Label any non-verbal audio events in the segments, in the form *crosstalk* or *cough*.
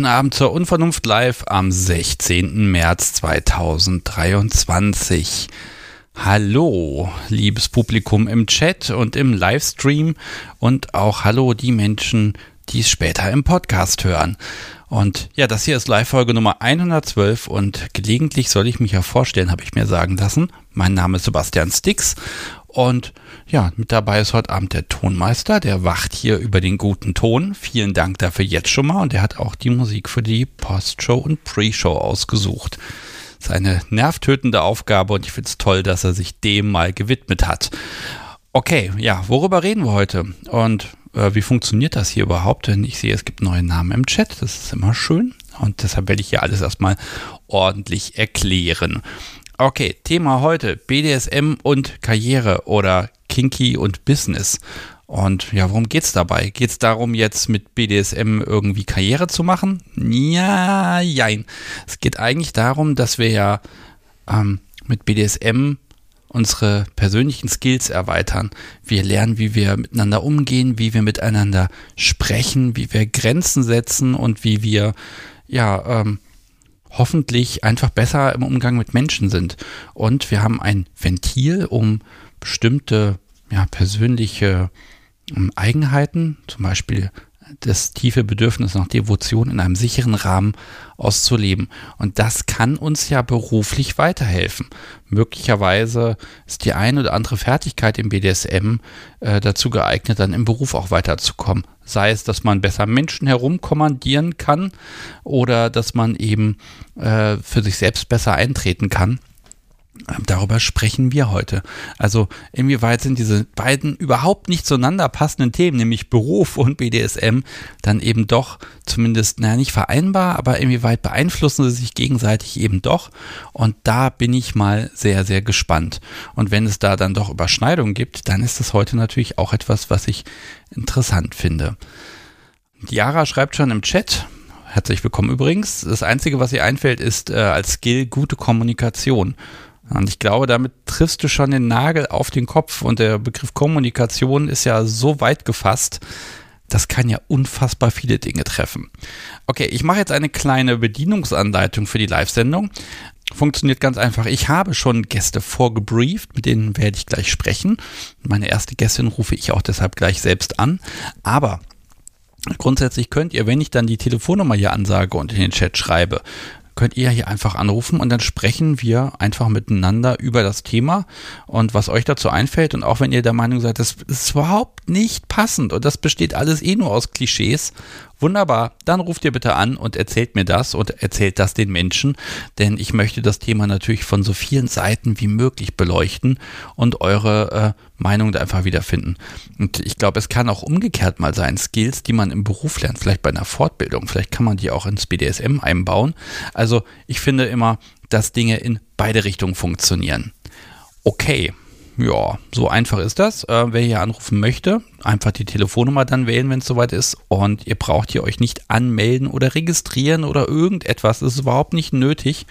Guten Abend zur Unvernunft Live am 16. März 2023. Hallo, liebes Publikum im Chat und im Livestream und auch hallo die Menschen, die es später im Podcast hören. Und ja, das hier ist Live-Folge Nummer 112 und gelegentlich soll ich mich ja vorstellen, habe ich mir sagen lassen. Mein Name ist Sebastian Stix und ja, mit dabei ist heute Abend der Tonmeister, der wacht hier über den guten Ton. Vielen Dank dafür jetzt schon mal. Und er hat auch die Musik für die Postshow und Pre-Show ausgesucht. Das ist eine nervtötende Aufgabe und ich finde es toll, dass er sich dem mal gewidmet hat. Okay, ja, worüber reden wir heute? Und äh, wie funktioniert das hier überhaupt? Denn ich sehe, es gibt neue Namen im Chat. Das ist immer schön. Und deshalb werde ich hier alles erstmal ordentlich erklären. Okay, Thema heute BDSM und Karriere oder Kinky und Business. Und ja, worum geht es dabei? Geht es darum, jetzt mit BDSM irgendwie Karriere zu machen? Ja, jein. Es geht eigentlich darum, dass wir ja ähm, mit BDSM unsere persönlichen Skills erweitern. Wir lernen, wie wir miteinander umgehen, wie wir miteinander sprechen, wie wir Grenzen setzen und wie wir ja ähm, hoffentlich einfach besser im Umgang mit Menschen sind. Und wir haben ein Ventil, um bestimmte ja, persönliche um, Eigenheiten, zum Beispiel das tiefe Bedürfnis nach Devotion in einem sicheren Rahmen auszuleben. Und das kann uns ja beruflich weiterhelfen. Möglicherweise ist die eine oder andere Fertigkeit im BDSM äh, dazu geeignet, dann im Beruf auch weiterzukommen sei es, dass man besser Menschen herumkommandieren kann oder dass man eben äh, für sich selbst besser eintreten kann. Darüber sprechen wir heute. Also inwieweit sind diese beiden überhaupt nicht zueinander passenden Themen, nämlich Beruf und BDSM, dann eben doch zumindest, naja, nicht vereinbar, aber inwieweit beeinflussen sie sich gegenseitig eben doch. Und da bin ich mal sehr, sehr gespannt. Und wenn es da dann doch Überschneidungen gibt, dann ist das heute natürlich auch etwas, was ich interessant finde. Diara schreibt schon im Chat, Herzlich willkommen übrigens. Das Einzige, was ihr einfällt, ist äh, als Skill gute Kommunikation. Und ich glaube, damit triffst du schon den Nagel auf den Kopf. Und der Begriff Kommunikation ist ja so weit gefasst, das kann ja unfassbar viele Dinge treffen. Okay, ich mache jetzt eine kleine Bedienungsanleitung für die Live-Sendung. Funktioniert ganz einfach. Ich habe schon Gäste vorgebrieft, mit denen werde ich gleich sprechen. Meine erste Gästin rufe ich auch deshalb gleich selbst an. Aber grundsätzlich könnt ihr, wenn ich dann die Telefonnummer hier ansage und in den Chat schreibe, könnt ihr hier einfach anrufen und dann sprechen wir einfach miteinander über das Thema und was euch dazu einfällt. Und auch wenn ihr der Meinung seid, das ist überhaupt nicht passend und das besteht alles eh nur aus Klischees Wunderbar, dann ruft ihr bitte an und erzählt mir das und erzählt das den Menschen, denn ich möchte das Thema natürlich von so vielen Seiten wie möglich beleuchten und eure äh, Meinung da einfach wiederfinden. Und ich glaube, es kann auch umgekehrt mal sein, Skills, die man im Beruf lernt, vielleicht bei einer Fortbildung, vielleicht kann man die auch ins BDSM einbauen. Also ich finde immer, dass Dinge in beide Richtungen funktionieren. Okay, ja, so einfach ist das. Äh, wer hier anrufen möchte, einfach die Telefonnummer dann wählen, wenn es soweit ist. Und ihr braucht hier euch nicht anmelden oder registrieren oder irgendetwas. Das ist überhaupt nicht nötig.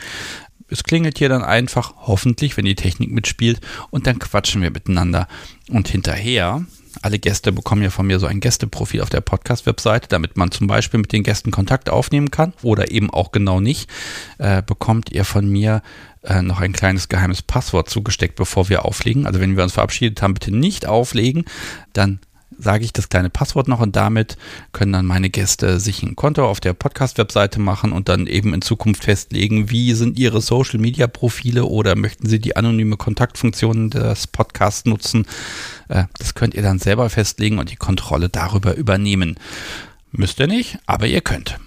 Es klingelt hier dann einfach, hoffentlich, wenn die Technik mitspielt, und dann quatschen wir miteinander. Und hinterher alle Gäste bekommen ja von mir so ein Gästeprofil auf der Podcast-Webseite, damit man zum Beispiel mit den Gästen Kontakt aufnehmen kann oder eben auch genau nicht. Äh, bekommt ihr von mir äh, noch ein kleines geheimes Passwort zugesteckt, bevor wir auflegen. Also wenn wir uns verabschiedet haben, bitte nicht auflegen. Dann sage ich das kleine Passwort noch und damit können dann meine Gäste sich ein Konto auf der Podcast-Webseite machen und dann eben in Zukunft festlegen, wie sind ihre Social-Media-Profile oder möchten sie die anonyme Kontaktfunktion des Podcasts nutzen. Äh, das könnt ihr dann selber festlegen und die Kontrolle darüber übernehmen. Müsst ihr nicht, aber ihr könnt.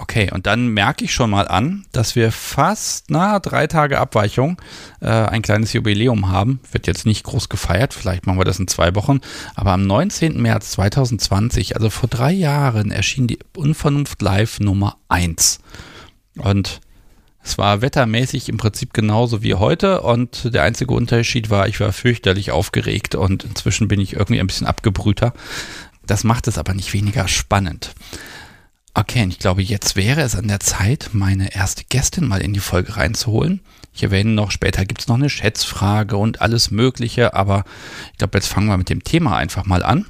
Okay, und dann merke ich schon mal an, dass wir fast, na, drei Tage Abweichung äh, ein kleines Jubiläum haben. Wird jetzt nicht groß gefeiert, vielleicht machen wir das in zwei Wochen. Aber am 19. März 2020, also vor drei Jahren, erschien die Unvernunft Live Nummer 1. Und es war wettermäßig im Prinzip genauso wie heute und der einzige Unterschied war, ich war fürchterlich aufgeregt und inzwischen bin ich irgendwie ein bisschen abgebrühter. Das macht es aber nicht weniger spannend. Okay, und ich glaube, jetzt wäre es an der Zeit, meine erste Gästin mal in die Folge reinzuholen. Ich erwähne noch, später gibt es noch eine Schätzfrage und alles Mögliche, aber ich glaube, jetzt fangen wir mit dem Thema einfach mal an.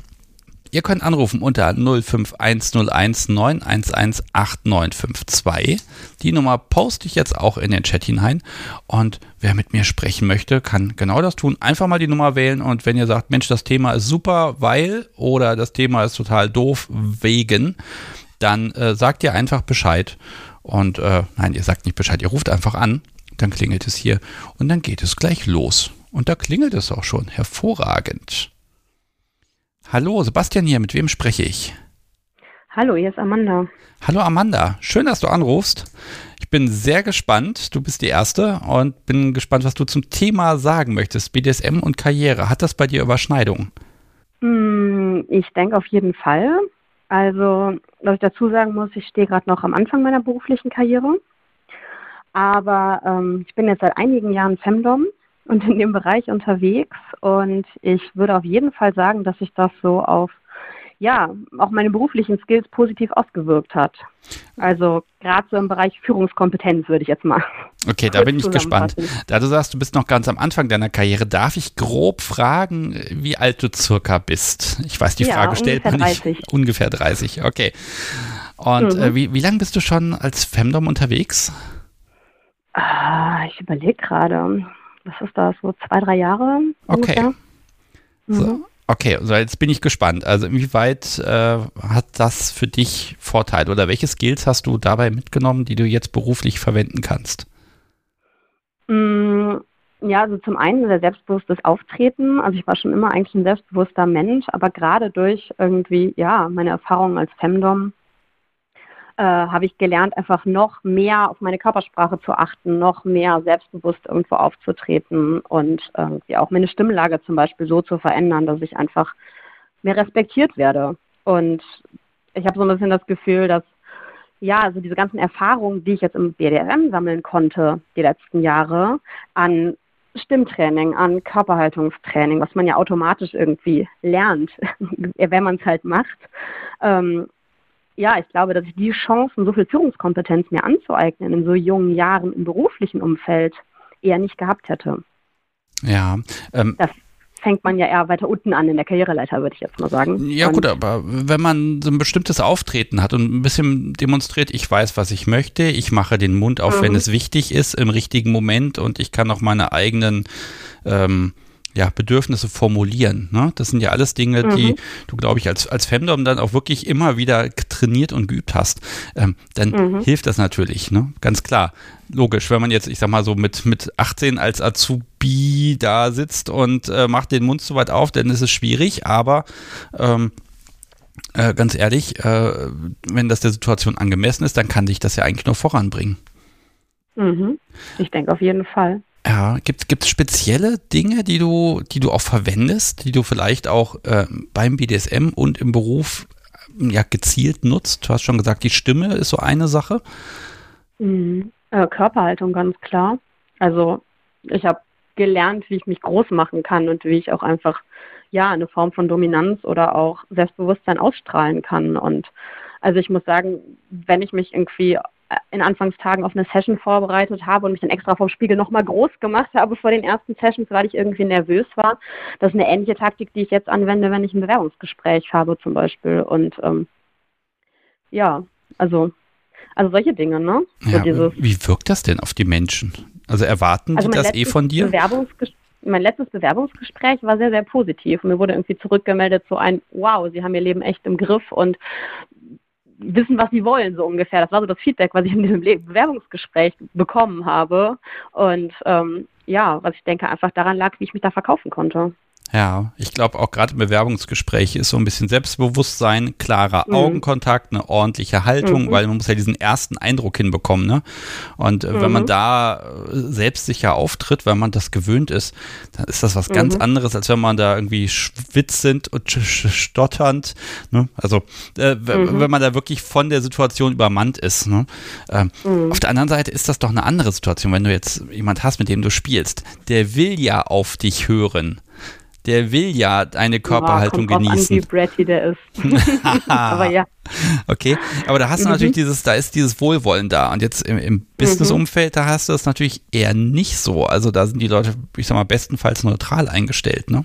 Ihr könnt anrufen unter 051019118952. Die Nummer poste ich jetzt auch in den Chat hinein. Und wer mit mir sprechen möchte, kann genau das tun. Einfach mal die Nummer wählen und wenn ihr sagt, Mensch, das Thema ist super, weil oder das Thema ist total doof wegen, dann äh, sagt ihr einfach Bescheid. Und äh, nein, ihr sagt nicht Bescheid, ihr ruft einfach an, dann klingelt es hier und dann geht es gleich los. Und da klingelt es auch schon. Hervorragend. Hallo, Sebastian hier, mit wem spreche ich? Hallo, hier ist Amanda. Hallo Amanda, schön, dass du anrufst. Ich bin sehr gespannt, du bist die Erste und bin gespannt, was du zum Thema sagen möchtest. BDSM und Karriere, hat das bei dir Überschneidungen? Hm, ich denke auf jeden Fall. Also, was ich dazu sagen muss, ich stehe gerade noch am Anfang meiner beruflichen Karriere. Aber ähm, ich bin jetzt seit einigen Jahren Femdom und in dem Bereich unterwegs. Und ich würde auf jeden Fall sagen, dass sich das so auf ja, auch meine beruflichen Skills positiv ausgewirkt hat. Also gerade so im Bereich Führungskompetenz würde ich jetzt mal. Okay, da bin ich gespannt. Da du sagst, du bist noch ganz am Anfang deiner Karriere, darf ich grob fragen, wie alt du circa bist? Ich weiß, die ja, Frage stellt man nicht. 30. *laughs* Ungefähr 30, okay. Und mhm. äh, wie, wie lange bist du schon als Femdom unterwegs? Ah, ich überlege gerade was ist das, so zwei, drei Jahre okay. Mhm. So. Okay, so jetzt bin ich gespannt. Also inwieweit äh, hat das für dich Vorteile oder welche Skills hast du dabei mitgenommen, die du jetzt beruflich verwenden kannst? Mm, ja, also zum einen sehr selbstbewusstes Auftreten. Also ich war schon immer eigentlich ein selbstbewusster Mensch, aber gerade durch irgendwie, ja, meine Erfahrungen als Femdom äh, habe ich gelernt, einfach noch mehr auf meine Körpersprache zu achten, noch mehr selbstbewusst irgendwo aufzutreten und irgendwie auch meine Stimmlage zum Beispiel so zu verändern, dass ich einfach mehr respektiert werde. Und ich habe so ein bisschen das Gefühl, dass ja, also diese ganzen Erfahrungen, die ich jetzt im BDM sammeln konnte, die letzten Jahre, an Stimmtraining, an Körperhaltungstraining, was man ja automatisch irgendwie lernt, *laughs* wenn man es halt macht, ähm, ja, ich glaube, dass ich die Chancen, so viel Führungskompetenz mir anzueignen in so jungen Jahren im beruflichen Umfeld eher nicht gehabt hätte. Ja. Ähm, das fängt man ja eher weiter unten an in der Karriereleiter, würde ich jetzt mal sagen. Ja, und gut, aber wenn man so ein bestimmtes Auftreten hat und ein bisschen demonstriert, ich weiß, was ich möchte, ich mache den Mund auf, mhm. wenn es wichtig ist, im richtigen Moment und ich kann auch meine eigenen ähm, ja, Bedürfnisse formulieren. Ne? Das sind ja alles Dinge, mhm. die du, glaube ich, als, als Femdom dann auch wirklich immer wieder trainiert und geübt hast. Ähm, dann mhm. hilft das natürlich, ne? ganz klar. Logisch, wenn man jetzt, ich sag mal so mit, mit 18 als Azubi da sitzt und äh, macht den Mund so weit auf, dann ist es schwierig, aber ähm, äh, ganz ehrlich, äh, wenn das der Situation angemessen ist, dann kann dich das ja eigentlich nur voranbringen. Mhm. Ich denke auf jeden Fall. Ja, gibt es spezielle Dinge, die du, die du auch verwendest, die du vielleicht auch äh, beim BDSM und im Beruf äh, ja, gezielt nutzt? Du hast schon gesagt, die Stimme ist so eine Sache. Mhm. Äh, Körperhaltung ganz klar. Also ich habe gelernt, wie ich mich groß machen kann und wie ich auch einfach ja eine Form von Dominanz oder auch Selbstbewusstsein ausstrahlen kann. Und also ich muss sagen, wenn ich mich irgendwie in Anfangstagen auf eine Session vorbereitet habe und mich dann extra vom Spiegel nochmal groß gemacht habe vor den ersten Sessions, weil ich irgendwie nervös war. Das ist eine ähnliche Taktik, die ich jetzt anwende, wenn ich ein Bewerbungsgespräch habe zum Beispiel. Und ähm, ja, also, also solche Dinge, ne? Ja, wie wirkt das denn auf die Menschen? Also erwarten also die das eh von dir? mein letztes Bewerbungsgespräch war sehr, sehr positiv. Und mir wurde irgendwie zurückgemeldet, so ein, wow, Sie haben Ihr Leben echt im Griff und wissen, was sie wollen, so ungefähr. Das war so das Feedback, was ich in diesem Bewerbungsgespräch bekommen habe. Und ähm, ja, was ich denke, einfach daran lag, wie ich mich da verkaufen konnte. Ja, ich glaube auch gerade im Bewerbungsgespräch ist so ein bisschen Selbstbewusstsein, klarer mhm. Augenkontakt, eine ordentliche Haltung, mhm. weil man muss ja diesen ersten Eindruck hinbekommen. Ne? Und mhm. wenn man da äh, selbstsicher auftritt, wenn man das gewöhnt ist, dann ist das was ganz mhm. anderes, als wenn man da irgendwie schwitzend und stotternd, ne? also äh, mhm. wenn man da wirklich von der Situation übermannt ist. Ne? Ähm, mhm. Auf der anderen Seite ist das doch eine andere Situation, wenn du jetzt jemand hast, mit dem du spielst, der will ja auf dich hören der will ja eine Körperhaltung ja, genießen. An, wie bratty der ist. *laughs* aber ja. Okay, aber da hast du mhm. natürlich dieses, da ist dieses Wohlwollen da. Und jetzt im, im Business-Umfeld, da hast du das natürlich eher nicht so. Also da sind die Leute, ich sag mal, bestenfalls neutral eingestellt, ne?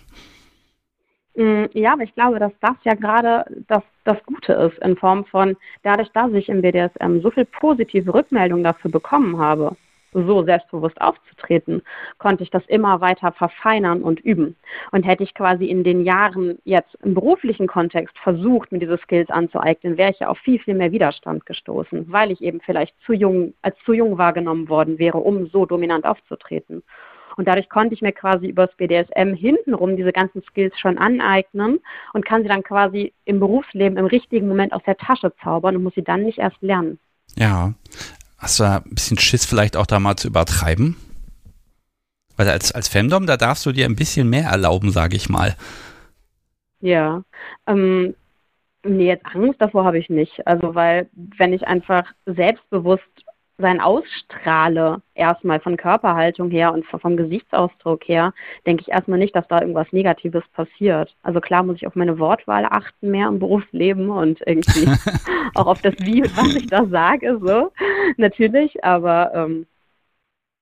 Mm, ja, aber ich glaube, dass das ja gerade das, das Gute ist, in Form von, dadurch, dass ich im BDSM so viel positive Rückmeldung dafür bekommen habe, so selbstbewusst aufzutreten, konnte ich das immer weiter verfeinern und üben. Und hätte ich quasi in den Jahren jetzt im beruflichen Kontext versucht, mir diese Skills anzueignen, wäre ich ja auf viel, viel mehr Widerstand gestoßen, weil ich eben vielleicht zu jung, als zu jung wahrgenommen worden wäre, um so dominant aufzutreten. Und dadurch konnte ich mir quasi über das BDSM hintenrum diese ganzen Skills schon aneignen und kann sie dann quasi im Berufsleben im richtigen Moment aus der Tasche zaubern und muss sie dann nicht erst lernen. Ja. Hast du da ein bisschen Schiss vielleicht auch da mal zu übertreiben? Weil als, als Femdom, da darfst du dir ein bisschen mehr erlauben, sage ich mal. Ja. Ähm, nee, jetzt Angst davor habe ich nicht. Also weil wenn ich einfach selbstbewusst sein ausstrahle, erstmal von Körperhaltung her und vom Gesichtsausdruck her, denke ich erstmal nicht, dass da irgendwas Negatives passiert. Also klar muss ich auf meine Wortwahl achten mehr im Berufsleben und irgendwie *laughs* auch auf das Wie was ich da sage, so natürlich, aber ähm,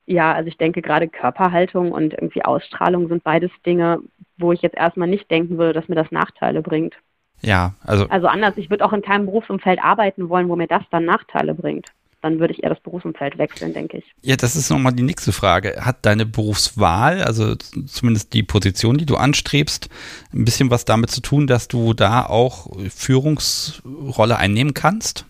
ja, also ich denke gerade Körperhaltung und irgendwie Ausstrahlung sind beides Dinge, wo ich jetzt erstmal nicht denken würde, dass mir das Nachteile bringt. Ja, also. Also anders, ich würde auch in keinem Berufsumfeld arbeiten wollen, wo mir das dann Nachteile bringt dann würde ich eher das Berufsumfeld wechseln, denke ich. Ja, das ist nochmal die nächste Frage. Hat deine Berufswahl, also zumindest die Position, die du anstrebst, ein bisschen was damit zu tun, dass du da auch Führungsrolle einnehmen kannst?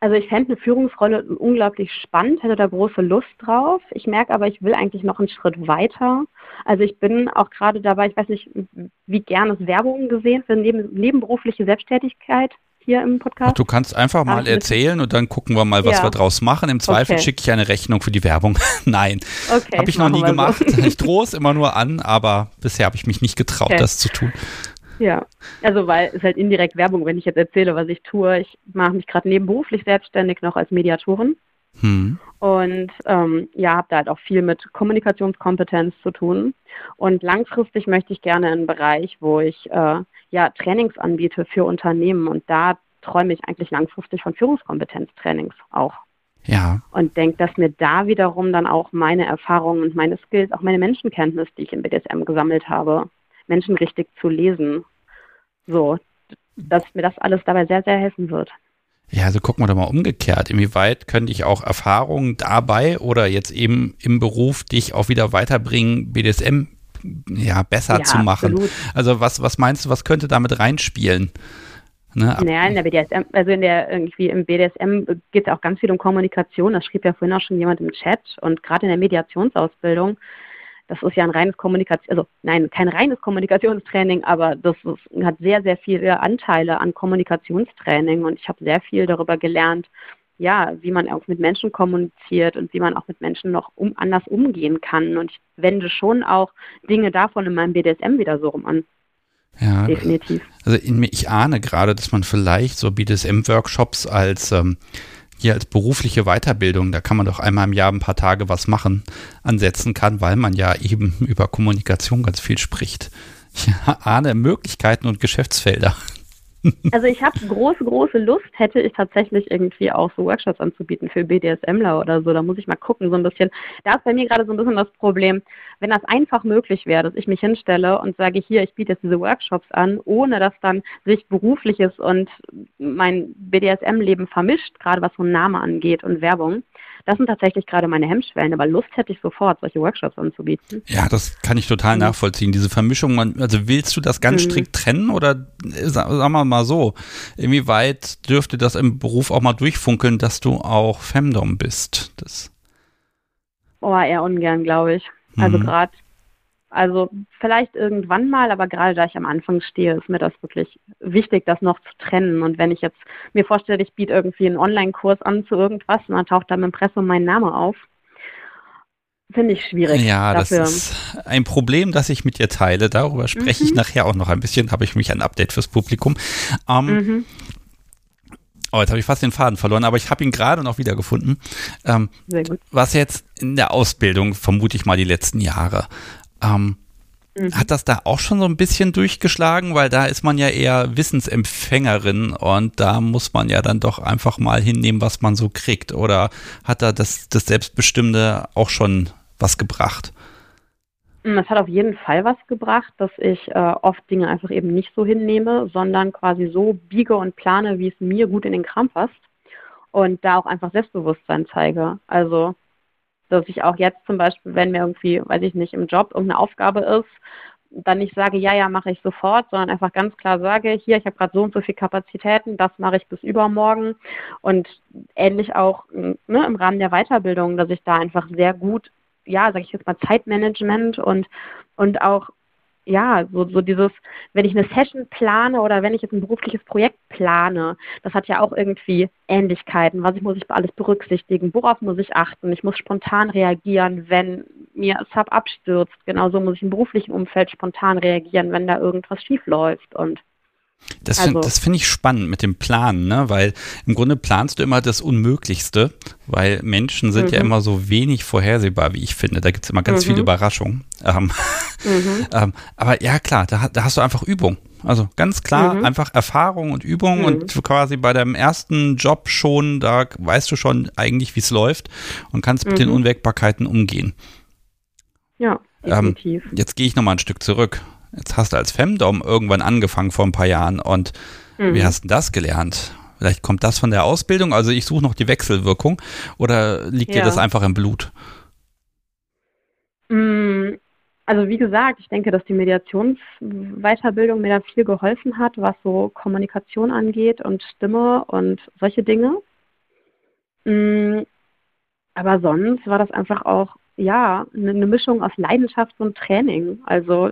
Also ich fände eine Führungsrolle unglaublich spannend, hätte da große Lust drauf. Ich merke aber, ich will eigentlich noch einen Schritt weiter. Also ich bin auch gerade dabei, ich weiß nicht, wie gern ist Werbung gesehen für neben, nebenberufliche Selbstständigkeit hier im Podcast. Du kannst einfach mal erzählen und dann gucken wir mal, was ja. wir draus machen. Im Zweifel okay. schicke ich eine Rechnung für die Werbung. *laughs* Nein, okay, habe ich noch nie gemacht. So. *laughs* Ich drohe es immer nur an, aber bisher habe ich mich nicht getraut, okay. das zu tun. Ja, also weil es halt indirekt Werbung, wenn ich jetzt erzähle, was ich tue. Ich mache mich gerade nebenberuflich selbstständig noch als Mediatorin. Hm. Und ähm, ja, habe da halt auch viel mit Kommunikationskompetenz zu tun. Und langfristig möchte ich gerne in einen Bereich, wo ich äh, ja Trainings anbiete für Unternehmen. Und da träume ich eigentlich langfristig von Führungskompetenztrainings auch. Ja. Und denke, dass mir da wiederum dann auch meine Erfahrungen und meine Skills, auch meine Menschenkenntnis, die ich im BDSM gesammelt habe, Menschen richtig zu lesen, so, dass mir das alles dabei sehr, sehr helfen wird. Ja, also gucken wir doch mal umgekehrt. Inwieweit könnte ich auch Erfahrungen dabei oder jetzt eben im Beruf dich auch wieder weiterbringen, BDSM ja, besser ja, zu machen? Absolut. Also was, was meinst du, was könnte damit reinspielen? Ne, naja, in der BDSM, also in der irgendwie im BDSM geht es auch ganz viel um Kommunikation. Das schrieb ja vorhin auch schon jemand im Chat und gerade in der Mediationsausbildung das ist ja ein reines Kommunikation, also nein, kein reines Kommunikationstraining, aber das ist, hat sehr, sehr viele Anteile an Kommunikationstraining und ich habe sehr viel darüber gelernt, ja, wie man auch mit Menschen kommuniziert und wie man auch mit Menschen noch um, anders umgehen kann. Und ich wende schon auch Dinge davon in meinem BDSM wieder so rum an. Ja, definitiv. Also in, ich ahne gerade, dass man vielleicht so BDSM-Workshops als ähm, hier als berufliche Weiterbildung, da kann man doch einmal im Jahr ein paar Tage was machen, ansetzen kann, weil man ja eben *laughs* über Kommunikation ganz viel spricht. Ich *laughs* ahne Möglichkeiten und Geschäftsfelder. Also ich habe große, große Lust, hätte ich tatsächlich irgendwie auch so Workshops anzubieten für BDSMler oder so. Da muss ich mal gucken, so ein bisschen. Da ist bei mir gerade so ein bisschen das Problem, wenn das einfach möglich wäre, dass ich mich hinstelle und sage, hier, ich biete jetzt diese Workshops an, ohne dass dann sich berufliches und mein BDSM-Leben vermischt, gerade was so ein Name angeht und Werbung. Das sind tatsächlich gerade meine Hemmschwellen, aber Lust hätte ich sofort, solche Workshops anzubieten. Ja, das kann ich total mhm. nachvollziehen. Diese Vermischung, also willst du das ganz mhm. strikt trennen oder sagen wir mal so, inwieweit dürfte das im Beruf auch mal durchfunkeln, dass du auch Femdom bist? Das oh, eher ungern, glaube ich. Also mhm. gerade also vielleicht irgendwann mal, aber gerade da ich am Anfang stehe, ist mir das wirklich wichtig, das noch zu trennen. Und wenn ich jetzt mir vorstelle, ich biete irgendwie einen Online-Kurs an zu irgendwas und dann taucht da im Impressum mein Name auf, finde ich schwierig. Ja, dafür. das ist ein Problem, das ich mit dir teile. Darüber spreche mhm. ich nachher auch noch ein bisschen. Habe ich mich ein Update fürs Publikum. Ähm, mhm. Oh, jetzt habe ich fast den Faden verloren, aber ich habe ihn gerade noch wiedergefunden. Ähm, Sehr gut. Was jetzt in der Ausbildung, vermute ich mal die letzten Jahre, ähm, mhm. Hat das da auch schon so ein bisschen durchgeschlagen? Weil da ist man ja eher Wissensempfängerin und da muss man ja dann doch einfach mal hinnehmen, was man so kriegt. Oder hat da das, das Selbstbestimmte auch schon was gebracht? Mm, es hat auf jeden Fall was gebracht, dass ich äh, oft Dinge einfach eben nicht so hinnehme, sondern quasi so biege und plane, wie es mir gut in den Kram passt und da auch einfach Selbstbewusstsein zeige. Also, dass ich auch jetzt zum Beispiel, wenn mir irgendwie, weiß ich nicht, im Job irgendeine Aufgabe ist, dann nicht sage, ja, ja, mache ich sofort, sondern einfach ganz klar sage, hier, ich habe gerade so und so viel Kapazitäten, das mache ich bis übermorgen. Und ähnlich auch ne, im Rahmen der Weiterbildung, dass ich da einfach sehr gut, ja, sage ich jetzt mal, Zeitmanagement und, und auch ja, so, so dieses, wenn ich eine Session plane oder wenn ich jetzt ein berufliches Projekt plane, das hat ja auch irgendwie Ähnlichkeiten. Was muss ich alles berücksichtigen? Worauf muss ich achten? Ich muss spontan reagieren, wenn mir Sub abstürzt. Genauso muss ich im beruflichen Umfeld spontan reagieren, wenn da irgendwas schief läuft und das finde also. find ich spannend mit dem Planen, ne? weil im Grunde planst du immer das Unmöglichste, weil Menschen sind mhm. ja immer so wenig vorhersehbar, wie ich finde. Da gibt es immer ganz mhm. viele Überraschungen. Ähm, mhm. *laughs* ähm, aber ja, klar, da, da, hast du einfach Übung. Also ganz klar, mhm. einfach Erfahrung und Übung und mhm. quasi bei deinem ersten Job schon, da weißt du schon eigentlich, wie es läuft und kannst mit den mhm. Unwägbarkeiten umgehen. Ja, ähm, definitiv. Ähm, jetzt gehe ich nochmal ein Stück zurück. Jetzt hast du als Femdom irgendwann angefangen vor ein paar Jahren und mhm. wie hast du das gelernt? Vielleicht kommt das von der Ausbildung, also ich suche noch die Wechselwirkung oder liegt ja. dir das einfach im Blut? Mm, also wie gesagt, ich denke, dass die Mediationsweiterbildung mir da viel geholfen hat, was so Kommunikation angeht und Stimme und solche Dinge. Mm, aber sonst war das einfach auch ja eine Mischung aus Leidenschaft und Training. Also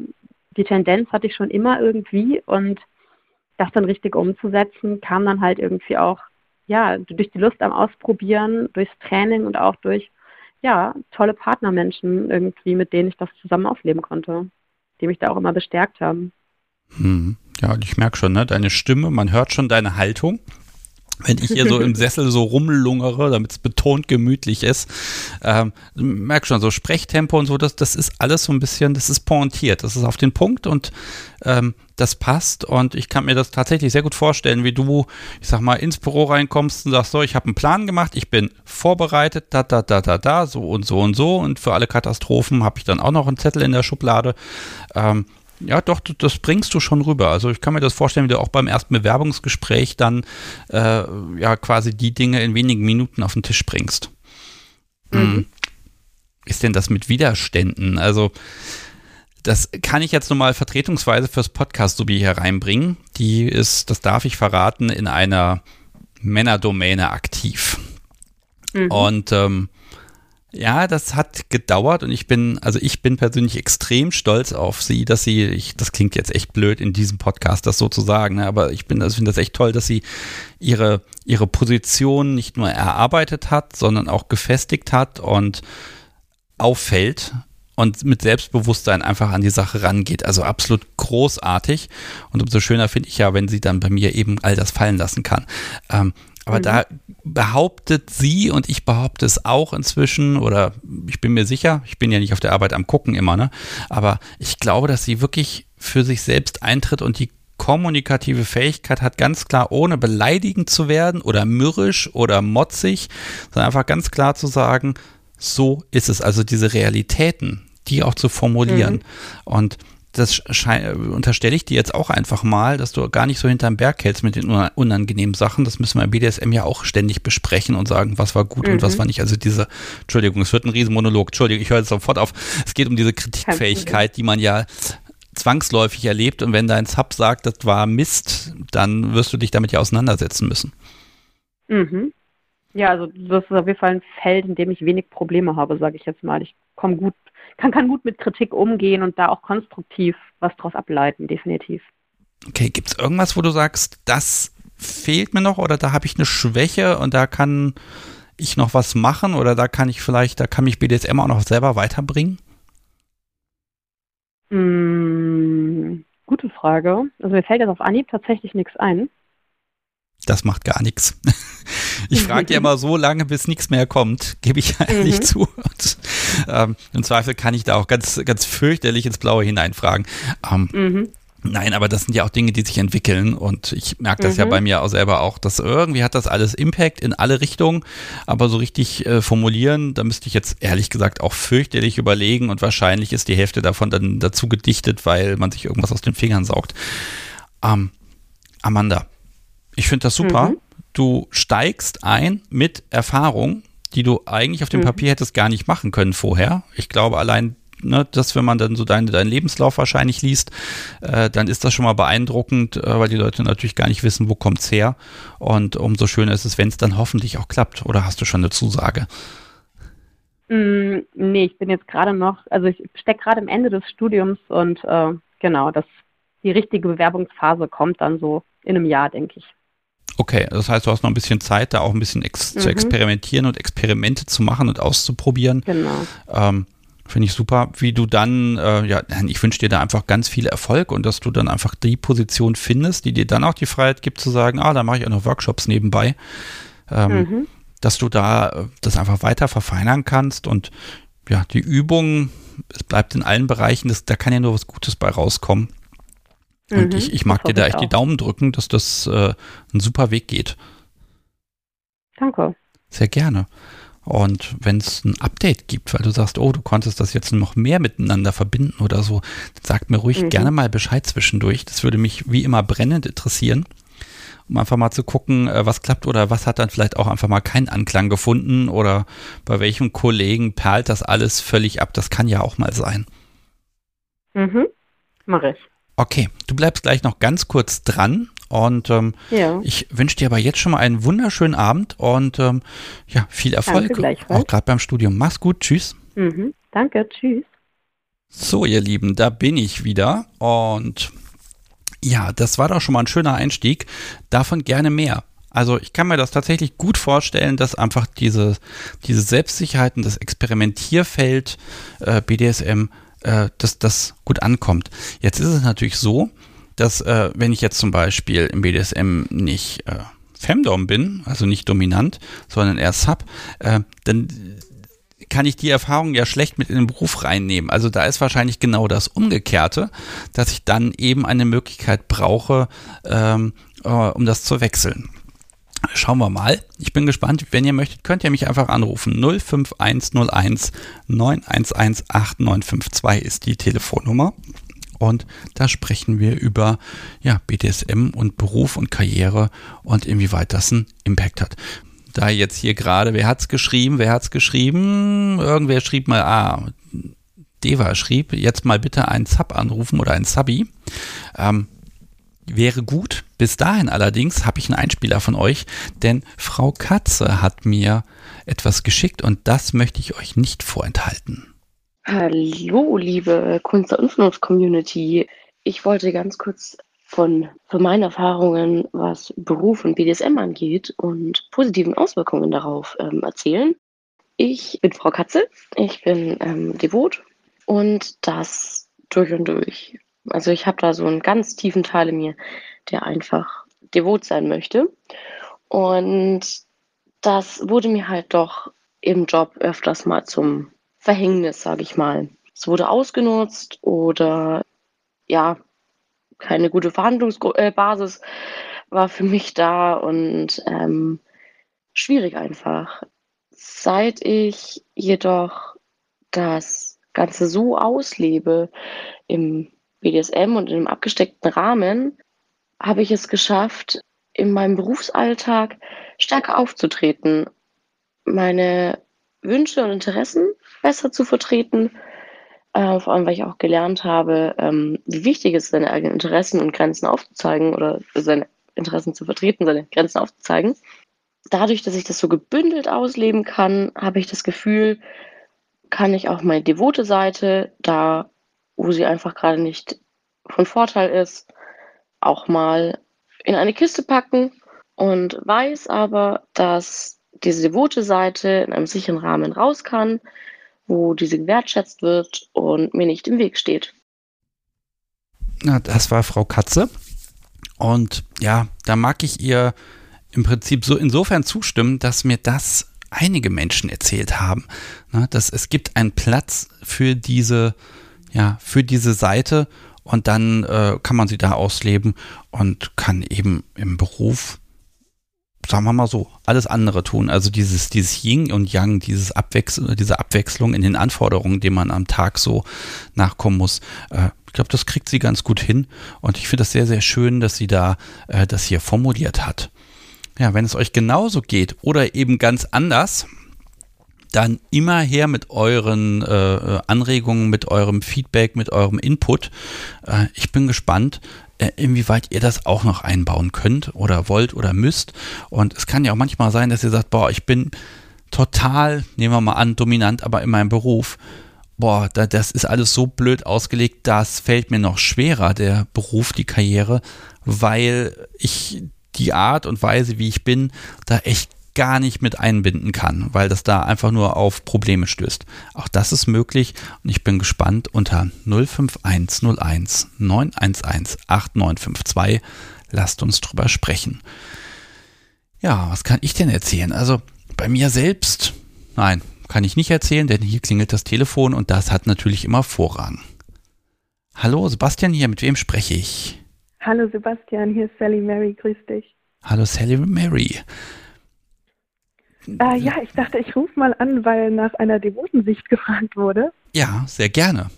die Tendenz hatte ich schon immer irgendwie und das dann richtig umzusetzen, kam dann halt irgendwie auch, ja, durch die Lust am Ausprobieren, durchs Training und auch durch, ja, tolle Partnermenschen irgendwie, mit denen ich das zusammen aufleben konnte, die mich da auch immer bestärkt haben. Hm. Ja, ich merke schon, ne, deine Stimme, man hört schon deine Haltung wenn ich hier so im *laughs* Sessel so rumlungere, damit es betont gemütlich ist, ähm, merk schon, so Sprechtempo und so, das, das ist alles so ein bisschen, das ist pointiert, das ist auf den Punkt und ähm, das passt und ich kann mir das tatsächlich sehr gut vorstellen, wie du, ich sag mal, ins Büro reinkommst und sagst so, ich habe einen Plan gemacht, ich bin vorbereitet, da, da, da, da, da, so und so und so und für alle Katastrophen habe ich dann auch noch einen Zettel in der Schublade. Ähm, ja, doch, das bringst du schon rüber. Also ich kann mir das vorstellen, wie du auch beim ersten Bewerbungsgespräch dann äh, ja quasi die Dinge in wenigen Minuten auf den Tisch bringst. Mhm. Hm. Ist denn das mit Widerständen? Also das kann ich jetzt nochmal vertretungsweise fürs Podcast sowie hier reinbringen. Die ist, das darf ich verraten, in einer Männerdomäne aktiv. Mhm. Und ähm, ja, das hat gedauert und ich bin, also ich bin persönlich extrem stolz auf sie, dass sie, ich, das klingt jetzt echt blöd in diesem Podcast, das so zu sagen, ne, aber ich bin, also finde das echt toll, dass sie ihre, ihre Position nicht nur erarbeitet hat, sondern auch gefestigt hat und auffällt und mit Selbstbewusstsein einfach an die Sache rangeht. Also absolut großartig. Und umso schöner finde ich ja, wenn sie dann bei mir eben all das fallen lassen kann. Ähm, aber mhm. da behauptet sie und ich behaupte es auch inzwischen oder ich bin mir sicher, ich bin ja nicht auf der Arbeit am gucken immer, ne? Aber ich glaube, dass sie wirklich für sich selbst eintritt und die kommunikative Fähigkeit hat, ganz klar, ohne beleidigend zu werden oder mürrisch oder motzig, sondern einfach ganz klar zu sagen, so ist es. Also diese Realitäten, die auch zu formulieren. Mhm. Und das unterstelle ich dir jetzt auch einfach mal, dass du gar nicht so hinterm Berg hältst mit den unangenehmen Sachen. Das müssen wir im BDSM ja auch ständig besprechen und sagen, was war gut mhm. und was mhm. war nicht. Also diese, Entschuldigung, es wird ein Riesenmonolog. Entschuldigung, ich höre jetzt sofort auf. Es geht um diese Kritikfähigkeit, die man ja zwangsläufig erlebt. Und wenn dein Sub sagt, das war Mist, dann wirst du dich damit ja auseinandersetzen müssen. Mhm. Ja, also das ist auf jeden Fall ein Feld, in dem ich wenig Probleme habe, sage ich jetzt mal. Ich komme gut kann, kann gut mit Kritik umgehen und da auch konstruktiv was draus ableiten, definitiv. Okay, gibt es irgendwas, wo du sagst, das fehlt mir noch oder da habe ich eine Schwäche und da kann ich noch was machen oder da kann ich vielleicht, da kann mich BDSM auch noch selber weiterbringen? Mm, gute Frage. Also mir fällt jetzt auf Anhieb tatsächlich nichts ein. Das macht gar nichts. *laughs* Ich frage ja immer so lange, bis nichts mehr kommt, gebe ich ehrlich mhm. zu. Und, ähm, Im Zweifel kann ich da auch ganz, ganz fürchterlich ins Blaue hineinfragen. Ähm, mhm. Nein, aber das sind ja auch Dinge, die sich entwickeln und ich merke das mhm. ja bei mir auch selber auch, dass irgendwie hat das alles Impact in alle Richtungen, aber so richtig äh, formulieren, da müsste ich jetzt ehrlich gesagt auch fürchterlich überlegen und wahrscheinlich ist die Hälfte davon dann dazu gedichtet, weil man sich irgendwas aus den Fingern saugt. Ähm, Amanda, ich finde das super. Mhm. Du steigst ein mit Erfahrung, die du eigentlich auf dem mhm. Papier hättest gar nicht machen können vorher. Ich glaube, allein ne, dass wenn man dann so deinen dein Lebenslauf wahrscheinlich liest, äh, dann ist das schon mal beeindruckend, äh, weil die Leute natürlich gar nicht wissen, wo kommt's her. Und umso schöner ist es, wenn es dann hoffentlich auch klappt. Oder hast du schon eine Zusage? Mm, nee, ich bin jetzt gerade noch, also ich stecke gerade am Ende des Studiums und äh, genau, das, die richtige Bewerbungsphase kommt dann so in einem Jahr, denke ich. Okay, das heißt, du hast noch ein bisschen Zeit, da auch ein bisschen ex mhm. zu experimentieren und Experimente zu machen und auszuprobieren. Genau. Ähm, Finde ich super, wie du dann, äh, ja, ich wünsche dir da einfach ganz viel Erfolg und dass du dann einfach die Position findest, die dir dann auch die Freiheit gibt zu sagen, ah, da mache ich auch noch Workshops nebenbei. Ähm, mhm. Dass du da äh, das einfach weiter verfeinern kannst und ja, die Übung, es bleibt in allen Bereichen, das, da kann ja nur was Gutes bei rauskommen. Und mhm, ich, ich mag dir da echt die Daumen drücken, dass das äh, ein super Weg geht. Danke. Sehr gerne. Und wenn es ein Update gibt, weil du sagst, oh, du konntest das jetzt noch mehr miteinander verbinden oder so, sag mir ruhig mhm. gerne mal Bescheid zwischendurch. Das würde mich wie immer brennend interessieren, um einfach mal zu gucken, äh, was klappt oder was hat dann vielleicht auch einfach mal keinen Anklang gefunden oder bei welchem Kollegen perlt das alles völlig ab. Das kann ja auch mal sein. Mhm, mache ich. Okay, du bleibst gleich noch ganz kurz dran und ähm, ja. ich wünsche dir aber jetzt schon mal einen wunderschönen Abend und ähm, ja, viel Erfolg. Auch gerade beim Studium. Mach's gut. Tschüss. Mhm. Danke. Tschüss. So, ihr Lieben, da bin ich wieder und ja, das war doch schon mal ein schöner Einstieg. Davon gerne mehr. Also ich kann mir das tatsächlich gut vorstellen, dass einfach diese, diese Selbstsicherheit das Experimentierfeld äh, BDSM, äh, dass das gut ankommt. Jetzt ist es natürlich so, dass äh, wenn ich jetzt zum Beispiel im BDSM nicht äh, Femdom bin, also nicht dominant, sondern eher Sub, äh, dann kann ich die Erfahrung ja schlecht mit in den Beruf reinnehmen. Also da ist wahrscheinlich genau das Umgekehrte, dass ich dann eben eine Möglichkeit brauche, ähm, äh, um das zu wechseln. Schauen wir mal. Ich bin gespannt. Wenn ihr möchtet, könnt ihr mich einfach anrufen. 05101 911 8952 ist die Telefonnummer und da sprechen wir über ja, BDSM und Beruf und Karriere und inwieweit das einen Impact hat. Da jetzt hier gerade, wer hat's geschrieben? Wer hat's geschrieben? Irgendwer schrieb mal, ah, Deva schrieb, jetzt mal bitte einen Sub anrufen oder einen Subby. Ähm, wäre gut. Bis dahin allerdings habe ich einen Einspieler von euch, denn Frau Katze hat mir etwas geschickt und das möchte ich euch nicht vorenthalten. Hallo, liebe Kunst- und Influence-Community. Ich wollte ganz kurz von, von meinen Erfahrungen, was Beruf und BDSM angeht und positiven Auswirkungen darauf ähm, erzählen. Ich bin Frau Katze, ich bin ähm, devot und das durch und durch. Also ich habe da so einen ganz tiefen Teil in mir, der einfach devot sein möchte. Und das wurde mir halt doch im Job öfters mal zum Verhängnis, sage ich mal. Es wurde ausgenutzt oder ja, keine gute Verhandlungsbasis war für mich da und ähm, schwierig einfach. Seit ich jedoch das Ganze so auslebe im BDSM und in einem abgesteckten Rahmen, habe ich es geschafft, in meinem Berufsalltag stärker aufzutreten, meine Wünsche und Interessen besser zu vertreten. Äh, vor allem, weil ich auch gelernt habe, ähm, wie wichtig es ist, seine eigenen Interessen und Grenzen aufzuzeigen oder seine Interessen zu vertreten, seine Grenzen aufzuzeigen. Dadurch, dass ich das so gebündelt ausleben kann, habe ich das Gefühl, kann ich auch meine devote Seite, da wo sie einfach gerade nicht von Vorteil ist, auch mal in eine Kiste packen und weiß aber, dass diese devote Seite in einem sicheren Rahmen raus kann, wo diese gewertschätzt wird und mir nicht im Weg steht. Na, das war Frau Katze. Und ja, da mag ich ihr im Prinzip so insofern zustimmen, dass mir das einige Menschen erzählt haben, ne, dass es gibt einen Platz für diese, ja, für diese Seite und dann äh, kann man sie da ausleben und kann eben im Beruf sagen wir mal so, alles andere tun. Also dieses, dieses Yin und Yang, dieses Abwechsel, diese Abwechslung in den Anforderungen, denen man am Tag so nachkommen muss. Äh, ich glaube, das kriegt sie ganz gut hin. Und ich finde das sehr, sehr schön, dass sie da äh, das hier formuliert hat. Ja, wenn es euch genauso geht oder eben ganz anders, dann immer her mit euren äh, Anregungen, mit eurem Feedback, mit eurem Input. Äh, ich bin gespannt, äh, inwieweit ihr das auch noch einbauen könnt oder wollt oder müsst. Und es kann ja auch manchmal sein, dass ihr sagt, boah, ich bin total, nehmen wir mal an, dominant, aber in meinem Beruf, boah, da, das ist alles so blöd ausgelegt, das fällt mir noch schwerer, der Beruf, die Karriere, weil ich die Art und Weise, wie ich bin, da echt gar nicht mit einbinden kann, weil das da einfach nur auf Probleme stößt. Auch das ist möglich und ich bin gespannt unter 05101 911 8952. Lasst uns drüber sprechen. Ja, was kann ich denn erzählen? Also bei mir selbst, nein, kann ich nicht erzählen, denn hier klingelt das Telefon und das hat natürlich immer Vorrang. Hallo, Sebastian hier, mit wem spreche ich? Hallo Sebastian, hier ist Sally Mary, grüß dich. Hallo Sally Mary. Äh, ja, ich dachte, ich rufe mal an, weil nach einer Devotensicht *laughs* gefragt wurde. Ja, sehr gerne.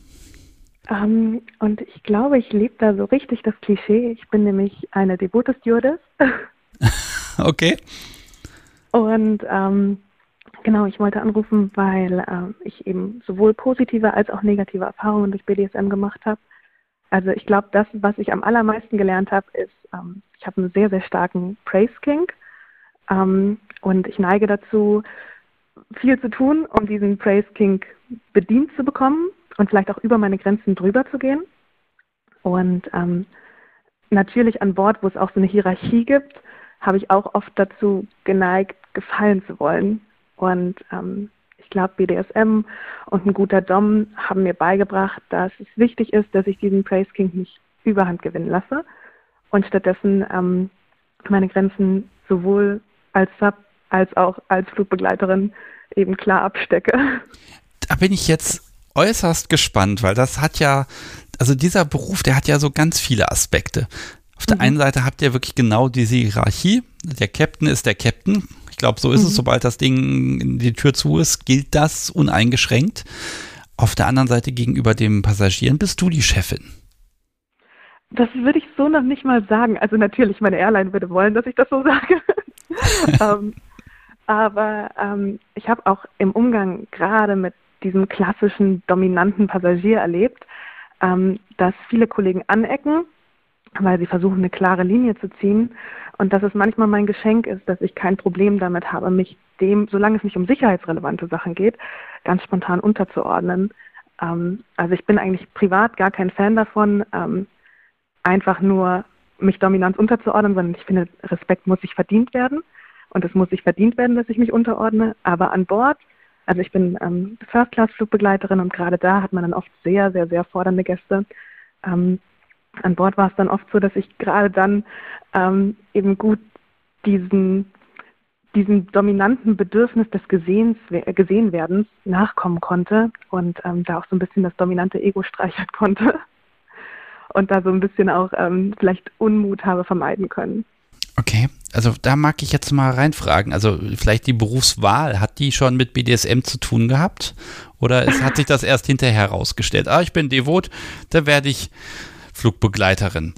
Ähm, und ich glaube, ich lebe da so richtig das Klischee. Ich bin nämlich eine devote Stewardess. *laughs* okay. Und ähm, genau, ich wollte anrufen, weil äh, ich eben sowohl positive als auch negative Erfahrungen durch BDSM gemacht habe. Also ich glaube, das, was ich am allermeisten gelernt habe, ist, ähm, ich habe einen sehr, sehr starken Praise King. Ähm, und ich neige dazu, viel zu tun, um diesen Praise King bedient zu bekommen und vielleicht auch über meine Grenzen drüber zu gehen. Und ähm, natürlich an Bord, wo es auch so eine Hierarchie gibt, habe ich auch oft dazu geneigt, gefallen zu wollen. Und ähm, ich glaube, BDSM und ein guter Dom haben mir beigebracht, dass es wichtig ist, dass ich diesen Praise King nicht überhand gewinnen lasse und stattdessen ähm, meine Grenzen sowohl als Sub als auch als Flugbegleiterin eben klar abstecke. Da bin ich jetzt äußerst gespannt, weil das hat ja, also dieser Beruf, der hat ja so ganz viele Aspekte. Auf der mhm. einen Seite habt ihr wirklich genau diese Hierarchie. Der Captain ist der Captain. Ich glaube, so ist mhm. es, sobald das Ding die Tür zu ist, gilt das uneingeschränkt. Auf der anderen Seite gegenüber dem Passagieren bist du die Chefin. Das würde ich so noch nicht mal sagen. Also natürlich, meine Airline würde wollen, dass ich das so sage. *laughs* ähm, aber ähm, ich habe auch im Umgang gerade mit diesem klassischen dominanten Passagier erlebt, ähm, dass viele Kollegen anecken, weil sie versuchen, eine klare Linie zu ziehen und dass es manchmal mein Geschenk ist, dass ich kein Problem damit habe, mich dem, solange es nicht um sicherheitsrelevante Sachen geht, ganz spontan unterzuordnen. Ähm, also ich bin eigentlich privat gar kein Fan davon, ähm, einfach nur mich Dominanz unterzuordnen, sondern ich finde, Respekt muss sich verdient werden und es muss sich verdient werden, dass ich mich unterordne. Aber an Bord, also ich bin ähm, First-Class-Flugbegleiterin und gerade da hat man dann oft sehr, sehr, sehr fordernde Gäste. Ähm, an Bord war es dann oft so, dass ich gerade dann ähm, eben gut diesen, diesem dominanten Bedürfnis des Gesehens, Gesehenwerdens nachkommen konnte und ähm, da auch so ein bisschen das dominante Ego streichern konnte und da so ein bisschen auch ähm, vielleicht Unmut habe vermeiden können. Okay, also da mag ich jetzt mal reinfragen. Also vielleicht die Berufswahl, hat die schon mit BDSM zu tun gehabt? Oder es hat sich das erst hinterher herausgestellt? Ah, ich bin devot, da werde ich Flugbegleiterin.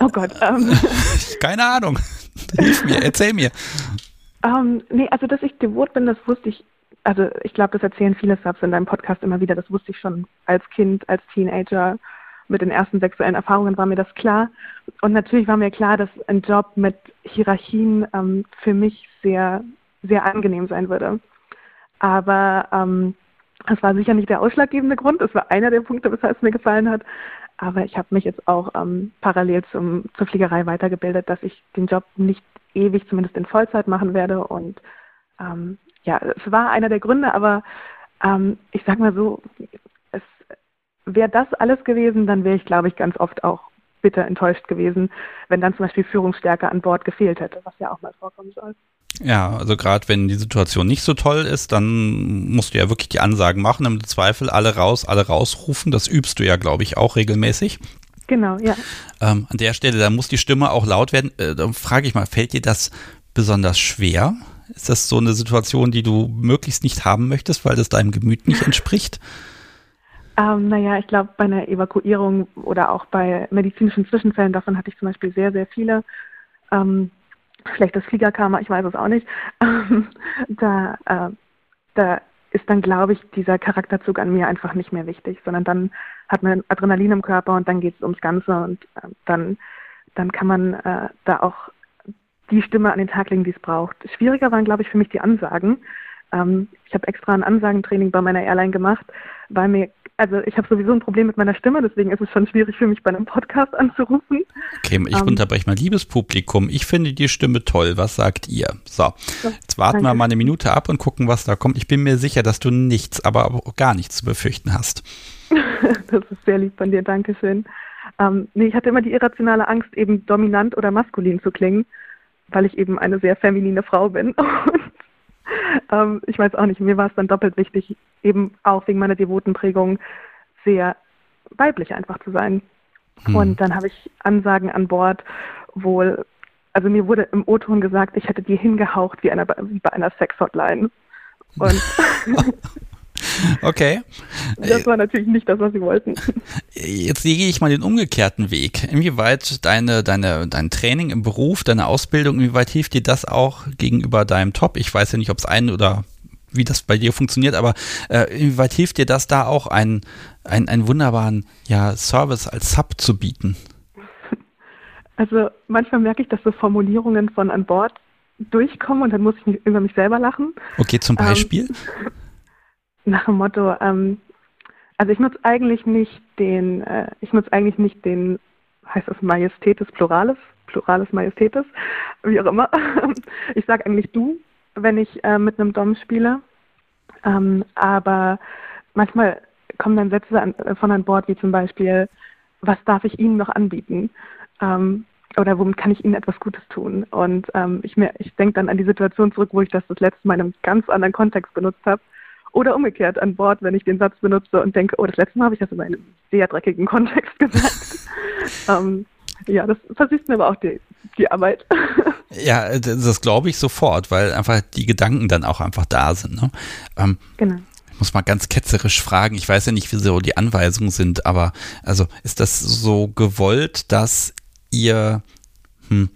Oh Gott. Ähm. *laughs* Keine Ahnung. Hilf mir, erzähl mir. Ähm, nee, also dass ich devot bin, das wusste ich, also ich glaube, das erzählen viele Subs in deinem Podcast immer wieder, das wusste ich schon als Kind, als Teenager mit den ersten sexuellen Erfahrungen war mir das klar. Und natürlich war mir klar, dass ein Job mit Hierarchien ähm, für mich sehr, sehr angenehm sein würde. Aber ähm, das war sicher nicht der ausschlaggebende Grund. Das war einer der Punkte, weshalb es mir gefallen hat. Aber ich habe mich jetzt auch ähm, parallel zum, zur Fliegerei weitergebildet, dass ich den Job nicht ewig, zumindest in Vollzeit machen werde. Und ähm, ja, es war einer der Gründe, aber ähm, ich sage mal so, wäre das alles gewesen, dann wäre ich, glaube ich, ganz oft auch bitter enttäuscht gewesen, wenn dann zum Beispiel Führungsstärke an Bord gefehlt hätte, was ja auch mal vorkommen soll. Ja, also gerade wenn die Situation nicht so toll ist, dann musst du ja wirklich die Ansagen machen, im Zweifel alle raus, alle rausrufen. Das übst du ja, glaube ich, auch regelmäßig. Genau, ja. Ähm, an der Stelle, da muss die Stimme auch laut werden. Äh, dann frage ich mal, fällt dir das besonders schwer? Ist das so eine Situation, die du möglichst nicht haben möchtest, weil das deinem Gemüt nicht entspricht? Ähm, naja, ich glaube, bei einer Evakuierung oder auch bei medizinischen Zwischenfällen, davon hatte ich zum Beispiel sehr, sehr viele. Ähm, vielleicht das Fliegerkarma, ich weiß es auch nicht. Ähm, da, äh, da ist dann, glaube ich, dieser Charakterzug an mir einfach nicht mehr wichtig, sondern dann hat man Adrenalin im Körper und dann geht es ums Ganze und äh, dann, dann kann man äh, da auch die Stimme an den Tag legen, die es braucht. Schwieriger waren, glaube ich, für mich die Ansagen. Ähm, ich habe extra ein Ansagentraining bei meiner Airline gemacht, weil mir also ich habe sowieso ein Problem mit meiner Stimme, deswegen ist es schon schwierig für mich bei einem Podcast *laughs* anzurufen. Okay, ich ähm, unterbreche mal, liebes Publikum, ich finde die Stimme toll. Was sagt ihr? So, jetzt warten danke. wir mal eine Minute ab und gucken, was da kommt. Ich bin mir sicher, dass du nichts, aber auch gar nichts zu befürchten hast. *laughs* das ist sehr lieb von dir, Dankeschön. Ähm, nee, ich hatte immer die irrationale Angst, eben dominant oder maskulin zu klingen, weil ich eben eine sehr feminine Frau bin. *laughs* Und ähm, ich weiß auch nicht, mir war es dann doppelt wichtig, eben auch wegen meiner devoten Prägung sehr weiblich einfach zu sein. Hm. Und dann habe ich Ansagen an Bord wohl, also mir wurde im O-Ton gesagt, ich hätte dir hingehaucht wie, einer, wie bei einer Sex-Hotline. Und *laughs* *laughs* Okay. Das war natürlich nicht das, was sie wollten. Jetzt gehe ich mal den umgekehrten Weg. Inwieweit deine, deine, dein Training im Beruf, deine Ausbildung, inwieweit hilft dir das auch gegenüber deinem Top? Ich weiß ja nicht, ob es ein oder wie das bei dir funktioniert, aber äh, inwieweit hilft dir das da auch, einen, einen, einen wunderbaren ja, Service als Sub zu bieten? Also manchmal merke ich, dass so Formulierungen von an Bord durchkommen und dann muss ich über mich selber lachen. Okay, zum ähm, Beispiel? Ähm, nach dem Motto, ähm, also ich nutze eigentlich nicht den, äh, ich nutze eigentlich nicht den, heißt das Majestätes Pluralis, Pluralis Majestätes, wie auch immer. *laughs* ich sage eigentlich du, wenn ich äh, mit einem Dom spiele. Ähm, aber manchmal kommen dann Sätze an, äh, von an Bord, wie zum Beispiel, was darf ich Ihnen noch anbieten? Ähm, oder womit kann ich Ihnen etwas Gutes tun? Und ähm, ich, ich denke dann an die Situation zurück, wo ich das das letzte Mal in einem ganz anderen Kontext benutzt habe oder umgekehrt an Bord, wenn ich den Satz benutze und denke, oh, das letzte Mal habe ich das in einem sehr dreckigen Kontext *laughs* gesagt. ähm, ja, das versüßt mir aber auch die, die Arbeit. *laughs* ja, das glaube ich sofort, weil einfach die Gedanken dann auch einfach da sind. Ne? Ähm, genau. Ich muss mal ganz ketzerisch fragen, ich weiß ja nicht, wie so die Anweisungen sind, aber also ist das so gewollt, dass ihr hm,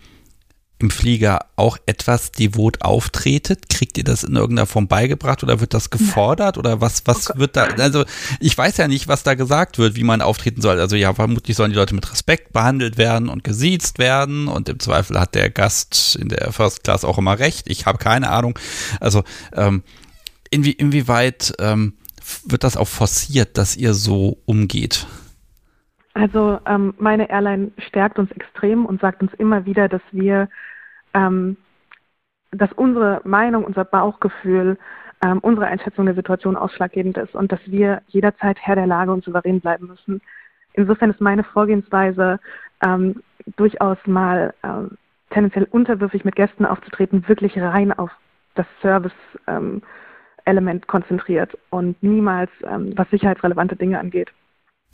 im Flieger auch etwas devot auftretet? Kriegt ihr das in irgendeiner Form beigebracht oder wird das gefordert oder was, was oh wird da, also ich weiß ja nicht, was da gesagt wird, wie man auftreten soll. Also ja, vermutlich sollen die Leute mit Respekt behandelt werden und gesiezt werden und im Zweifel hat der Gast in der First Class auch immer recht. Ich habe keine Ahnung. Also ähm, inwie, inwieweit ähm, wird das auch forciert, dass ihr so umgeht? Also ähm, meine Airline stärkt uns extrem und sagt uns immer wieder, dass wir, ähm, dass unsere Meinung, unser Bauchgefühl, ähm, unsere Einschätzung der Situation ausschlaggebend ist und dass wir jederzeit Herr der Lage und souverän bleiben müssen. Insofern ist meine Vorgehensweise ähm, durchaus mal ähm, tendenziell unterwürfig mit Gästen aufzutreten, wirklich rein auf das Service-Element ähm, konzentriert und niemals was sicherheitsrelevante Dinge angeht.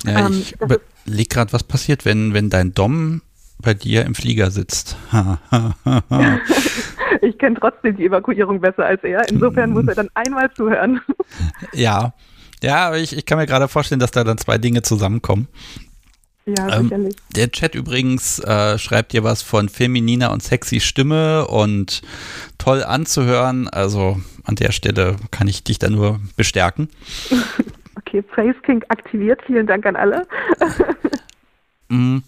Ja, ich ähm, überlege gerade, was passiert, wenn, wenn dein Dom bei dir im Flieger sitzt. *laughs* ich kenne trotzdem die Evakuierung besser als er. Insofern muss er dann einmal zuhören. *laughs* ja, ja, aber ich, ich kann mir gerade vorstellen, dass da dann zwei Dinge zusammenkommen. Ja, ähm, sicherlich. Der Chat übrigens äh, schreibt dir was von femininer und sexy Stimme und toll anzuhören. Also an der Stelle kann ich dich da nur bestärken. *laughs* Okay, Praise King aktiviert. Vielen Dank an alle. Mm,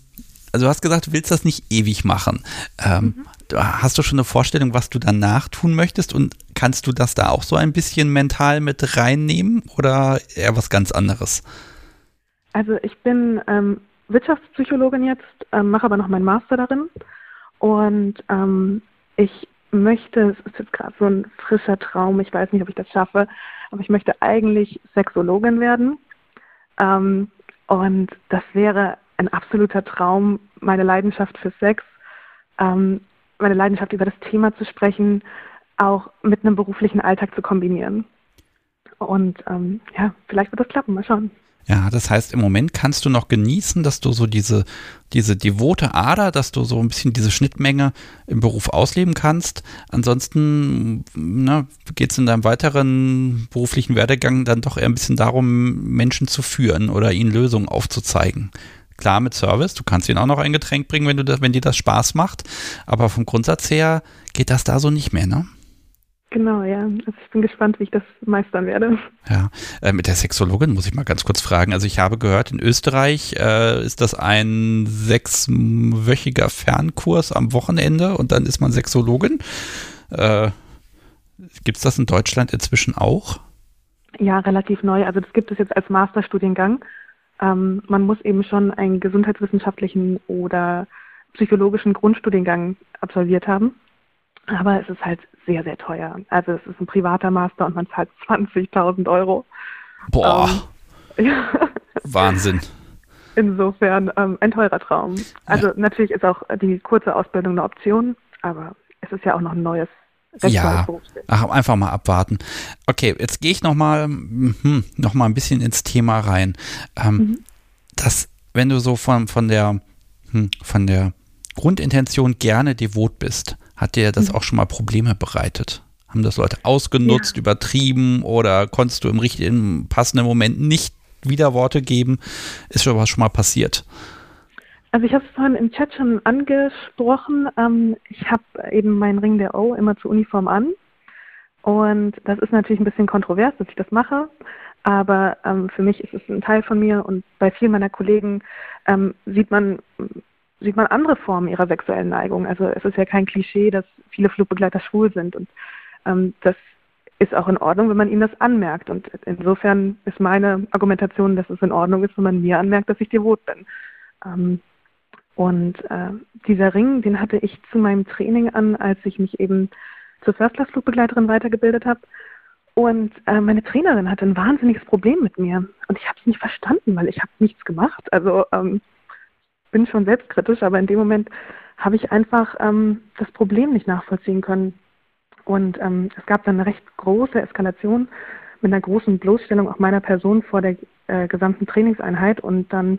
also du hast gesagt, du willst das nicht ewig machen. Ähm, mhm. Hast du schon eine Vorstellung, was du danach tun möchtest und kannst du das da auch so ein bisschen mental mit reinnehmen oder eher was ganz anderes? Also ich bin ähm, Wirtschaftspsychologin jetzt, ähm, mache aber noch meinen Master darin und ähm, ich möchte, es ist jetzt gerade so ein frischer Traum, ich weiß nicht, ob ich das schaffe, aber ich möchte eigentlich Sexologin werden. Ähm, und das wäre ein absoluter Traum, meine Leidenschaft für Sex, ähm, meine Leidenschaft über das Thema zu sprechen, auch mit einem beruflichen Alltag zu kombinieren. Und ähm, ja, vielleicht wird das klappen, mal schauen. Ja, das heißt, im Moment kannst du noch genießen, dass du so diese, diese devote Ader, dass du so ein bisschen diese Schnittmenge im Beruf ausleben kannst. Ansonsten ne, geht es in deinem weiteren beruflichen Werdegang dann doch eher ein bisschen darum, Menschen zu führen oder ihnen Lösungen aufzuzeigen. Klar mit Service, du kannst ihnen auch noch ein Getränk bringen, wenn, du das, wenn dir das Spaß macht, aber vom Grundsatz her geht das da so nicht mehr, ne? Genau, ja. Also ich bin gespannt, wie ich das meistern werde. Ja, äh, mit der Sexologin muss ich mal ganz kurz fragen. Also ich habe gehört, in Österreich äh, ist das ein sechswöchiger Fernkurs am Wochenende und dann ist man Sexologin. Äh, gibt es das in Deutschland inzwischen auch? Ja, relativ neu. Also das gibt es jetzt als Masterstudiengang. Ähm, man muss eben schon einen gesundheitswissenschaftlichen oder psychologischen Grundstudiengang absolviert haben. Aber es ist halt sehr, sehr teuer. Also es ist ein privater Master und man zahlt 20.000 Euro. Boah. Ähm, ja. *laughs* *laughs* Wahnsinn. Insofern ähm, ein teurer Traum. Also ja. natürlich ist auch die kurze Ausbildung eine Option, aber es ist ja auch noch ein neues. Ja, Ach, einfach mal abwarten. Okay, jetzt gehe ich noch mal, hm, noch mal ein bisschen ins Thema rein. Ähm, mhm. Das, wenn du so von, von der, hm, von der Grundintention gerne devot bist, hat dir das mhm. auch schon mal Probleme bereitet? Haben das Leute ausgenutzt, ja. übertrieben oder konntest du im richtigen, passenden Moment nicht Widerworte geben? Ist schon was schon mal passiert? Also ich habe es vorhin im Chat schon angesprochen. Ähm, ich habe eben meinen Ring der O immer zur Uniform an. Und das ist natürlich ein bisschen kontrovers, dass ich das mache. Aber ähm, für mich ist es ein Teil von mir und bei vielen meiner Kollegen ähm, sieht man sieht man andere Formen ihrer sexuellen Neigung. Also es ist ja kein Klischee, dass viele Flugbegleiter schwul sind und ähm, das ist auch in Ordnung, wenn man ihnen das anmerkt. Und insofern ist meine Argumentation, dass es in Ordnung ist, wenn man mir anmerkt, dass ich devot bin. Ähm, und äh, dieser Ring, den hatte ich zu meinem Training an, als ich mich eben zur First-Class-Flugbegleiterin weitergebildet habe. Und äh, meine Trainerin hatte ein wahnsinniges Problem mit mir. Und ich habe es nicht verstanden, weil ich habe nichts gemacht. Also ähm, bin schon selbstkritisch, aber in dem Moment habe ich einfach ähm, das Problem nicht nachvollziehen können. Und ähm, es gab dann eine recht große Eskalation mit einer großen Bloßstellung auch meiner Person vor der äh, gesamten Trainingseinheit. Und dann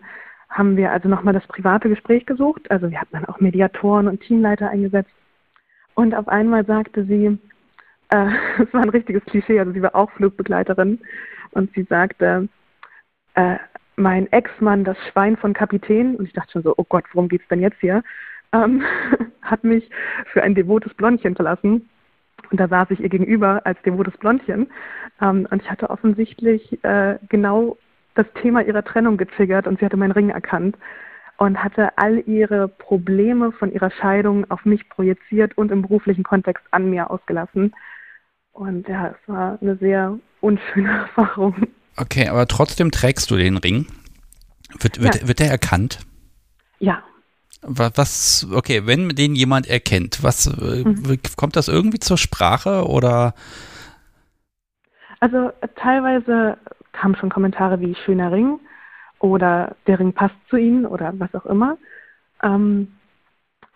haben wir also nochmal das private Gespräch gesucht. Also wir hatten dann auch Mediatoren und Teamleiter eingesetzt. Und auf einmal sagte sie, äh, *laughs* es war ein richtiges Klischee, also sie war auch Flugbegleiterin. Und sie sagte, äh, mein Ex-Mann, das Schwein von Kapitän, und ich dachte schon so, oh Gott, worum geht's denn jetzt hier, ähm, *laughs* hat mich für ein devotes Blondchen verlassen. Und da saß ich ihr gegenüber als devotes Blondchen. Ähm, und ich hatte offensichtlich äh, genau das Thema ihrer Trennung getriggert und sie hatte meinen Ring erkannt und hatte all ihre Probleme von ihrer Scheidung auf mich projiziert und im beruflichen Kontext an mir ausgelassen. Und ja, es war eine sehr unschöne *laughs* Erfahrung. Okay, aber trotzdem trägst du den Ring. Wird, wird, ja. wird er erkannt? Ja. Was, okay, wenn den jemand erkennt, was äh, mhm. kommt das irgendwie zur Sprache oder? Also teilweise kamen schon Kommentare wie schöner Ring oder der Ring passt zu Ihnen oder was auch immer. Ähm,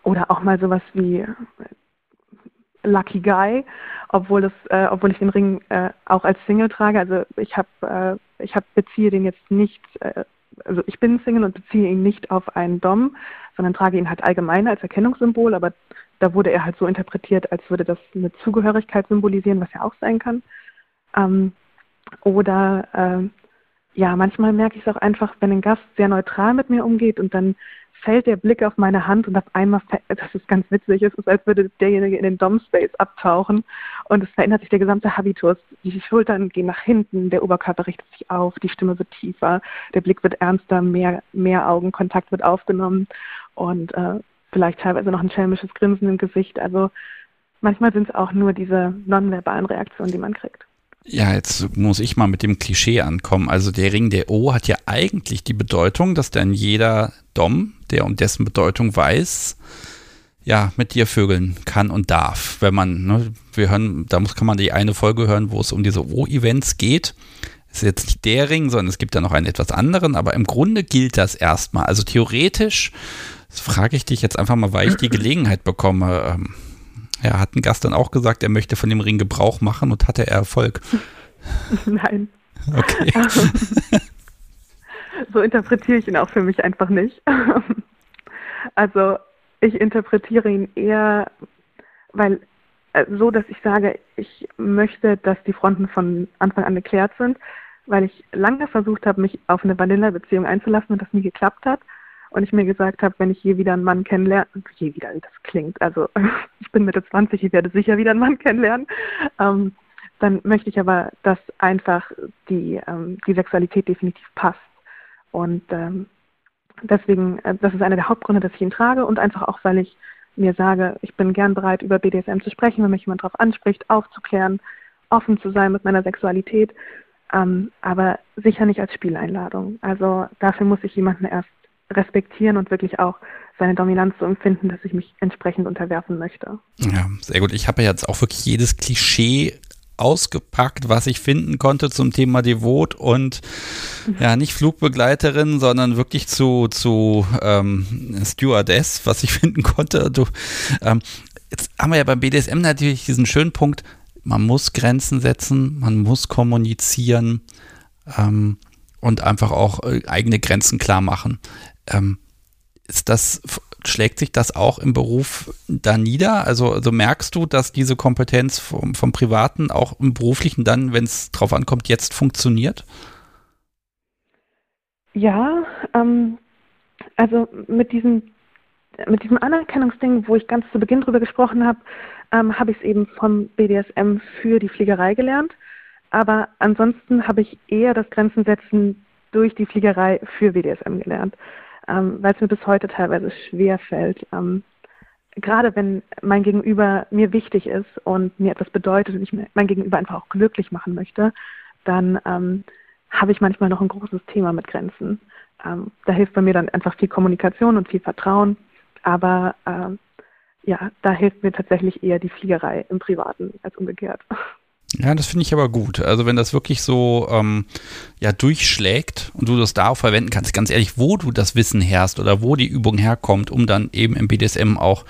oder auch mal sowas wie Lucky Guy, obwohl es, äh, obwohl ich den Ring äh, auch als Single trage. Also ich habe, äh, ich habe beziehe den jetzt nicht, äh, also ich bin Single und beziehe ihn nicht auf einen Dom, sondern trage ihn halt allgemein als Erkennungssymbol. Aber da wurde er halt so interpretiert, als würde das eine Zugehörigkeit symbolisieren, was ja auch sein kann. Ähm, oder äh, ja, manchmal merke ich es auch einfach, wenn ein Gast sehr neutral mit mir umgeht und dann fällt der Blick auf meine Hand und auf einmal, das ist ganz witzig, es ist, als würde derjenige in den Dom-Space abtauchen und es verändert sich der gesamte Habitus. Die Schultern gehen nach hinten, der Oberkörper richtet sich auf, die Stimme wird tiefer, der Blick wird ernster, mehr, mehr Augenkontakt wird aufgenommen und äh, vielleicht teilweise noch ein schelmisches Grinsen im Gesicht. Also manchmal sind es auch nur diese nonverbalen Reaktionen, die man kriegt. Ja, jetzt muss ich mal mit dem Klischee ankommen. Also der Ring der O hat ja eigentlich die Bedeutung, dass dann jeder Dom, der um dessen Bedeutung weiß, ja, mit dir vögeln kann und darf. Wenn man, ne, wir hören, da muss, kann man die eine Folge hören, wo es um diese O-Events geht. Ist jetzt nicht der Ring, sondern es gibt ja noch einen etwas anderen, aber im Grunde gilt das erstmal. Also theoretisch, das frage ich dich jetzt einfach mal, weil ich die Gelegenheit bekomme, ähm, ja, hat ein Gast dann auch gesagt, er möchte von dem Ring Gebrauch machen und hatte er Erfolg? *laughs* Nein. Okay. *laughs* so interpretiere ich ihn auch für mich einfach nicht. *laughs* also ich interpretiere ihn eher, weil äh, so, dass ich sage, ich möchte, dass die Fronten von Anfang an geklärt sind, weil ich lange versucht habe, mich auf eine Vanilla-Beziehung einzulassen und das nie geklappt hat. Und ich mir gesagt habe, wenn ich je wieder einen Mann kennenlerne, je wieder, wie das klingt, also *laughs* ich bin Mitte 20, ich werde sicher wieder einen Mann kennenlernen, ähm, dann möchte ich aber, dass einfach die, ähm, die Sexualität definitiv passt. Und ähm, deswegen, äh, das ist einer der Hauptgründe, dass ich ihn trage und einfach auch, weil ich mir sage, ich bin gern bereit, über BDSM zu sprechen, wenn mich jemand darauf anspricht, aufzuklären, offen zu sein mit meiner Sexualität, ähm, aber sicher nicht als Spieleinladung. Also dafür muss ich jemanden erst respektieren und wirklich auch seine Dominanz so empfinden, dass ich mich entsprechend unterwerfen möchte. Ja, sehr gut. Ich habe ja jetzt auch wirklich jedes Klischee ausgepackt, was ich finden konnte zum Thema Devot und ja, nicht Flugbegleiterin, sondern wirklich zu, zu ähm, Stewardess, was ich *laughs* finden konnte. Du, ähm, jetzt haben wir ja beim BDSM natürlich diesen schönen Punkt, man muss Grenzen setzen, man muss kommunizieren ähm, und einfach auch äh, eigene Grenzen klar machen. Ähm, ist das schlägt sich das auch im Beruf da nieder? Also, also merkst du, dass diese Kompetenz vom, vom Privaten auch im Beruflichen dann, wenn es drauf ankommt, jetzt funktioniert? Ja, ähm, also mit diesem, mit diesem Anerkennungsding, wo ich ganz zu Beginn drüber gesprochen habe, ähm, habe ich es eben vom BDSM für die Fliegerei gelernt. Aber ansonsten habe ich eher das Grenzensetzen durch die Fliegerei für BDSM gelernt ähm, weil es mir bis heute teilweise schwer fällt. Ähm, gerade wenn mein Gegenüber mir wichtig ist und mir etwas bedeutet und ich mein Gegenüber einfach auch glücklich machen möchte, dann ähm, habe ich manchmal noch ein großes Thema mit Grenzen. Ähm, da hilft bei mir dann einfach viel Kommunikation und viel Vertrauen, aber ähm, ja, da hilft mir tatsächlich eher die Fliegerei im Privaten als umgekehrt. *laughs* Ja, das finde ich aber gut. Also wenn das wirklich so ähm, ja durchschlägt und du das da auch verwenden kannst, ganz ehrlich, wo du das Wissen herst oder wo die Übung herkommt, um dann eben im BDSM auch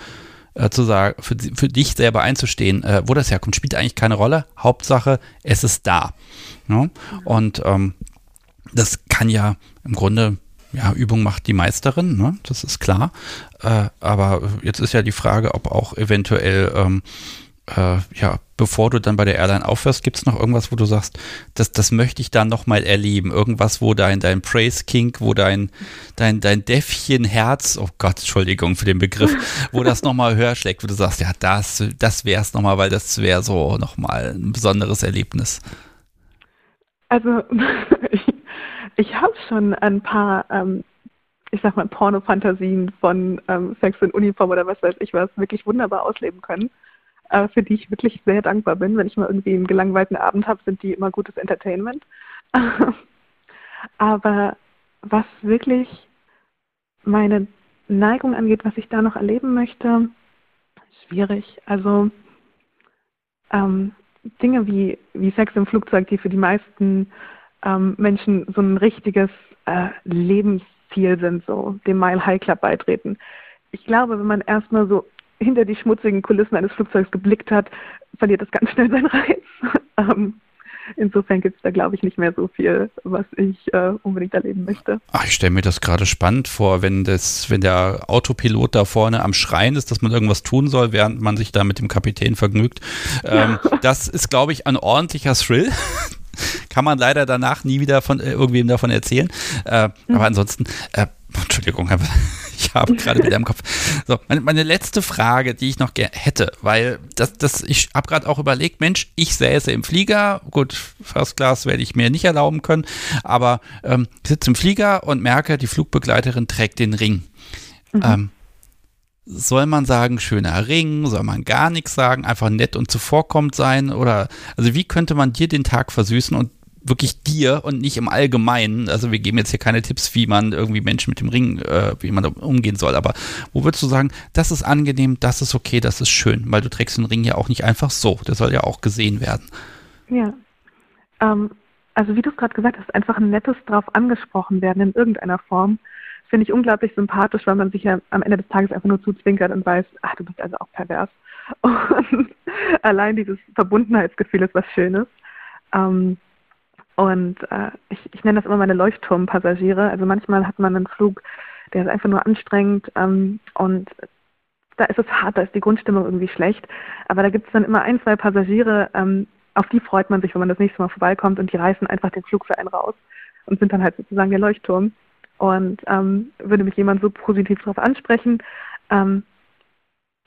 äh, zu sagen, für, für dich selber einzustehen, äh, wo das herkommt, spielt eigentlich keine Rolle. Hauptsache, es ist da. Ja? Und ähm, das kann ja im Grunde ja, Übung macht die Meisterin, ne? das ist klar. Äh, aber jetzt ist ja die Frage, ob auch eventuell ähm, äh, ja, bevor du dann bei der Airline aufhörst, gibt es noch irgendwas, wo du sagst, das, das möchte ich dann nochmal erleben? Irgendwas, wo dein, dein Praise King, wo dein, dein, dein Däffchenherz, oh Gott, Entschuldigung für den Begriff, wo das nochmal höher schlägt, wo du sagst, ja, das, das wäre es nochmal, weil das wäre so nochmal ein besonderes Erlebnis. Also, *laughs* ich, ich habe schon ein paar ähm, ich sag mal, Porno-Fantasien von ähm, Sex in Uniform oder was weiß ich was wirklich wunderbar ausleben können äh, für die ich wirklich sehr dankbar bin. Wenn ich mal irgendwie einen gelangweilten Abend habe, sind die immer gutes Entertainment. *laughs* Aber was wirklich meine Neigung angeht, was ich da noch erleben möchte, schwierig. Also ähm, Dinge wie, wie Sex im Flugzeug, die für die meisten ähm, Menschen so ein richtiges äh, Lebensziel sind, so dem Mile High Club beitreten. Ich glaube, wenn man erstmal so hinter die schmutzigen Kulissen eines Flugzeugs geblickt hat, verliert das ganz schnell seinen Reiz. *laughs* ähm, insofern gibt es da, glaube ich, nicht mehr so viel, was ich äh, unbedingt erleben möchte. Ach, ich stelle mir das gerade spannend vor, wenn das, wenn der Autopilot da vorne am Schreien ist, dass man irgendwas tun soll, während man sich da mit dem Kapitän vergnügt. Ähm, ja. *laughs* Das ist, glaube ich, ein ordentlicher Thrill. *laughs* Kann man leider danach nie wieder von äh, irgendwem davon erzählen. Äh, mhm. Aber ansonsten, äh, Entschuldigung, *laughs* ich habe gerade wieder im Kopf. So, meine, meine, letzte Frage, die ich noch hätte, weil das, das, ich habe gerade auch überlegt, Mensch, ich säße im Flieger, gut, First Class werde ich mir nicht erlauben können, aber ähm, ich sitze im Flieger und merke, die Flugbegleiterin trägt den Ring. Mhm. Ähm, soll man sagen, schöner Ring? Soll man gar nichts sagen? Einfach nett und zuvorkommend sein? Oder, also wie könnte man dir den Tag versüßen und wirklich dir und nicht im Allgemeinen. Also wir geben jetzt hier keine Tipps, wie man irgendwie Menschen mit dem Ring, äh, wie man umgehen soll. Aber wo würdest du sagen, das ist angenehm, das ist okay, das ist schön, weil du trägst den Ring ja auch nicht einfach so. Der soll ja auch gesehen werden. Ja. Ähm, also wie du es gerade gesagt hast, einfach ein nettes drauf angesprochen werden in irgendeiner Form, finde ich unglaublich sympathisch, weil man sich ja am Ende des Tages einfach nur zuzwinkert und weiß, ach, du bist also auch pervers. *laughs* Und allein dieses Verbundenheitsgefühl ist was Schönes. Ähm, Und äh, ich, ich nenne das immer meine Leuchtturmpassagiere. Also manchmal hat man einen Flug, der ist einfach nur anstrengend ähm, und da ist es hart, da ist die Grundstimmung irgendwie schlecht. Aber da gibt es dann immer ein, zwei Passagiere, ähm, auf die freut man sich, wenn man das nächste Mal vorbeikommt und die reißen einfach den Flug für einen raus und sind dann halt sozusagen der Leuchtturm. Und ähm, würde mich jemand so positiv darauf ansprechen, ähm,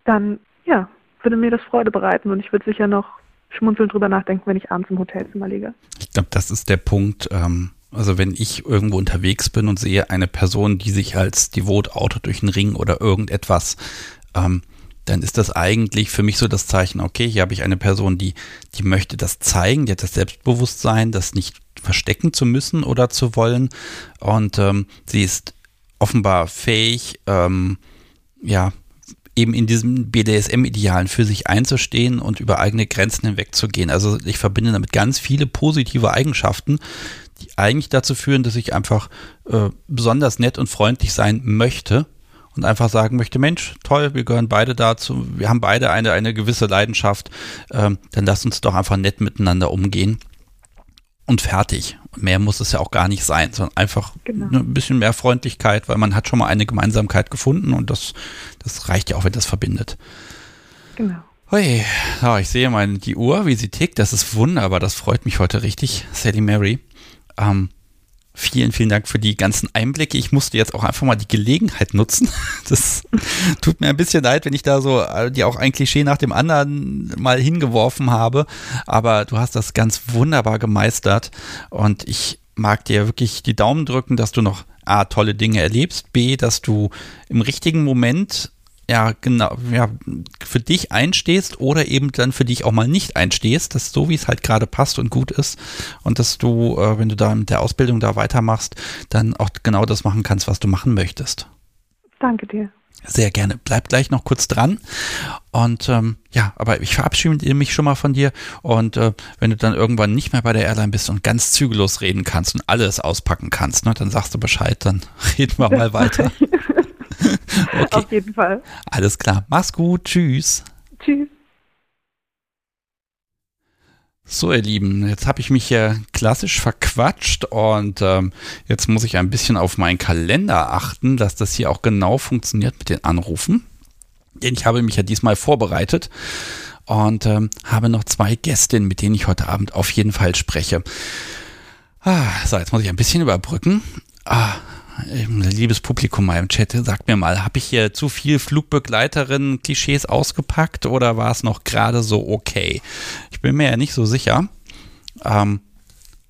dann ja, würde mir das Freude bereiten und ich würde sicher noch schmunzelnd drüber nachdenken, wenn ich abends im Hotelzimmer liege. Ich glaube, das ist der Punkt. Ähm, also wenn ich irgendwo unterwegs bin und sehe eine Person, die sich als devot Auto durch den Ring oder irgendetwas ähm, dann ist das eigentlich für mich so das Zeichen, okay, hier habe ich eine Person, die, die möchte das zeigen, die hat das Selbstbewusstsein, das nicht verstecken zu müssen oder zu wollen. Und ähm, sie ist offenbar fähig, ähm, ja, eben in diesem BDSM-Idealen für sich einzustehen und über eigene Grenzen hinwegzugehen. Also ich verbinde damit ganz viele positive Eigenschaften, die eigentlich dazu führen, dass ich einfach äh, besonders nett und freundlich sein möchte und einfach sagen möchte, Mensch, toll, wir gehören beide dazu, wir haben beide eine, eine gewisse Leidenschaft, ähm, dann lass uns doch einfach nett miteinander umgehen. Und fertig. Mehr muss es ja auch gar nicht sein, sondern einfach genau. Ne, ein bisschen mehr Freundlichkeit, weil man hat schon mal eine Gemeinsamkeit gefunden und das, das reicht ja auch, wenn das verbindet. Genau. Hui, ja, ich sehe mal die Uhr, wie sie tickt. Das ist wunderbar. Das freut mich heute richtig, Sally Mary. Ähm, Vielen, vielen Dank für die ganzen Einblicke. Ich musste jetzt auch einfach mal die Gelegenheit nutzen. *laughs* Das tut mir ein bisschen leid, wenn ich da so äh, dir auch ein Klischee nach dem anderen mal hingeworfen habe. Aber du hast das ganz wunderbar gemeistert und ich mag dir wirklich die Daumen drücken, dass du noch A, tolle Dinge erlebst, B, dass du im richtigen Moment ja, genau, ja, für dich einstehst oder eben dann für dich auch mal nicht einstehst, dass so wie es halt gerade passt und gut ist und dass du, äh, wenn du da mit der Ausbildung da weitermachst, dann auch genau das machen kannst, was du machen möchtest. Danke dir. Sehr gerne. Bleib gleich noch kurz dran. Und ähm, ja, aber ich verabschiede mich schon mal von dir. Und äh, wenn du dann irgendwann nicht mehr bei der Airline bist und ganz zügellos reden kannst und alles auspacken kannst, ne, dann sagst du Bescheid, dann *laughs* reden wir mal *laughs* weiter. *laughs* okay. Auf jeden Fall. Alles klar. Mach's gut. Tschüss. Tschüss. So, ihr Lieben, jetzt habe ich mich hier klassisch verquatscht und ähm, jetzt muss ich ein bisschen auf meinen Kalender achten, dass das hier auch genau funktioniert mit den Anrufen. Denn ich habe mich ja diesmal vorbereitet und ähm, habe noch zwei Gästinnen, mit denen ich heute Abend auf jeden Fall spreche. Ah, so, jetzt muss ich ein bisschen überbrücken. Ah, liebes Publikum mal im Chat, sagt mir mal, habe ich hier zu viel Flugbegleiterinnen-Klischees ausgepackt oder war es noch gerade so okay? Ich bin mir ja nicht so sicher. Ähm,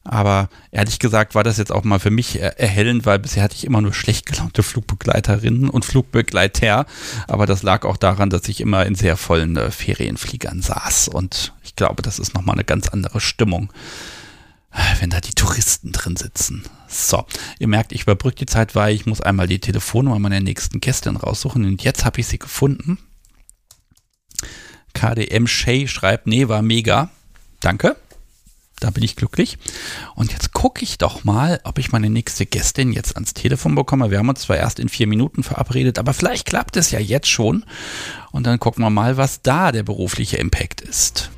aber ehrlich gesagt war das jetzt auch mal für mich erhellend, weil bisher hatte ich immer nur schlecht gelaunte Flugbegleiterinnen und Flugbegleiter. Aber das lag auch daran, dass ich immer in sehr vollen äh, Ferienfliegern saß. Und ich glaube, das ist nochmal eine ganz andere Stimmung wenn da die Touristen drin sitzen. So, ihr merkt, ich überbrücke die Zeit, weil ich muss einmal die Telefonnummer meiner nächsten Gästin raussuchen und jetzt habe ich sie gefunden. KDM Shay schreibt, nee, war mega. Danke. Da bin ich glücklich. Und jetzt gucke ich doch mal, ob ich meine nächste Gästin jetzt ans Telefon bekomme. Wir haben uns zwar erst in vier Minuten verabredet, aber vielleicht klappt es ja jetzt schon. Und dann gucken wir mal, was da der berufliche Impact ist.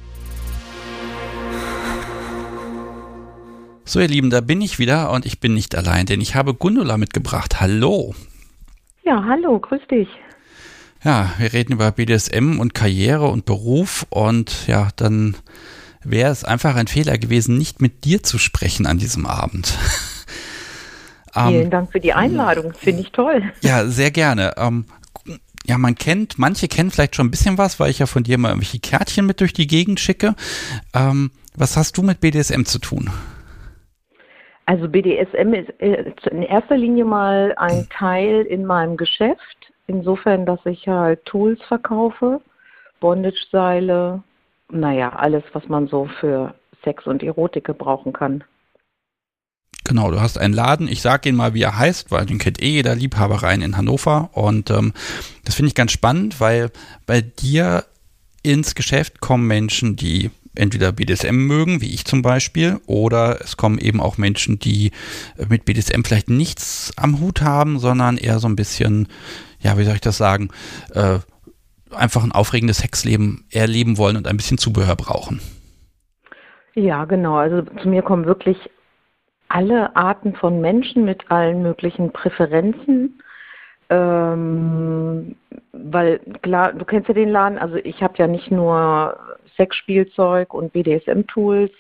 So, ihr Lieben, da bin ich wieder und ich bin nicht allein, denn ich habe Gundula mitgebracht. Hallo. Ja, hallo, grüß dich. Ja, wir reden über BDSM und Karriere und Beruf und ja, dann wäre es einfach ein Fehler gewesen, nicht mit dir zu sprechen an diesem Abend. *laughs* Vielen ähm, Dank für die Einladung, finde ich toll. Ja, sehr gerne. Ähm, ja, man kennt, manche kennen vielleicht schon ein bisschen was, weil ich ja von dir mal irgendwelche Kärtchen mit durch die Gegend schicke. Ähm, was hast du mit BDSM zu tun? Also BDSM ist in erster Linie mal ein Teil in meinem Geschäft, insofern, dass ich halt Tools verkaufe, Bondage-Seile, naja, alles, was man so für Sex und Erotik gebrauchen kann. Genau, du hast einen Laden, ich sage ihn mal, wie er heißt, weil den kennt eh jeder Liebhabereien in Hannover und ähm, das finde ich ganz spannend, weil bei dir ins Geschäft kommen Menschen, die entweder BDSM mögen, wie ich zum Beispiel, oder es kommen eben auch Menschen, die äh, mit BDSM vielleicht nichts am Hut haben, sondern eher so ein bisschen, ja, wie soll ich das sagen, äh, einfach ein aufregendes Sexleben erleben wollen und ein bisschen Zubehör brauchen. Ja, genau. Also zu mir kommen wirklich alle Arten von Menschen mit allen möglichen Präferenzen. Ähm, weil klar, du kennst ja den Laden, also ich habe ja nicht nur Sexspielzeug und BDSM-Tools,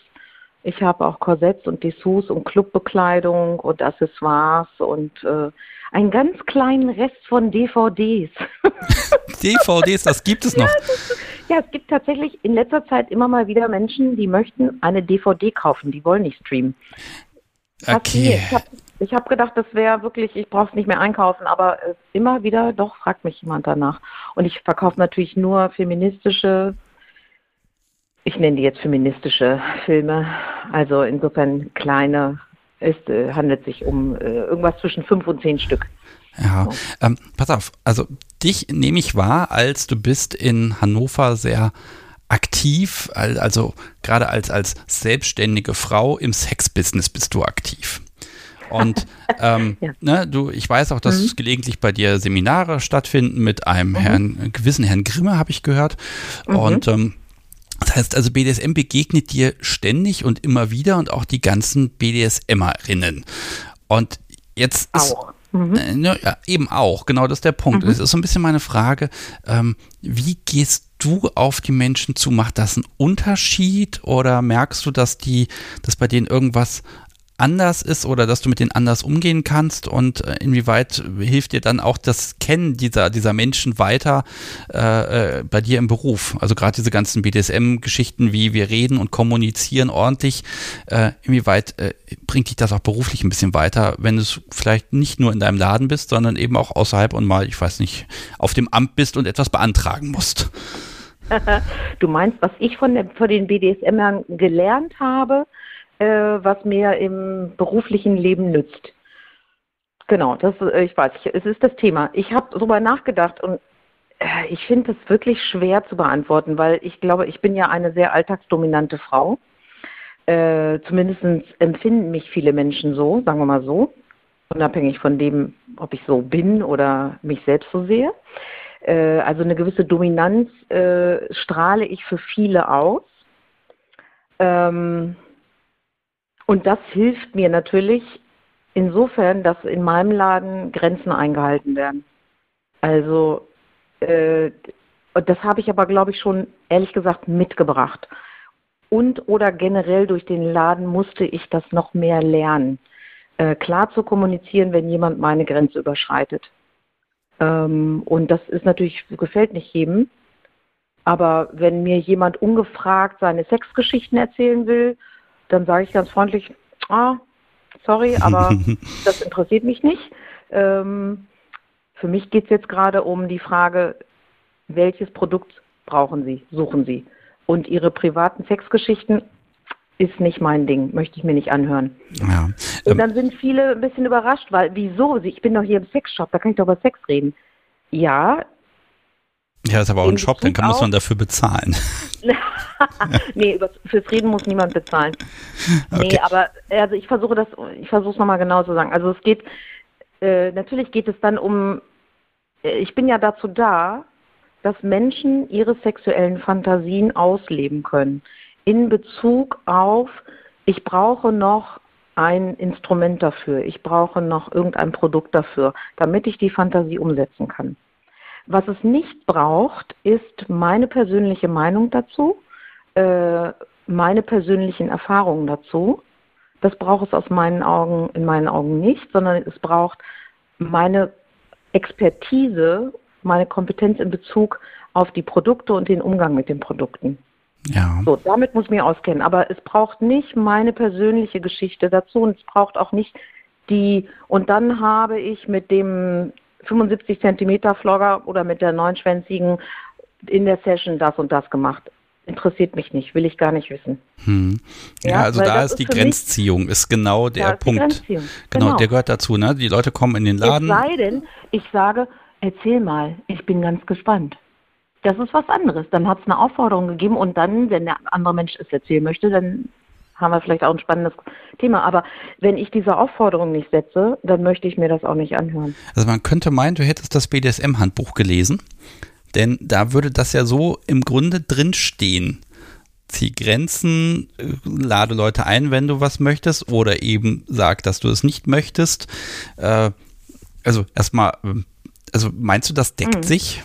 ich habe auch Korsetts und Dessous und Clubbekleidung und Accessoires und äh, einen ganz kleinen Rest von DVDs. *laughs* DVDs, das gibt es noch. Ja, es gibt tatsächlich in letzter Zeit immer mal wieder Menschen, die möchten eine DVD kaufen, die wollen nicht streamen. Okay. Ich habe hab gedacht, das wäre wirklich, ich brauche es nicht mehr einkaufen, aber äh, immer wieder, doch, fragt mich jemand danach. Und ich verkaufe natürlich nur feministische ich nenne die jetzt feministische Filme. Also insofern kleine, es äh, handelt sich um äh, irgendwas zwischen fünf und zehn Stück. Ja, ähm, pass auf, also dich nehme ich wahr, als du bist in Hannover sehr aktiv, also gerade als, als selbstständige Frau im Sexbusiness bist du aktiv. Und *laughs* ähm, ja. ne, du, ich weiß auch, dass mhm. gelegentlich bei dir Seminare stattfinden mit einem mhm. Herrn, gewissen Herrn Grimme, habe ich gehört. Mhm. Und ähm, heißt also, BDSM begegnet dir ständig und immer wieder und auch die ganzen BDSMerinnen. Und jetzt ist, auch. Mhm. Äh, ne, ja, eben auch, genau das ist der Punkt. Mhm. Das ist so ein bisschen meine Frage, ähm, wie gehst du auf die Menschen zu? Macht das einen Unterschied oder merkst du, dass die, dass bei denen irgendwas anders ist oder dass du mit denen anders umgehen kannst und äh, inwieweit hilft dir dann auch das Kennen dieser, dieser Menschen weiter äh, äh, bei dir im Beruf? Also gerade diese ganzen BDSM-Geschichten, wie wir reden und kommunizieren ordentlich, äh, inwieweit äh, bringt dich das auch beruflich ein bisschen weiter, wenn du vielleicht nicht nur in deinem Laden bist, sondern eben auch außerhalb und mal, ich weiß nicht, auf dem Amt bist und etwas beantragen musst? *laughs* Du meinst, was ich von, der, von den BDSMern gelernt habe? Äh, was mir im beruflichen Leben nützt. Genau, das, äh, ich weiß, ich, es ist das Thema. Ich habe darüber nachgedacht und äh, ich finde es wirklich schwer zu beantworten, weil ich glaube, ich bin ja eine sehr alltagsdominante Frau. Äh, zumindest empfinden mich viele Menschen so, sagen wir mal so, unabhängig von dem, ob ich so bin oder mich selbst so sehe. Äh, also eine gewisse Dominanz äh, strahle ich für viele aus. Ähm, und das hilft mir natürlich insofern, dass in meinem Laden Grenzen eingehalten werden. Also äh, das habe ich aber, glaube ich, schon ehrlich gesagt mitgebracht. Und oder generell durch den Laden musste ich das noch mehr lernen, äh, klar zu kommunizieren, wenn jemand meine Grenze überschreitet. Ähm, und das ist natürlich, gefällt nicht jedem. Aber wenn mir jemand ungefragt seine Sexgeschichten erzählen will, dann sage ich ganz freundlich, ah, sorry, aber *laughs* das interessiert mich nicht. Ähm, für mich geht es jetzt gerade um die Frage, welches Produkt brauchen Sie, suchen Sie. Und Ihre privaten Sexgeschichten ist nicht mein Ding, möchte ich mir nicht anhören. Ja, ähm, und dann sind viele ein bisschen überrascht, weil wieso? Ich bin doch hier im Sexshop, da kann ich doch über Sex reden. Ja, ja, ist aber auch ein Shop, dann kann, muss man dafür bezahlen. *laughs* *laughs* *laughs* nee, fürs Reden muss niemand bezahlen. Okay. Nee, aber also ich versuche das, ich versuche es nochmal genau zu sagen. Also es geht, äh, natürlich geht es dann um, äh, ich bin ja dazu da, dass Menschen ihre sexuellen Fantasien ausleben können. In Bezug auf, ich brauche noch ein Instrument dafür, ich brauche noch irgendein Produkt dafür, damit ich die Fantasie umsetzen kann. Was es nicht braucht, ist meine persönliche Meinung dazu, äh, meine persönlichen Erfahrungen dazu. Das braucht es aus meinen Augen, in meinen Augen nicht, sondern es braucht meine Expertise, meine Kompetenz in Bezug auf die Produkte und den Umgang mit den Produkten. Ja. So, damit muss ich mich auskennen. Aber es braucht nicht meine persönliche Geschichte dazu und es braucht auch nicht die, und dann habe ich mit dem 75 Zentimeter Flogger oder mit der neunschwänzigen in der Session das und das gemacht. Interessiert mich nicht, will ich gar nicht wissen. Hm. Ja, ja, also da ist die Grenzziehung, ist genau der Punkt. Genau, genau, der gehört dazu, ne? Die Leute kommen in den Laden. Es sei denn, ich sage, erzähl mal, ich bin ganz gespannt. Das ist was anderes. Dann hat es eine Aufforderung gegeben und dann, wenn der andere Mensch es erzählen möchte, dann haben wir vielleicht auch ein spannendes Thema. Aber wenn ich diese Aufforderung nicht setze, dann möchte ich mir das auch nicht anhören. Also man könnte meinen, du hättest das BDSM-Handbuch gelesen, denn da würde das ja so im Grunde drinstehen. zieh Grenzen, äh, lade Leute ein, wenn du was möchtest, oder eben sag, dass du es nicht möchtest. Äh, also erstmal, ähm, also meinst du, das deckt mhm. sich?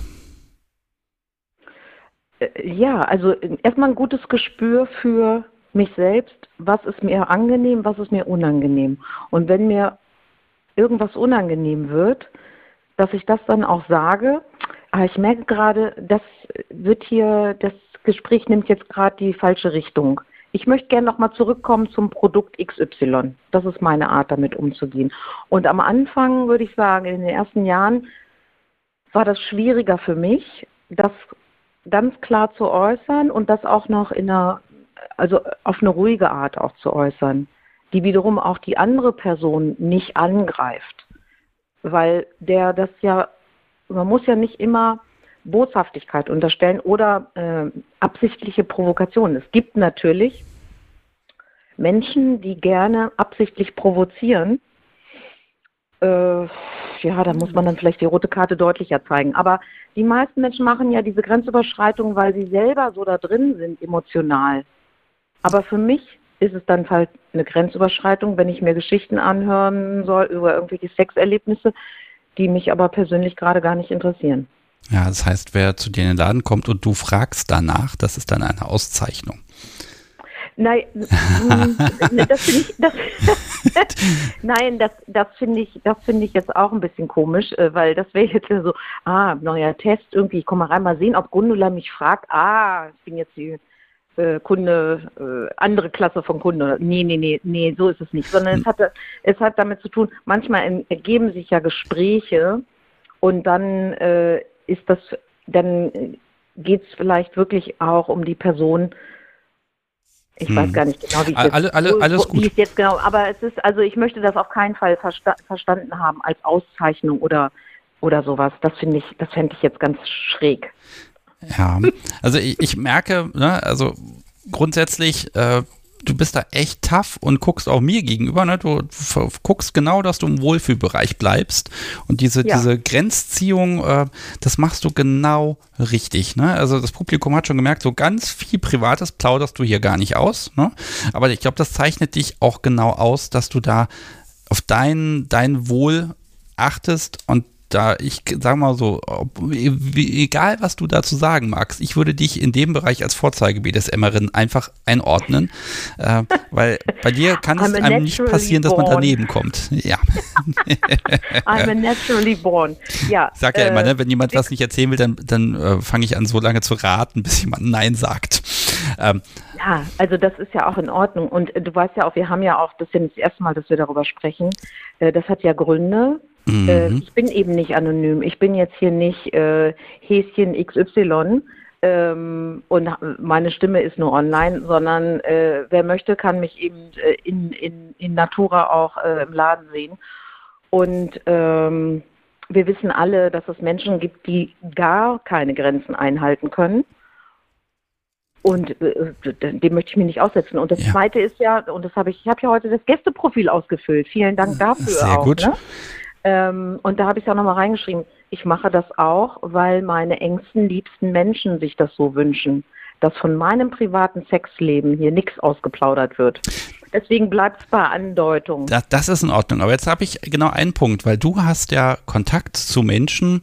Äh, ja, also erstmal ein gutes Gespür für mich selbst, was ist mir angenehm, was ist mir unangenehm. Und wenn mir irgendwas unangenehm wird, dass ich das dann auch sage, aber ich merke gerade, das wird hier, das Gespräch nimmt jetzt gerade die falsche Richtung. Ich möchte gerne nochmal zurückkommen zum Produkt XY. Das ist meine Art, damit umzugehen. Und am Anfang würde ich sagen, in den ersten Jahren war das schwieriger für mich, das ganz klar zu äußern und das auch noch in einer, also auf eine ruhige Art auch zu äußern, die wiederum auch die andere Person nicht angreift. Weil der das ja, man muss ja nicht immer Boshaftigkeit unterstellen oder äh, absichtliche Provokation. Es gibt natürlich Menschen, die gerne absichtlich provozieren. Äh, ja, da muss man dann vielleicht die rote Karte deutlicher zeigen. Aber die meisten Menschen machen ja diese Grenzüberschreitung, weil sie selber so da drin sind, emotional. Aber für mich ist es dann halt eine Grenzüberschreitung, wenn ich mir Geschichten anhören soll über irgendwelche Sexerlebnisse, die mich aber persönlich gerade gar nicht interessieren. Ja, das heißt, wer zu dir in den Laden kommt und du fragst danach, das ist dann eine Auszeichnung. Nein, *laughs* mm, das finde ich, das, *laughs* nein, das, das finde ich, das finde ich jetzt auch ein bisschen komisch, äh, weil das wäre jetzt so, ah, neuer Test irgendwie, ich komme mal rein, mal sehen, ob Gundula mich fragt, ah, ich bin jetzt die äh, Kunde, äh, andere Klasse von Kunde. Nee, nee, nee, nee, so ist es nicht, sondern es hat, es hat damit zu tun, manchmal ergeben sich ja Gespräche und dann äh, ist das, dann geht es vielleicht wirklich auch um die Person. Ich hm. weiß gar nicht genau, wie ich alle, jetzt, alle, alles gut. Wie es jetzt genau, aber es ist, also ich möchte das auf keinen Fall versta verstanden haben als Auszeichnung oder oder sowas. Das finde ich, das fände ich jetzt ganz schräg. Ja, also ich, ich merke, ne, also grundsätzlich äh, du bist da echt tough und guckst auch mir gegenüber. Ne? Du, du guckst genau, dass du im Wohlfühlbereich bleibst. Und diese, ja. diese Grenzziehung, äh, das machst du genau richtig. Ne? Also das Publikum hat schon gemerkt, so ganz viel Privates plauderst du hier gar nicht aus. Ne? Aber ich glaube, das zeichnet dich auch genau aus, dass du da auf dein, dein Wohl achtest und da, ich sag mal so, ob, egal was du dazu sagen magst, ich würde dich in dem Bereich als Vorzeige-BDSMerin einfach einordnen, äh, *laughs* weil bei dir kann es einem nicht passieren, dass man daneben kommt. Ja. *laughs* I'm a naturally born. Ja. Sag ja äh, immer, ne, wenn jemand was nicht erzählen will, dann, dann äh, fange ich an, so lange zu raten, bis jemand Nein sagt. Ähm, ja, also das ist ja auch in Ordnung. Und äh, du weißt ja auch, wir haben ja auch, das ist ja nicht das erste Mal, dass wir darüber sprechen, äh, das hat ja Gründe. Mhm. Äh, ich bin eben nicht anonym. Ich bin jetzt hier nicht äh, Häschen XY ähm, und meine Stimme ist nur online, sondern äh, wer möchte, kann mich eben äh, in, in, in Natura auch äh, im Laden sehen. Und ähm, wir wissen alle, dass es Menschen gibt, die gar keine Grenzen einhalten können. Und äh, dem möchte ich mich nicht aussetzen. Und das ja. Zweite ist ja, und das habe ich, ich habe ja heute das Gästeprofil ausgefüllt. Vielen Dank dafür Sehr auch. Gut. Ne? Ähm, und da habe ich ja nochmal reingeschrieben, ich mache das auch, weil meine engsten, liebsten Menschen sich das so wünschen, dass von meinem privaten Sexleben hier nichts ausgeplaudert wird. Deswegen bleibt es bei Andeutung. Das, das ist in Ordnung. Aber jetzt habe ich genau einen Punkt, weil du hast ja Kontakt zu Menschen,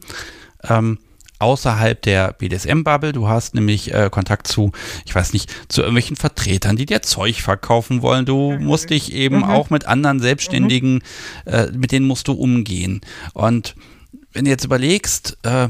ähm, außerhalb der BDSM-Bubble. Du hast nämlich äh, Kontakt zu, ich weiß nicht, zu irgendwelchen Vertretern, die dir Zeug verkaufen wollen. Du mhm. musst dich eben mhm. auch mit anderen Selbstständigen, mhm. äh, mit denen musst du umgehen. Und wenn du jetzt überlegst, äh,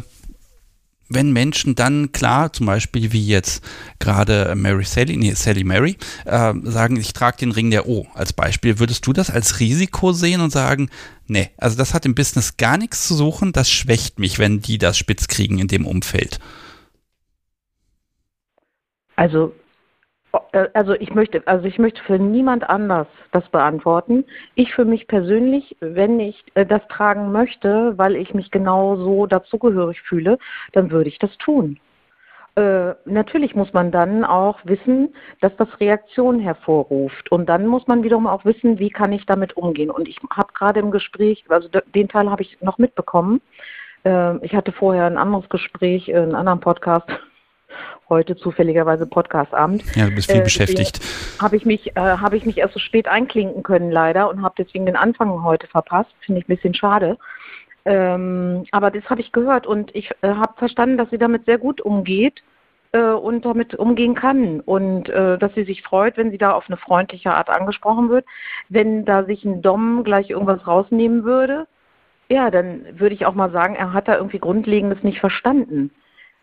wenn Menschen dann klar, zum Beispiel wie jetzt gerade Mary Sally, nee, Sally Mary, äh, sagen, ich trage den Ring der O als Beispiel, würdest du das als Risiko sehen und sagen, nee, also das hat im Business gar nichts zu suchen, das schwächt mich, wenn die das spitz kriegen in dem Umfeld? Also also ich möchte, also ich möchte für niemand anders das beantworten. Ich für mich persönlich, wenn ich äh, das tragen möchte, weil ich mich genau so dazugehörig fühle, dann würde ich das tun. Äh, natürlich muss man dann auch wissen, dass das Reaktionen hervorruft. Und dann muss man wiederum auch wissen, wie kann ich damit umgehen. Und ich habe gerade im Gespräch, also den Teil habe ich noch mitbekommen. Äh, ich hatte vorher ein anderes Gespräch, einen anderen Podcast heute zufälligerweise Podcastabend. Ja, du bist viel äh, beschäftigt. Habe ich mich, äh, habe ich mich erst so spät einklinken können leider und habe deswegen den Anfang heute verpasst. Finde ich ein bisschen schade. Ähm, aber das habe ich gehört und ich äh, habe verstanden, dass sie damit sehr gut umgeht äh, und damit umgehen kann und äh, dass sie sich freut, wenn sie da auf eine freundliche Art angesprochen wird. Wenn da sich ein Dom gleich irgendwas rausnehmen würde, ja, dann würde ich auch mal sagen, er hat da irgendwie Grundlegendes nicht verstanden.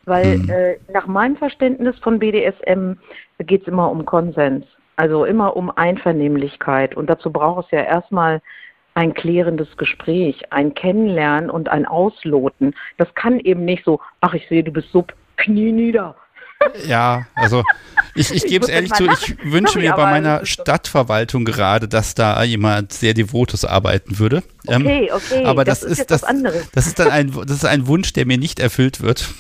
Weil mhm. äh, nach meinem Verständnis von BDSM geht es immer um Konsens. Also immer um Einvernehmlichkeit. Und dazu braucht es ja erstmal ein klärendes Gespräch, ein Kennenlernen und ein Ausloten. Das kann eben nicht so, ach, ich sehe, du bist so, knie nieder. Ja, also ich, ich gebe es ehrlich zu, ich wünsche Sorry, mir bei meiner Stadtverwaltung gerade, dass da jemand sehr devotes arbeiten würde. Ähm, okay, okay. Aber das, das ist, ist das, das ist dann ein, das ist ein Wunsch, der mir nicht erfüllt wird. *laughs*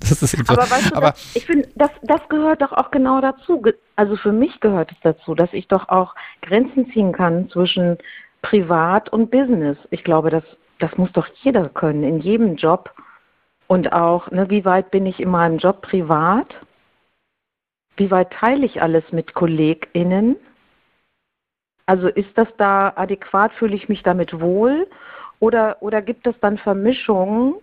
Das ist aber so. weißt du, aber das, ich finde, das, das gehört doch auch genau dazu. Also für mich gehört es dazu, dass ich doch auch Grenzen ziehen kann zwischen Privat und Business. Ich glaube, das, das muss doch jeder können, in jedem Job. Und auch, ne, wie weit bin ich in meinem Job privat? Wie weit teile ich alles mit KollegInnen? Also ist das da adäquat? Fühle ich mich damit wohl? Oder, oder gibt es dann Vermischungen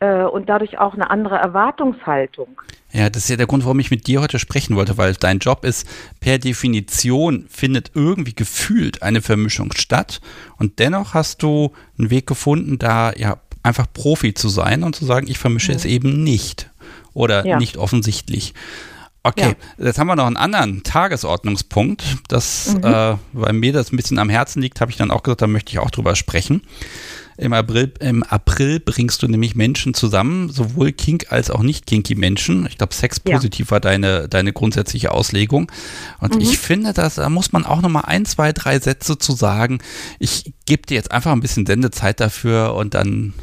äh, und dadurch auch eine andere Erwartungshaltung? Ja, das ist ja der Grund, warum ich mit dir heute sprechen wollte, weil dein Job ist, per Definition findet irgendwie gefühlt eine Vermischung statt und dennoch hast du einen Weg gefunden, da ja einfach Profi zu sein und zu sagen, ich vermische mhm. es eben nicht oder ja. nicht offensichtlich. Okay, ja. jetzt haben wir noch einen anderen Tagesordnungspunkt. Das, mhm. äh, weil mir das ein bisschen am Herzen liegt, habe ich dann auch gesagt, da möchte ich auch drüber sprechen. Im April, Im April bringst du nämlich Menschen zusammen, sowohl kink als auch nicht kinky Menschen. Ich glaube, sexpositiv ja. war deine, deine grundsätzliche Auslegung. Und mhm. ich finde, dass, da muss man auch nochmal ein, zwei, drei Sätze zu sagen. Ich gebe dir jetzt einfach ein bisschen Sendezeit dafür und dann,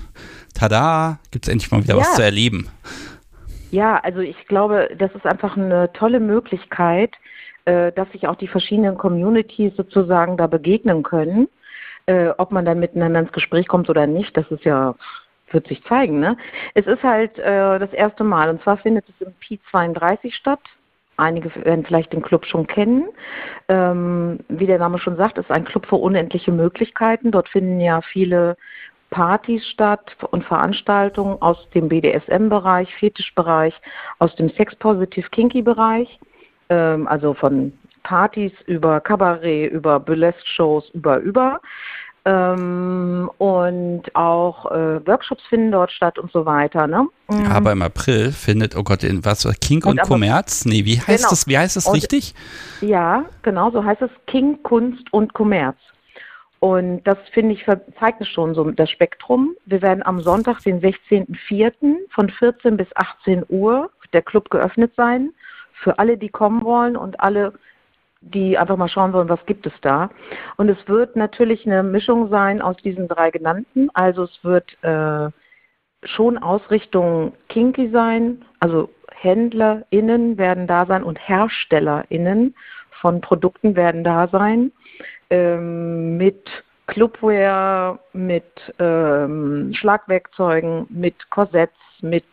tada, gibt es endlich mal wieder ja. was zu erleben. Ja, also ich glaube, das ist einfach eine tolle Möglichkeit, äh, dass sich auch die verschiedenen Communities sozusagen da begegnen können. Äh, ob man dann miteinander ins Gespräch kommt oder nicht, das ist ja, wird sich zeigen. Ne? Es ist halt äh, das erste Mal und zwar findet es im Pi32 statt. Einige werden vielleicht den Club schon kennen. Ähm, wie der Name schon sagt, ist ein Club für unendliche Möglichkeiten. Dort finden ja viele Partys statt und Veranstaltungen aus dem BDSM-Bereich, Fetischbereich, aus dem Sex-Positive-Kinky-Bereich, ähm, also von Partys über Kabarett, über Burlesque-Shows, über, über. Ähm, und auch äh, Workshops finden dort statt und so weiter. Ne? Mhm. Aber im April findet, oh Gott, was King und, und Kommerz? Nee, wie heißt genau. das, wie heißt das richtig? ja, genau, so heißt es King, Kunst und Kommerz. Und das finde ich zeigt es schon so das Spektrum. Wir werden am Sonntag, den 16.04. von 14 bis 18 Uhr der Club geöffnet sein. Für alle, die kommen wollen und alle, die einfach mal schauen wollen, was gibt es da. Und es wird natürlich eine Mischung sein aus diesen drei genannten. Also es wird äh, schon Ausrichtung Kinky sein, also HändlerInnen werden da sein und HerstellerInnen von Produkten werden da sein. Ähm, mit Clubwear, mit ähm, Schlagwerkzeugen, mit Korsetts, mit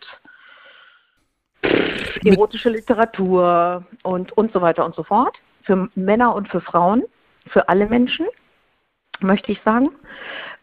erotische Literatur und, und so weiter und so fort für Männer und für Frauen, für alle Menschen, möchte ich sagen.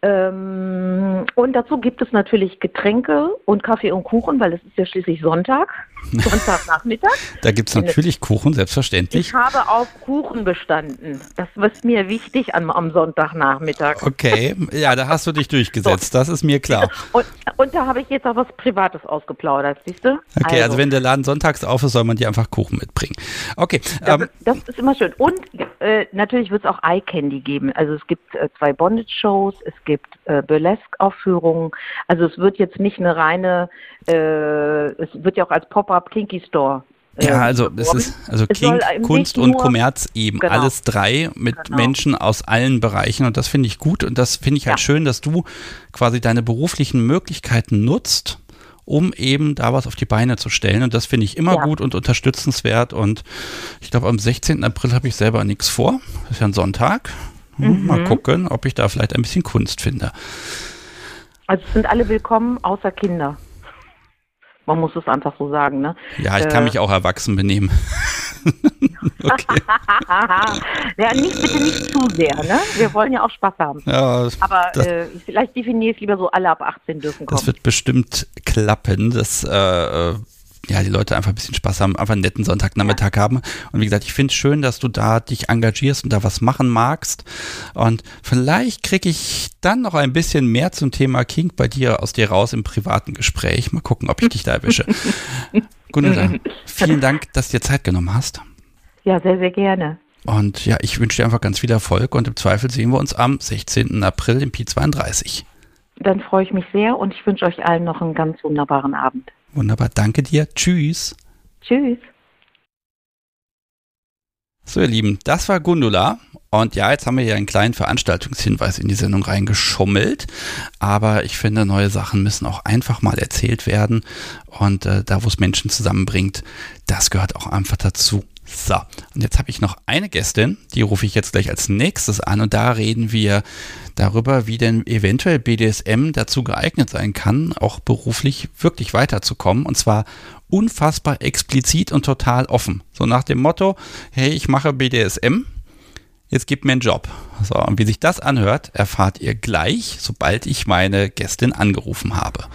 Ähm, und dazu gibt es natürlich Getränke und Kaffee und Kuchen, weil es ist ja schließlich Sonntag, Sonntagnachmittag. *laughs* da gibt es natürlich Kuchen, selbstverständlich. Ich habe auf Kuchen bestanden. Das ist mir wichtig am, am Sonntagnachmittag. Okay, ja, da hast du dich durchgesetzt, so. das ist mir klar. *laughs* Und, und da habe ich jetzt auch was Privates ausgeplaudert, siehst du? Okay, also, also, wenn der Laden sonntags auf ist, soll man dir einfach Kuchen mitbringen. Okay. Das, ähm, das ist immer schön. Und äh, natürlich wird es auch Eye Candy geben. Also es gibt äh, zwei Bondage-Shows, es gibt äh, Burlesque-Aufführungen. Also es wird jetzt nicht eine reine, äh, es wird ja auch als Pop-up Kinky Store äh, ja, also es ist also King, Kunst und Kommerz eben genau. alles drei mit genau. Menschen aus allen Bereichen und das finde ich gut und das finde ich halt ja. schön, dass du quasi deine beruflichen Möglichkeiten nutzt, um eben da was auf die Beine zu stellen und das finde ich immer ja. gut und unterstützenswert und ich glaube am 16. April habe ich selber nichts vor, das ist ja ein Sonntag, Mhm. Mal gucken, ob ich da vielleicht ein bisschen Kunst finde. Also sind alle willkommen, außer Kinder. Man muss es einfach so sagen. Ne? Ja, ich kann Äh, mich auch erwachsen benehmen. okay. *laughs* ja, nicht, bitte nicht zu sehr, ne? Wir wollen ja auch Spaß haben. Ja, Aber Das- äh, vielleicht definiere ich es lieber so, alle ab 18 dürfen kommen. das wird bestimmt klappen, dass äh, äh, ja, die Leute einfach ein bisschen Spaß haben, einfach einen netten Sonntagnachmittag haben. Und wie gesagt, ich finde es schön, dass du da dich engagierst und da was machen magst. Und vielleicht kriege ich dann noch ein bisschen mehr zum Thema King bei dir aus dir raus im privaten Gespräch. Mal gucken, ob ich dich da erwische. *laughs* Gundula, vielen Dank, dass du dir Zeit genommen hast. ja, sehr, sehr gerne. Und ja, ich wünsche dir einfach ganz viel Erfolg und im Zweifel sehen wir uns am 16. April im Pi32. Dann freue ich mich sehr und ich wünsche euch allen noch einen ganz wunderbaren Abend. Wunderbar, danke dir. Tschüss. Tschüss. So, ihr Lieben, das war Gundula. Und ja, jetzt haben wir hier einen kleinen Veranstaltungshinweis in die Sendung reingeschummelt. Aber ich finde, neue Sachen müssen auch einfach mal erzählt werden. Und äh, da, wo es Menschen zusammenbringt, das gehört auch einfach dazu. So, und jetzt habe ich noch eine Gästin, die rufe ich jetzt gleich als nächstes an. Und da reden wir darüber, wie denn eventuell BDSM dazu geeignet sein kann, auch beruflich wirklich weiterzukommen. Und zwar unfassbar explizit und total offen. So nach dem Motto, hey, ich mache BDSM, jetzt gib mir einen Job. So, und wie sich das anhört, erfahrt ihr gleich, sobald ich meine Gästin angerufen habe.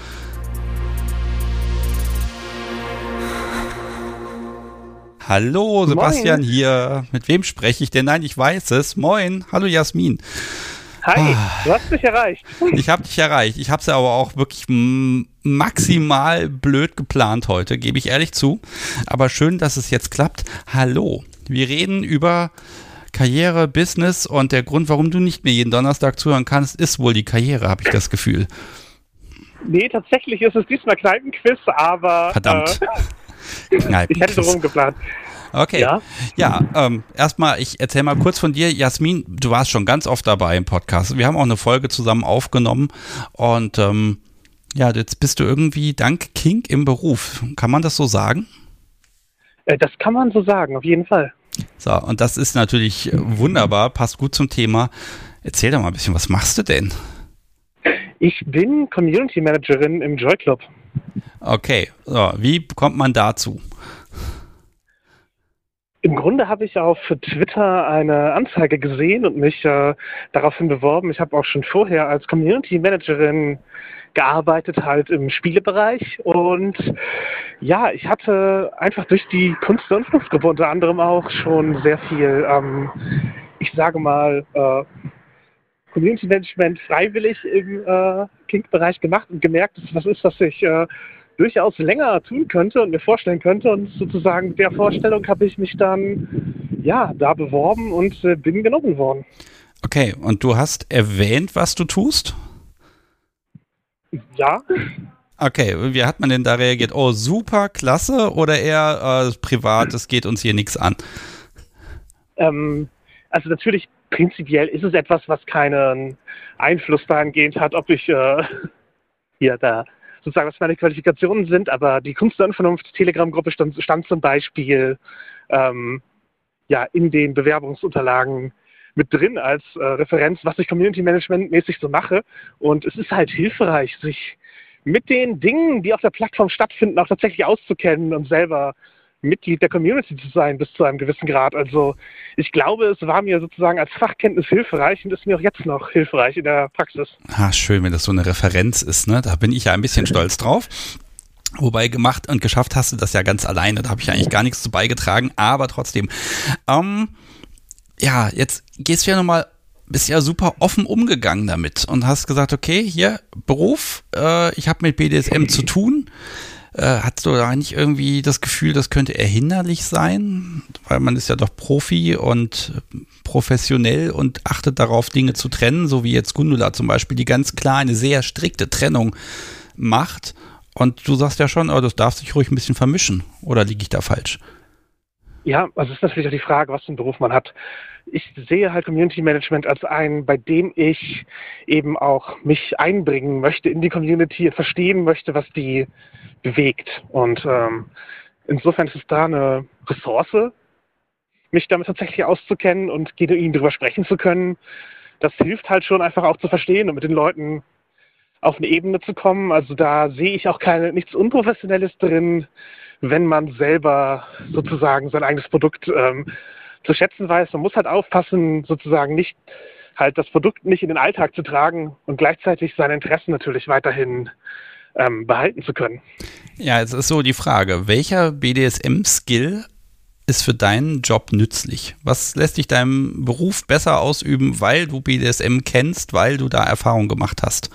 Hallo, Sebastian hier. Mit wem spreche ich denn? Nein, ich weiß es. Moin. Hallo Jasmin. Hi, Ah. du hast mich erreicht. *laughs* Ich habe dich erreicht. Ich habe es aber auch wirklich maximal blöd geplant heute, gebe ich ehrlich zu. Aber schön, dass es jetzt klappt. Hallo. Wir reden über Karriere, Business und der Grund, warum du nicht mehr jeden Donnerstag zuhören kannst, ist wohl die Karriere, habe ich das Gefühl. Nee, tatsächlich ist es diesmal Kneipenquiz, aber Verdammt. Äh, ich hätte darum geplant. Okay. Ja? Ja, ähm, erstmal, ich erzähle mal kurz von dir. Jasmin, du warst schon ganz oft dabei im Podcast. Wir haben auch eine Folge zusammen aufgenommen und ähm, ja, jetzt bist du irgendwie dank King im Beruf. Kann man das so sagen? Äh, das kann man so sagen, auf jeden Fall. So, und das ist natürlich wunderbar, passt gut zum Thema. Erzähl doch mal ein bisschen, was machst du denn? Ich bin Community Managerin im Joy Club. Okay, so, wie kommt man dazu? Im Grunde habe ich auf Twitter eine Anzeige gesehen und mich äh, daraufhin beworben. Ich habe auch schon vorher als Community Managerin gearbeitet, halt im Spielebereich. Und ja, ich hatte einfach durch die Kunst- und Fluchtgruppe unter anderem auch schon sehr viel, ähm, ich sage mal, äh, Community Management freiwillig im äh, Kink-Bereich gemacht und gemerkt, dass was ist, was ich äh, durchaus länger tun könnte und mir vorstellen könnte. Und sozusagen mit der Vorstellung habe ich mich dann ja da beworben und äh, bin genommen worden. Okay, und du hast erwähnt, was du tust? Ja, Okay, wie hat man denn da reagiert? Oh, super, klasse oder eher äh, privat, es geht uns hier nichts an? ähm, also natürlich prinzipiell ist es etwas, was keinen Einfluss dahingehend hat, ob ich äh, *laughs* hier da sozusagen, was meine Qualifikationen sind, aber die Kunst und Vernunft Telegram-Gruppe stand, stand zum Beispiel ähm, ja in den Bewerbungsunterlagen mit drin als äh, Referenz, was ich Community Management mäßig so mache. Und es ist halt hilfreich, sich mit den Dingen, die auf der Plattform stattfinden, auch tatsächlich auszukennen und selber Mitglied der Community zu sein bis zu einem gewissen Grad. Also ich glaube, es war mir sozusagen als Fachkenntnis hilfreich und ist mir auch jetzt noch hilfreich in der Praxis. Ah, schön, wenn das so eine Referenz ist, ne? Da bin ich ja ein bisschen stolz drauf. Wobei gemacht und geschafft hast du das ja ganz alleine. Da habe ich eigentlich gar nichts zu beigetragen, aber trotzdem. Ähm, ja, jetzt gehst du ja nochmal, bist ja super offen umgegangen damit und hast gesagt, okay, hier, Beruf, äh, ich habe mit BDSM zu tun. Äh, hast du da nicht irgendwie das Gefühl, das könnte eher hinderlich sein? Weil man ist ja doch Profi und professionell und achtet darauf, Dinge zu trennen, so wie jetzt Gundula zum Beispiel, die ganz klar eine sehr strikte Trennung macht. Und du sagst ja schon, oh, das darf sich ruhig ein bisschen vermischen. Oder liege ich da falsch? Ja, also ist natürlich auch die Frage, was für einen Beruf man hat. Ich sehe halt Community Management als einen, bei dem ich eben auch mich einbringen möchte in die Community, verstehen möchte, was die bewegt. Und ähm, insofern ist es da eine Ressource, mich damit tatsächlich auszukennen und genuin darüber sprechen zu können. Das hilft halt schon einfach auch zu verstehen und mit den Leuten auf eine Ebene zu kommen. Also da sehe ich auch keine, nichts Unprofessionelles drin, wenn man selber sozusagen sein eigenes Produkt ähm, zu schätzen weiß. Man muss halt aufpassen, sozusagen nicht halt das Produkt nicht in den Alltag zu tragen und gleichzeitig seine Interessen natürlich weiterhin ähm, behalten zu können. Ja, es ist so die Frage, welcher BDSM-Skill ist für deinen Job nützlich? Was lässt dich deinem Beruf besser ausüben, weil du BDSM kennst, weil du da Erfahrung gemacht hast?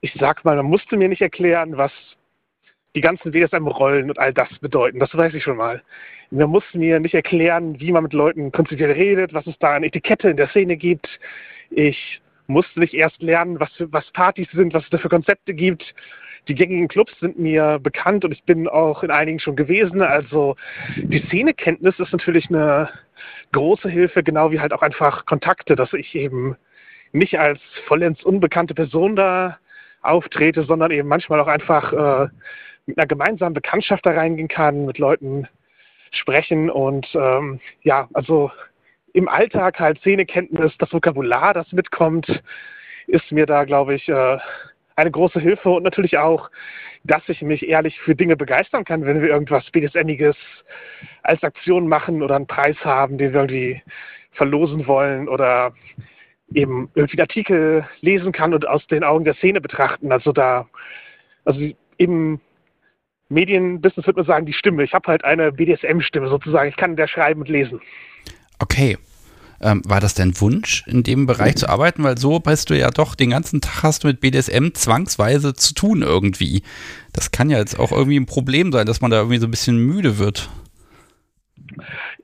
Ich sag mal, man musste mir nicht erklären, was die ganzen BDSM-Rollen und all das bedeuten. Das weiß ich schon mal. Man muss mir nicht erklären, wie man mit Leuten prinzipiell redet, was es da an Etikette in der Szene gibt. Ich musste nicht erst lernen, was, was Partys sind, was es da für Konzepte gibt. Die gängigen Clubs sind mir bekannt und ich bin auch in einigen schon gewesen. Also die Szenekenntnis ist natürlich eine große Hilfe, genau wie halt auch einfach Kontakte, dass ich eben nicht als vollends unbekannte Person da auftrete, sondern eben manchmal auch einfach äh, mit einer gemeinsamen Bekanntschaft da reingehen kann, mit Leuten sprechen und ähm, ja, also im Alltag halt Szenekenntnis, das Vokabular, das mitkommt, ist mir da, glaube ich, äh, eine große Hilfe und natürlich auch, dass ich mich ehrlich für Dinge begeistern kann, wenn wir irgendwas BDSMiges als Aktion machen oder einen Preis haben, den wir irgendwie verlosen wollen oder eben irgendwie einen Artikel lesen kann und aus den Augen der Szene betrachten. Also da, also im Medienbusiness würde man sagen, die Stimme. Ich habe halt eine BDSM-Stimme sozusagen. Ich kann der schreiben und lesen. Okay. Ähm, war das dein Wunsch, in dem Bereich zu arbeiten? Weil so bist du ja doch, den ganzen Tag hast du mit BDSM zwangsweise zu tun irgendwie. Das kann ja jetzt auch irgendwie ein Problem sein, dass man da irgendwie so ein bisschen müde wird.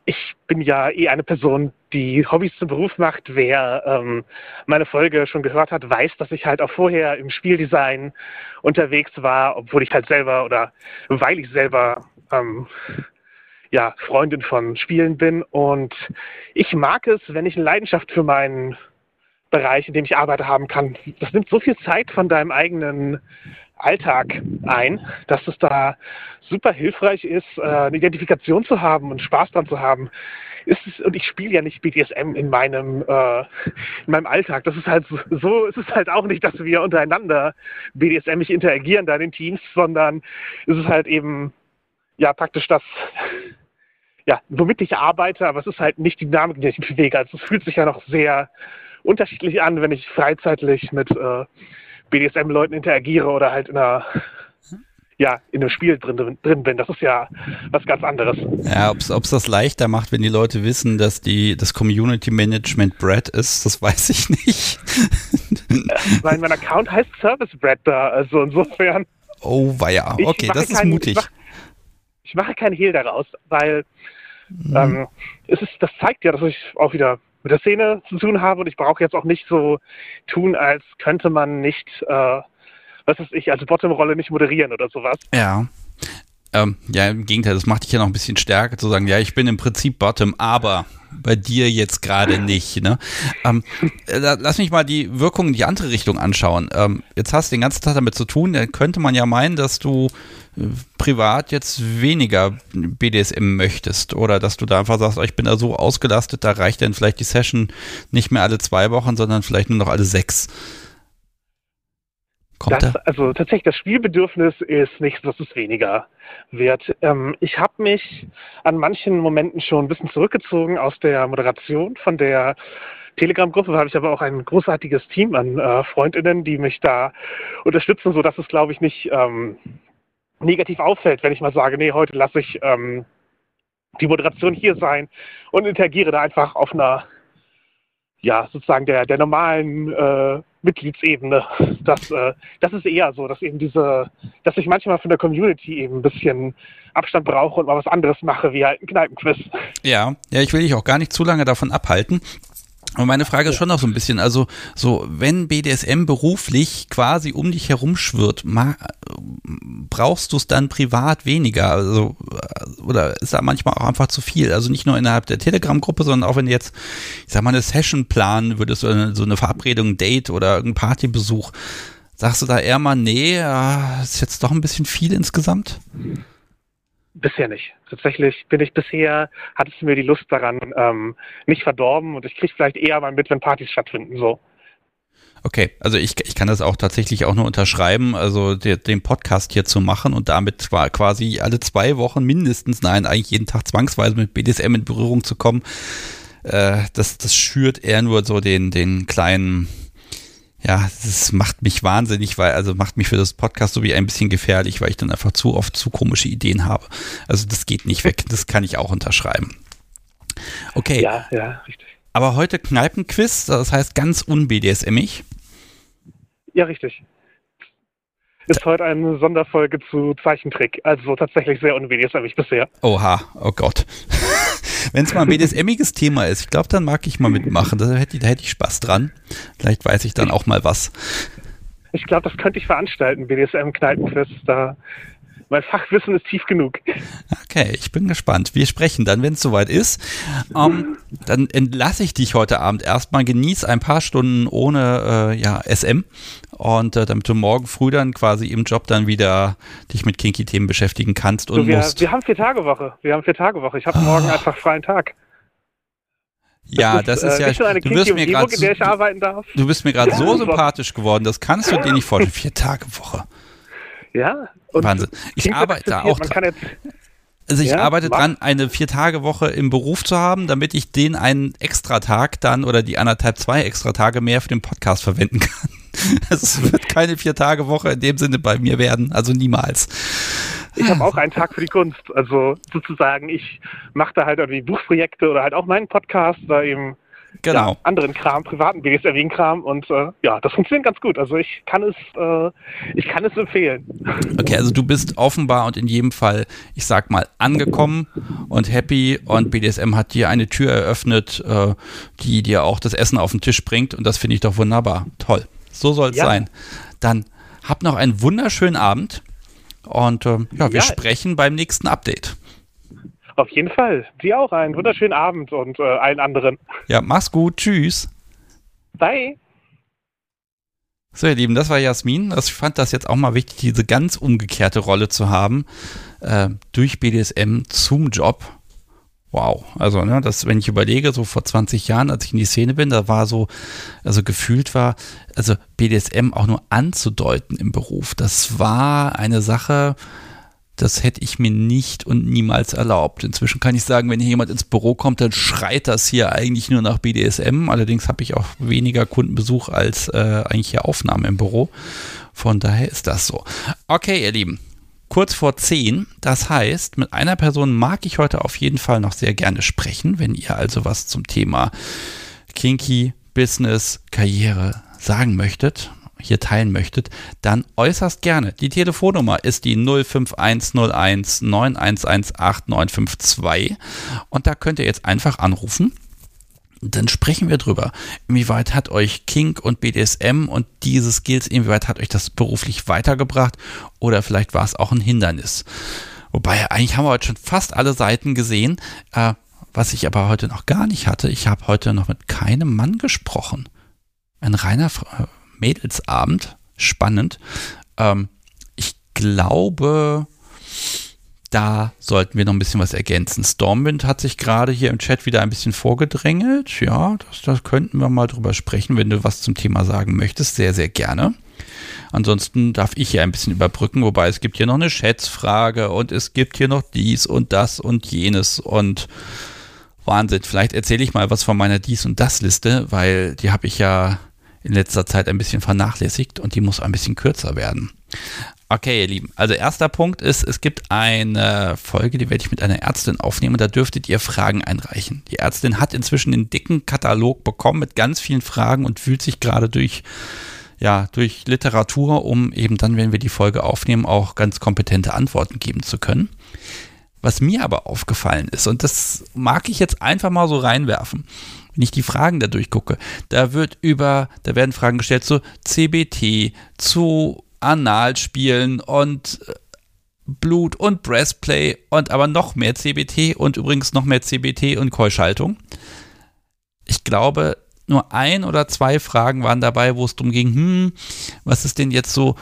Ich bin ja eh eine Person, die Hobbys zum Beruf macht. Wer ähm, meine Folge schon gehört hat, weiß, dass ich halt auch vorher im Spieldesign unterwegs war, obwohl ich halt selber oder weil ich selber ähm, ja, Freundin von Spielen bin. Und ich mag es, wenn ich eine Leidenschaft für meinen Bereich, in dem ich arbeite, haben kann. Das nimmt so viel Zeit von deinem eigenen Alltag ein, dass es da super hilfreich ist, äh, eine Identifikation zu haben und Spaß dran zu haben. Ist es, und ich spiele ja nicht BDSM in meinem, äh, in meinem Alltag. Das ist halt so, ist es halt auch nicht, dass wir untereinander BDSM nicht interagieren da in den Teams, sondern es ist halt eben ja praktisch das, ja, womit ich arbeite, aber es ist halt nicht die Dynamik, der ich bewege. Also es fühlt sich ja noch sehr unterschiedlich an, wenn ich freizeitlich mit äh, BDSM-Leuten interagiere oder halt in einer ja, in einem Spiel drin, drin bin. Das ist ja was ganz anderes. Ja, ob es das leichter macht, wenn die Leute wissen, dass die das Community Management Brad ist, das *laughs* weiß ich nicht. Weil mein Account heißt Service Brad da, also insofern. Oh, weia. Okay, das ist mutig. Ich, ich mache keinen Hehl daraus, weil mhm. ähm, es ist, das zeigt ja, dass ich auch wieder mit der Szene zu tun habe und ich brauche jetzt auch nicht so tun, als könnte man nicht, äh, was weiß ich, als Bottom-Rolle nicht moderieren oder sowas. Ja. Ähm, ja, im Gegenteil, das macht dich ja noch ein bisschen stärker zu sagen, ja, ich bin im Prinzip Bottom, aber bei dir jetzt gerade nicht. Ne? Ähm, äh, lass mich mal die Wirkung in die andere Richtung anschauen. Ähm, jetzt hast du den ganzen Tag damit zu tun, dann könnte man ja meinen, dass du äh, privat jetzt weniger BDSM möchtest oder dass du da einfach sagst, oh, ich bin da so ausgelastet, da reicht dann vielleicht die Session nicht mehr alle zwei Wochen, sondern vielleicht nur noch alle sechs. Kommt das, also tatsächlich, das Spielbedürfnis ist nichts, was es weniger wird. Ähm, ich habe mich an manchen Momenten schon ein bisschen zurückgezogen aus der Moderation von der Telegram-Gruppe, Da habe ich aber auch ein großartiges Team an äh, Freundinnen, die mich da unterstützen, sodass es, glaube ich, nicht ähm, negativ auffällt, wenn ich mal sage, nee, heute lasse ich ähm, die Moderation hier sein und interagiere da einfach auf einer ja, sozusagen der, der normalen äh, Mitgliedsebene. Das, äh, das ist eher so, dass eben diese, dass ich manchmal von der Community eben ein bisschen Abstand brauche und mal was anderes mache, wie halt ein Kneipenquiz. Ja, ja, ich will dich auch gar nicht zu lange davon abhalten. Und meine Frage ist schon noch so ein bisschen, also so, wenn BDSM beruflich quasi um dich herum schwirrt, brauchst du es dann privat weniger? Also, oder ist da manchmal auch einfach zu viel? Also nicht nur innerhalb der Telegram-Gruppe, sondern auch wenn du jetzt, ich sag mal, eine Session planen würdest, oder so eine Verabredung, ein Date oder irgendein Partybesuch, sagst du da eher mal, nee, ist jetzt doch ein bisschen viel insgesamt? Bisher nicht. Tatsächlich bin ich bisher, hat es mir die Lust daran ähm, nicht verdorben und ich kriege vielleicht eher mal mit, wenn Partys stattfinden. So. Okay, also ich, ich kann das auch tatsächlich auch nur unterschreiben, also der, den Podcast hier zu machen und damit quasi alle zwei Wochen mindestens, nein, eigentlich jeden Tag zwangsweise mit BDSM in Berührung zu kommen, äh, das, das schürt eher nur so den, den kleinen, ja, das macht mich wahnsinnig, weil, also macht mich für das Podcast so wie ein bisschen gefährlich, weil ich dann einfach zu oft zu komische Ideen habe. Also das geht nicht weg, das kann ich auch unterschreiben. Okay. Ja, ja, richtig. Aber heute Kneipenquiz, das heißt ganz un-BDSMig. Ja, richtig. Ist heute eine Sonderfolge zu Zeichentrick. Also tatsächlich sehr un-BDSMig bisher. Oha, oh Gott. *laughs* Wenn es mal ein BDSMiges Thema ist, ich glaube, dann mag ich mal mitmachen. Da hätte, da hätte ich Spaß dran. Vielleicht weiß ich dann auch mal was. Ich glaube, das könnte ich veranstalten, BDSM-Kneipenquiz. Da mein Fachwissen ist tief genug. Okay, ich bin gespannt. Wir sprechen dann, wenn es soweit ist. Ähm, dann entlasse ich dich heute Abend erstmal. Genieß ein paar Stunden ohne äh, ja, SM und äh, damit du morgen früh dann quasi im Job dann wieder dich mit Kinky-Themen beschäftigen kannst und so, wir, musst. Wir haben vier Tage Woche. Wir haben vier Tage Woche. Ich habe oh. morgen ah. einfach freien Tag. Ja, das ist, das ist äh, ja. Du wirst mir gerade. Du bist mir gerade *laughs* so sympathisch geworden. Das kannst du dir nicht vorstellen. Vier Tage Woche. Ja. Wahnsinn. Ich arbeite auch. Also ich ja, arbeite mach. dran, eine Vier-Tage-Woche im Beruf zu haben, damit ich den einen Extratag dann oder die anderthalb, zwei Extra-Tage mehr für den Podcast verwenden kann. *laughs* Es wird keine Vier-Tage-Woche in dem Sinne bei mir werden, also niemals. Ich habe auch einen Tag für die Kunst. Also sozusagen, ich mache da halt irgendwie Buchprojekte oder halt auch meinen Podcast oder eben genau. Ja, anderen Kram, privaten BDSM-Kram und äh, ja, das funktioniert ganz gut. Also ich kann es, äh, ich kann es empfehlen. Okay, also du bist offenbar und in jedem Fall, ich sag mal, angekommen und happy und BDSM hat dir eine Tür eröffnet, äh, die dir auch das Essen auf den Tisch bringt und das finde ich doch wunderbar. Toll. So soll es ja. sein. Dann hab noch einen wunderschönen Abend und äh, ja, wir ja. sprechen beim nächsten Update. Auf jeden Fall. Sie auch einen wunderschönen Abend und äh, allen anderen. Ja, mach's gut. Tschüss. Bye. So, ihr Lieben, das war Jasmin. Ich fand das jetzt auch mal wichtig, diese ganz umgekehrte Rolle zu haben. Äh, durch BDSM zum Job. Wow. Also, ne, das, wenn ich überlege, so vor 20 Jahren, als ich in die Szene bin, da war so, also gefühlt war, also BDSM auch nur anzudeuten im Beruf. Das war eine Sache, das hätte ich mir nicht und niemals erlaubt. Inzwischen kann ich sagen, wenn hier jemand ins Büro kommt, dann schreit das hier eigentlich nur nach BDSM. Allerdings habe ich auch weniger Kundenbesuch als äh, eigentlich hier Aufnahmen im Büro. Von daher ist das so. Okay, ihr Lieben. Kurz vor 10. Das heißt, mit einer Person mag ich heute auf jeden Fall noch sehr gerne sprechen, wenn ihr also was zum Thema Kinky, Business, Karriere sagen möchtet hier teilen möchtet, dann äußerst gerne. Die Telefonnummer ist die 05101 9118952 und da könnt ihr jetzt einfach anrufen. Dann sprechen wir drüber. Inwieweit hat euch Kink und BDSM und diese Skills, inwieweit hat euch das beruflich weitergebracht oder vielleicht war es auch ein Hindernis. Wobei, eigentlich haben wir heute schon fast alle Seiten gesehen. Äh, was ich aber heute noch gar nicht hatte, ich habe heute noch mit keinem Mann gesprochen. Ein reiner Mädelsabend. Spannend. Ähm, ich glaube, da sollten wir noch ein bisschen was ergänzen. Stormwind hat sich gerade hier im Chat wieder ein bisschen vorgedrängelt. Ja, das, das könnten wir mal drüber sprechen, wenn du was zum Thema sagen möchtest. Sehr, sehr gerne. Ansonsten darf ich hier ein bisschen überbrücken, wobei es gibt hier noch eine Schätzfrage und es gibt hier noch dies und das und jenes und Wahnsinn. Vielleicht erzähle ich mal was von meiner dies und das Liste, weil die habe ich ja in letzter Zeit ein bisschen vernachlässigt und die muss ein bisschen kürzer werden. Okay, ihr Lieben. Also erster Punkt ist, es gibt eine Folge, die werde ich mit einer Ärztin aufnehmen. Da dürftet ihr Fragen einreichen. Die Ärztin hat inzwischen den dicken Katalog bekommen mit ganz vielen Fragen und fühlt sich gerade durch, ja, durch Literatur, um eben dann, wenn wir die Folge aufnehmen, auch ganz kompetente Antworten geben zu können. Was mir aber aufgefallen ist, und das mag ich jetzt einfach mal so reinwerfen, ich die Fragen da durchgucke, da wird über, da werden Fragen gestellt zu CBT, zu Analspielen und äh, Blut und Breastplay und aber noch mehr CBT und übrigens noch mehr CBT und Keuschaltung. Ich glaube, nur ein oder zwei Fragen waren dabei, wo es darum ging, hm, was ist denn jetzt so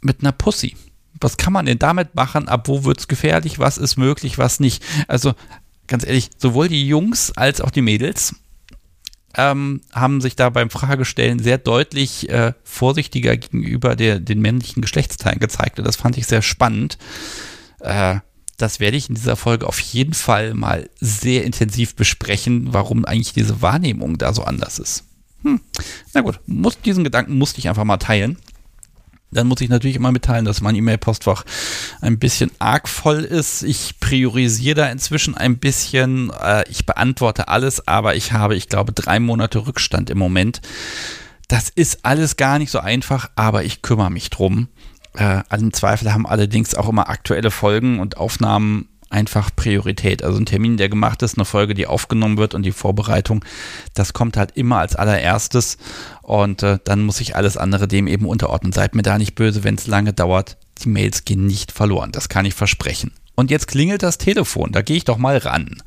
mit einer Pussy? Was kann man denn damit machen? Ab wo wird es gefährlich? Was ist möglich? Was nicht? Also ganz ehrlich, sowohl die Jungs als auch die Mädels ähm, haben sich da beim Fragestellen sehr deutlich äh, vorsichtiger gegenüber der, den männlichen Geschlechtsteilen gezeigt. Und das fand ich sehr spannend. Äh, das werde ich in dieser Folge auf jeden Fall mal sehr intensiv besprechen, warum eigentlich diese Wahrnehmung da so anders ist. Hm. Na gut, muss, diesen Gedanken musste ich einfach mal teilen. Dann muss ich natürlich immer mitteilen, dass mein E-Mail-Postfach ein bisschen arg voll ist. Ich priorisiere da inzwischen ein bisschen. Äh, ich beantworte alles, aber ich habe, ich glaube, drei Monate Rückstand im Moment. Das ist alles gar nicht so einfach, aber ich kümmere mich drum. Äh, Im Zweifel haben allerdings auch immer aktuelle Folgen und Aufnahmen einfach Priorität. Also ein Termin, der gemacht ist, eine Folge, die aufgenommen wird und die Vorbereitung, das kommt halt immer als allererstes und äh, dann muss ich alles andere dem eben unterordnen. Seid mir da nicht böse, wenn es lange dauert. Die Mails gehen nicht verloren, das kann ich versprechen. Und jetzt klingelt das Telefon, da gehe ich doch mal ran.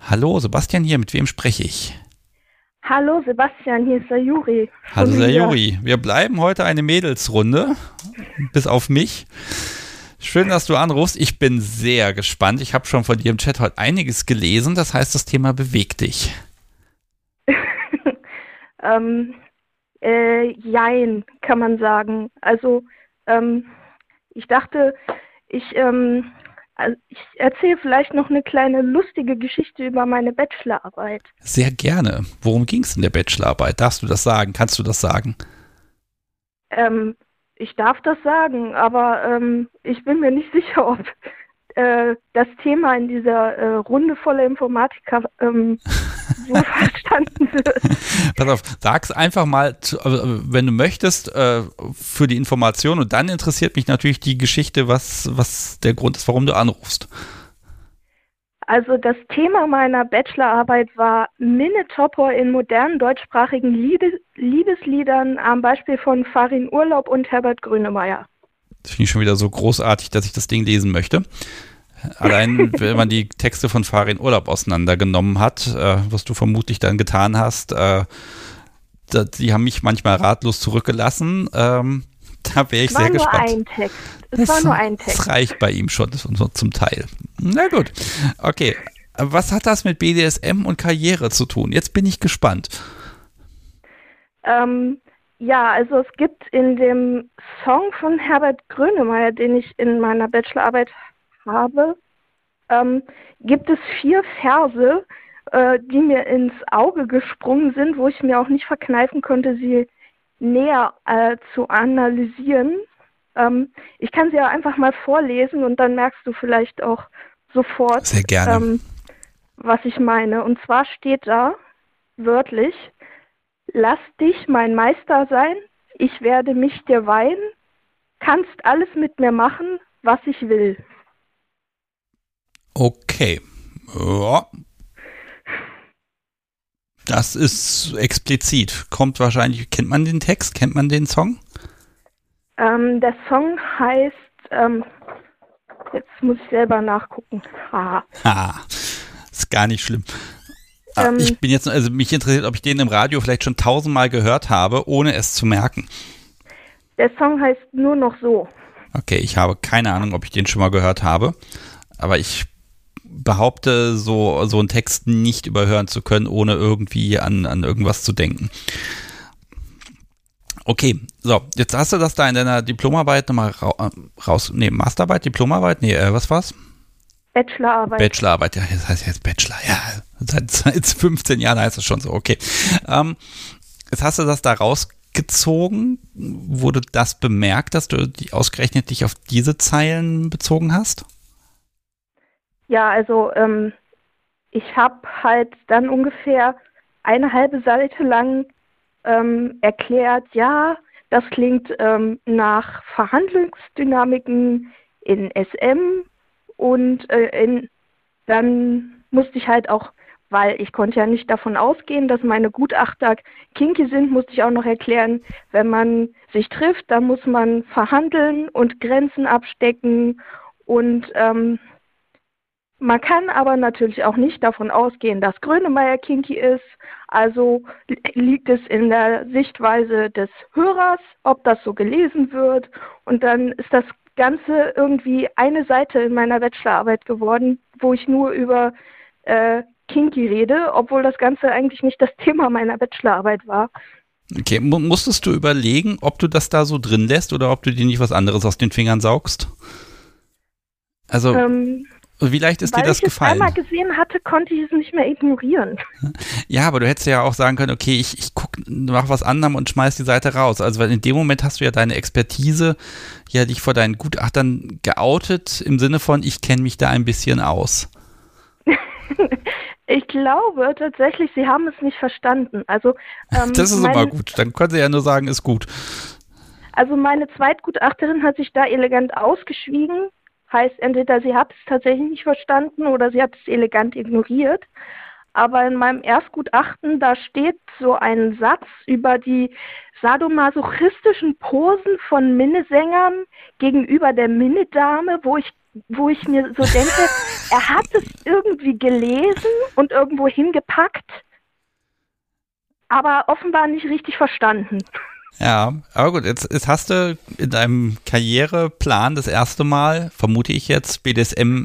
Hallo, Sebastian hier, mit wem spreche ich? Hallo Sebastian, hier ist der Juri. Hallo der Juri. Wir bleiben heute eine Mädelsrunde, bis auf mich. Schön, dass du anrufst. Ich bin sehr gespannt. Ich habe schon von dir im Chat heute einiges gelesen. Das heißt, das Thema bewegt dich. *laughs* ähm, äh, jein, kann man sagen. Also, ähm, ich dachte, ich, ähm, also ich erzähle vielleicht noch eine kleine lustige Geschichte über meine Bachelorarbeit. Sehr gerne. Worum ging es in der Bachelorarbeit? Darfst du das sagen? Kannst du das sagen? Ähm, ich darf das sagen, aber ähm, ich bin mir nicht *laughs* sicher, ob äh, das Thema in dieser äh, Runde voller Informatiker ähm, so *laughs* verstanden wird. Pass auf, sag's einfach mal, zu, äh, wenn du möchtest, äh, für die Information und dann interessiert mich natürlich die Geschichte, was, was der Grund ist, warum du anrufst. Also das Thema meiner Bachelorarbeit war Minnetopper in modernen deutschsprachigen Liebes Liebesliedern am Beispiel von Farin Urlaub und Herbert Grönemeyer. Das finde ich schon wieder so großartig, dass ich das Ding lesen möchte. Allein, *laughs* wenn man die Texte von Farin Urlaub auseinandergenommen hat, äh, was du vermutlich dann getan hast, äh, die haben mich manchmal ratlos zurückgelassen. Ähm, *laughs* da wäre ich sehr gespannt. Es war nur ein Text. Es das, war nur ein Text. Das reicht bei ihm schon zum Teil. Na gut. Okay. Was hat das mit BDSM und Karriere zu tun? Jetzt bin ich gespannt. Ähm, ja, also es gibt in dem Song von Herbert Grönemeyer, den ich in meiner Bachelorarbeit habe, ähm, gibt es vier Verse, äh, die mir ins Auge gesprungen sind, wo ich mir auch nicht verkneifen konnte, sie näher äh, zu analysieren. Ähm, ich kann sie ja einfach mal vorlesen und dann merkst du vielleicht auch sofort, Sehr gerne. Ähm, was ich meine. Und zwar steht da wörtlich, lass dich mein Meister sein, ich werde mich dir weihen, kannst alles mit mir machen, was ich will. Okay. Ja, das ist explizit. Kommt wahrscheinlich, kennt man den Text? Kennt man den Song? Ähm, der Song heißt, ähm, jetzt muss ich selber nachgucken. Ha. ha. Ist gar nicht schlimm. Ah, ähm, ich bin jetzt, also mich interessiert, ob ich den im Radio vielleicht schon tausendmal gehört habe, ohne es zu merken. Der Song heißt nur noch so. Okay, ich habe keine Ahnung, ob ich den schon mal gehört habe. Aber ich behaupte, so, so einen Text nicht überhören zu können, ohne irgendwie an, an irgendwas zu denken. Okay, so, jetzt hast du das da in deiner Diplomarbeit nochmal ra raus, nee, Masterarbeit, Diplomarbeit, nee, äh, was war's? Bachelorarbeit. Bachelorarbeit, ja, das heißt jetzt Bachelor, ja, seit, seit 15 Jahren heißt es schon so, okay. Ähm, jetzt hast du das da rausgezogen, wurde das bemerkt, dass du die, ausgerechnet dich auf diese Zeilen bezogen hast? Ja, also ähm, ich habe halt dann ungefähr eine halbe Seite lang ähm, erklärt, ja, das klingt ähm, nach Verhandlungsdynamiken in SM und äh, in, dann musste ich halt auch, weil ich konnte ja nicht davon ausgehen, dass meine Gutachter kinky sind, musste ich auch noch erklären, wenn man sich trifft, dann muss man verhandeln und Grenzen abstecken und ähm, man kann aber natürlich auch nicht davon ausgehen, dass Grönemeyer kinky ist. Also liegt es in der Sichtweise des Hörers, ob das so gelesen wird. Und dann ist das Ganze irgendwie eine Seite in meiner Bachelorarbeit geworden, wo ich nur über äh, kinky rede, obwohl das Ganze eigentlich nicht das *laughs* Thema meiner Bachelorarbeit war. Okay, musstest du überlegen, ob du das da so drin lässt oder ob du dir nicht was anderes aus den Fingern saugst? Also, ähm, wie leicht ist dir das gefallen? Weil ich es einmal gesehen hatte, konnte ich es nicht mehr ignorieren. *laughs* Ja, aber du hättest ja auch sagen können, okay, ich, ich guck, mach was anderem und schmeiß die Seite raus. Also, weil in dem Moment hast du ja deine Expertise, ja, dich vor deinen Gutachtern geoutet, im Sinne von, ich kenne mich da ein bisschen aus. *laughs* Ich glaube tatsächlich, sie haben es nicht verstanden. Also ähm, das ist immer gut. Dann können sie ja nur sagen, ist gut. Also meine Zweitgutachterin hat sich da elegant ausgeschwiegen. Heißt entweder sie hat es tatsächlich nicht verstanden oder sie hat es elegant ignoriert. Aber in meinem Erstgutachten, da steht so ein Satz über die sadomasochistischen Posen von Minnesängern gegenüber der Minnedame, wo ich wo ich mir so denke, *laughs* er hat es irgendwie gelesen und irgendwo hingepackt, aber offenbar nicht richtig verstanden. Ja, aber gut, jetzt, jetzt hast du in deinem Karriereplan das erste Mal, vermute ich jetzt, BDSM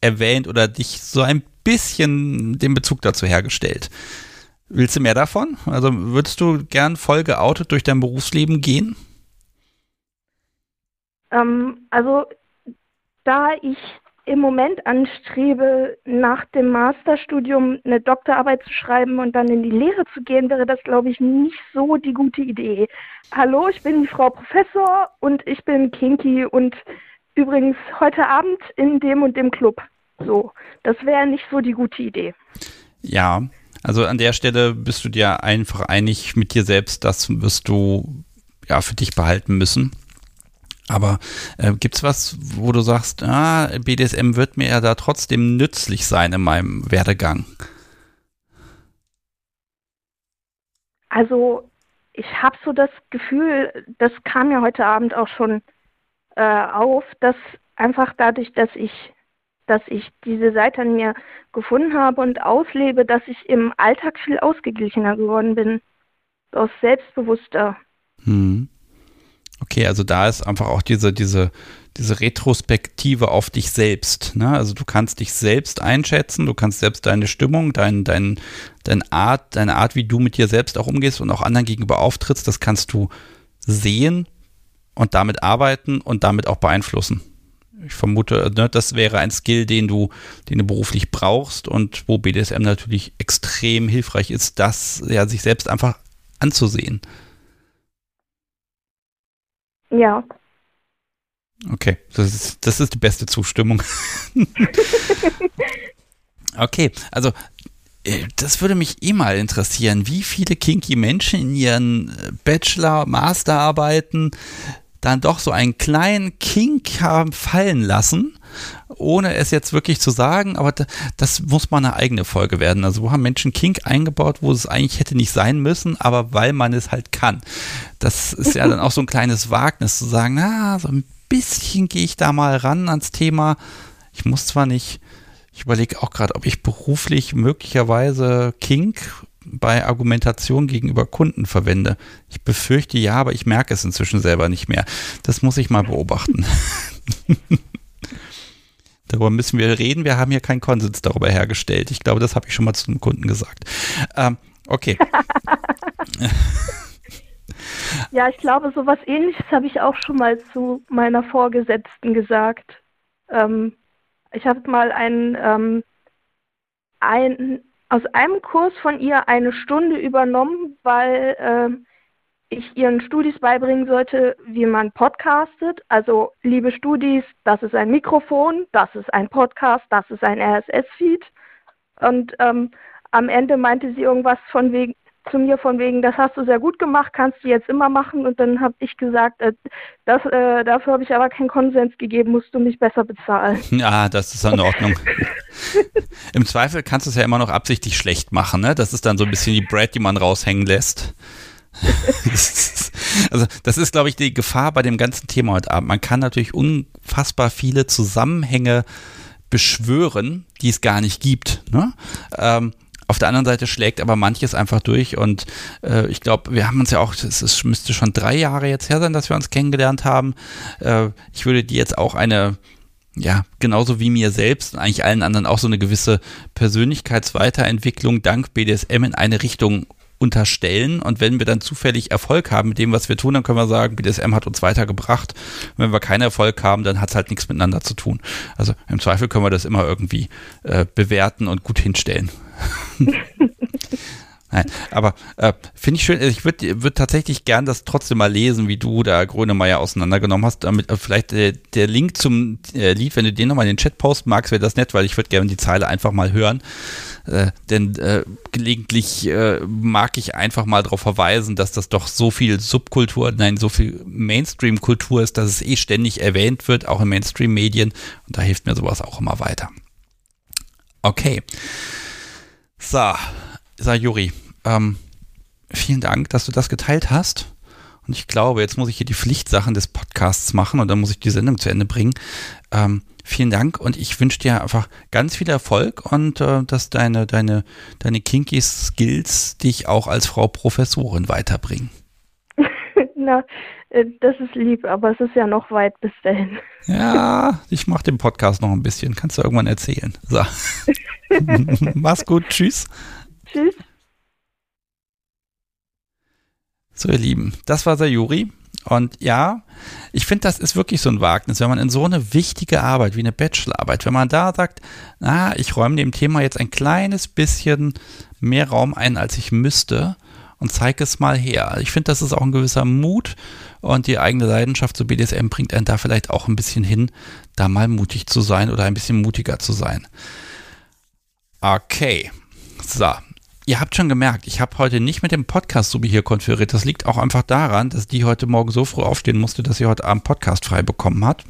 erwähnt oder dich so ein bisschen den Bezug dazu hergestellt. Willst du mehr davon? Also würdest du gern voll geoutet durch dein Berufsleben gehen? Ähm, also da ich im Moment anstrebe, nach dem Masterstudium eine Doktorarbeit zu schreiben und dann in die Lehre zu gehen, wäre das, glaube ich, nicht so die gute Idee. Hallo, ich bin Frau Professor und ich bin Kinky und übrigens heute Abend in dem und dem Club. So, das wäre nicht so die gute Idee. Ja, also an der Stelle bist du dir einfach einig mit dir selbst, das wirst du ja für dich behalten müssen. Aber äh, gibt es was, wo du sagst, ah, BDSM wird mir ja da trotzdem nützlich sein in meinem Werdegang? Also ich habe so das Gefühl, das kam ja heute Abend auch schon äh, auf, dass einfach dadurch, dass ich, dass ich diese Seite an mir gefunden habe und auslebe, dass ich im Alltag viel ausgeglichener geworden bin, aus selbstbewusster. Hm. Okay, also da ist einfach auch diese, diese, diese Retrospektive auf dich selbst. Ne? Also du kannst dich selbst einschätzen, du kannst selbst deine Stimmung, dein, dein, deine Art, deine Art, wie du mit dir selbst auch umgehst und auch anderen gegenüber auftrittst, das kannst du sehen und damit arbeiten und damit auch beeinflussen. Ich vermute, ne, das wäre ein Skill, den du, den du beruflich brauchst und wo BDSM natürlich extrem hilfreich ist, das ja sich selbst einfach anzusehen. Ja. Okay, das ist, das ist die beste Zustimmung. *laughs* okay, also äh, das würde mich eh mal interessieren, wie viele kinky Menschen in ihren äh, Bachelor, Masterarbeiten dann doch so einen kleinen Kink haben fallen lassen ohne es jetzt wirklich zu sagen, aber das muss mal eine eigene Folge werden. Also wo haben Menschen Kink eingebaut, wo es eigentlich hätte nicht sein müssen, aber weil man es halt kann. Das ist ja dann auch so ein kleines Wagnis zu sagen, na, so ein bisschen gehe ich da mal ran ans Thema. Ich muss zwar nicht, ich überlege auch gerade, ob ich beruflich möglicherweise Kink bei Argumentation gegenüber Kunden verwende. Ich befürchte ja, aber ich merke es inzwischen selber nicht mehr. Das muss ich mal beobachten. *laughs* Darüber müssen wir reden. Wir haben hier keinen Konsens darüber hergestellt. Ich glaube, das habe ich schon mal zum Kunden gesagt. Ähm, okay. *laughs* *laughs* ja, ich glaube, so was ähnliches habe ich auch schon mal zu meiner Vorgesetzten gesagt. Ähm, ich habe mal einen, ähm, ein, aus einem Kurs von ihr eine Stunde übernommen, weil ähm, ich ihren Studis beibringen sollte, wie man podcastet. Also, liebe Studis, das ist ein Mikrofon, das ist ein Podcast, das ist ein RSS-Feed. Und ähm, am Ende meinte sie irgendwas von wegen zu mir von wegen, das hast du sehr gut gemacht, kannst du jetzt immer machen. Und dann habe ich gesagt, äh, das, äh, dafür habe ich aber keinen Konsens gegeben, musst du mich besser bezahlen. *laughs* Ja, das ist in Ordnung. *laughs* Im Zweifel kannst du es ja immer noch absichtlich schlecht machen. Ne? Das ist dann so ein bisschen die Brad, die man raushängen lässt. *laughs* also das ist, glaube ich, die Gefahr bei dem ganzen Thema heute Abend. Man kann natürlich unfassbar viele Zusammenhänge beschwören, die es gar nicht gibt. Ne? Ähm, auf der anderen Seite schlägt aber manches einfach durch und äh, ich glaube, wir haben uns ja auch, es müsste schon drei Jahre jetzt her sein, dass wir uns kennengelernt haben. Äh, ich würde dir jetzt auch eine ja, genauso wie mir selbst und eigentlich allen anderen auch so eine gewisse Persönlichkeitsweiterentwicklung dank BDSM in eine Richtung unterstellen. Und wenn wir dann zufällig Erfolg haben mit dem, was wir tun, dann können wir sagen, BDSM hat uns weitergebracht. Und wenn wir keinen Erfolg haben, dann hat es halt nichts miteinander zu tun. Also im Zweifel können wir das immer irgendwie äh, bewerten und gut hinstellen. *laughs* *laughs* Nein, aber äh, finde ich schön, ich würde würd tatsächlich gern das trotzdem mal lesen, wie du da Grönemeyer auseinandergenommen hast. Damit äh, vielleicht äh, der Link zum äh, Lied, wenn du den nochmal in den Chat posten magst, wäre das nett, weil ich würde gerne die Zeile einfach mal hören. Äh, denn äh, gelegentlich mag ich einfach mal darauf verweisen, dass das doch so viel Subkultur, nein, so viel Mainstream-Kultur ist, dass es eh ständig erwähnt wird, auch in Mainstream-Medien. Und da hilft mir sowas auch immer weiter. Okay. So, Sayuri, ähm, vielen Dank, dass du das geteilt hast. Und ich glaube, jetzt muss ich hier die Pflichtsachen des Podcasts machen und dann muss ich die Sendung zu Ende bringen. Ähm, vielen Dank und ich wünsche dir einfach ganz viel Erfolg und äh, dass deine, deine, deine kinky Skills dich auch als Frau Professorin weiterbringen. *laughs* Na, äh, das ist lieb, aber es ist ja noch weit bis dahin. Ja, ich mache den Podcast noch ein bisschen. Kannst du irgendwann erzählen. So. *laughs* *laughs* Mach's gut. Tschüss. Tschüss. So, ihr Lieben, das war Sayuri. Und ja, ich finde, das ist wirklich so ein Wagnis, wenn man in so eine wichtige Arbeit wie eine Bachelorarbeit, wenn man da sagt, na, ich räume dem Thema jetzt ein kleines bisschen mehr Raum ein, als ich müsste und zeige es mal her. Ich finde, das ist auch ein gewisser Mut und die eigene Leidenschaft zu BDSM bringt einen da vielleicht auch ein bisschen hin, da mal mutig zu sein oder ein bisschen mutiger zu sein. Okay, so, Ihr habt schon gemerkt, ich habe heute nicht mit dem Podcast so hier konferiert. Das liegt auch einfach daran, dass die heute Morgen so früh aufstehen musste, dass sie heute Abend Podcast frei bekommen hat.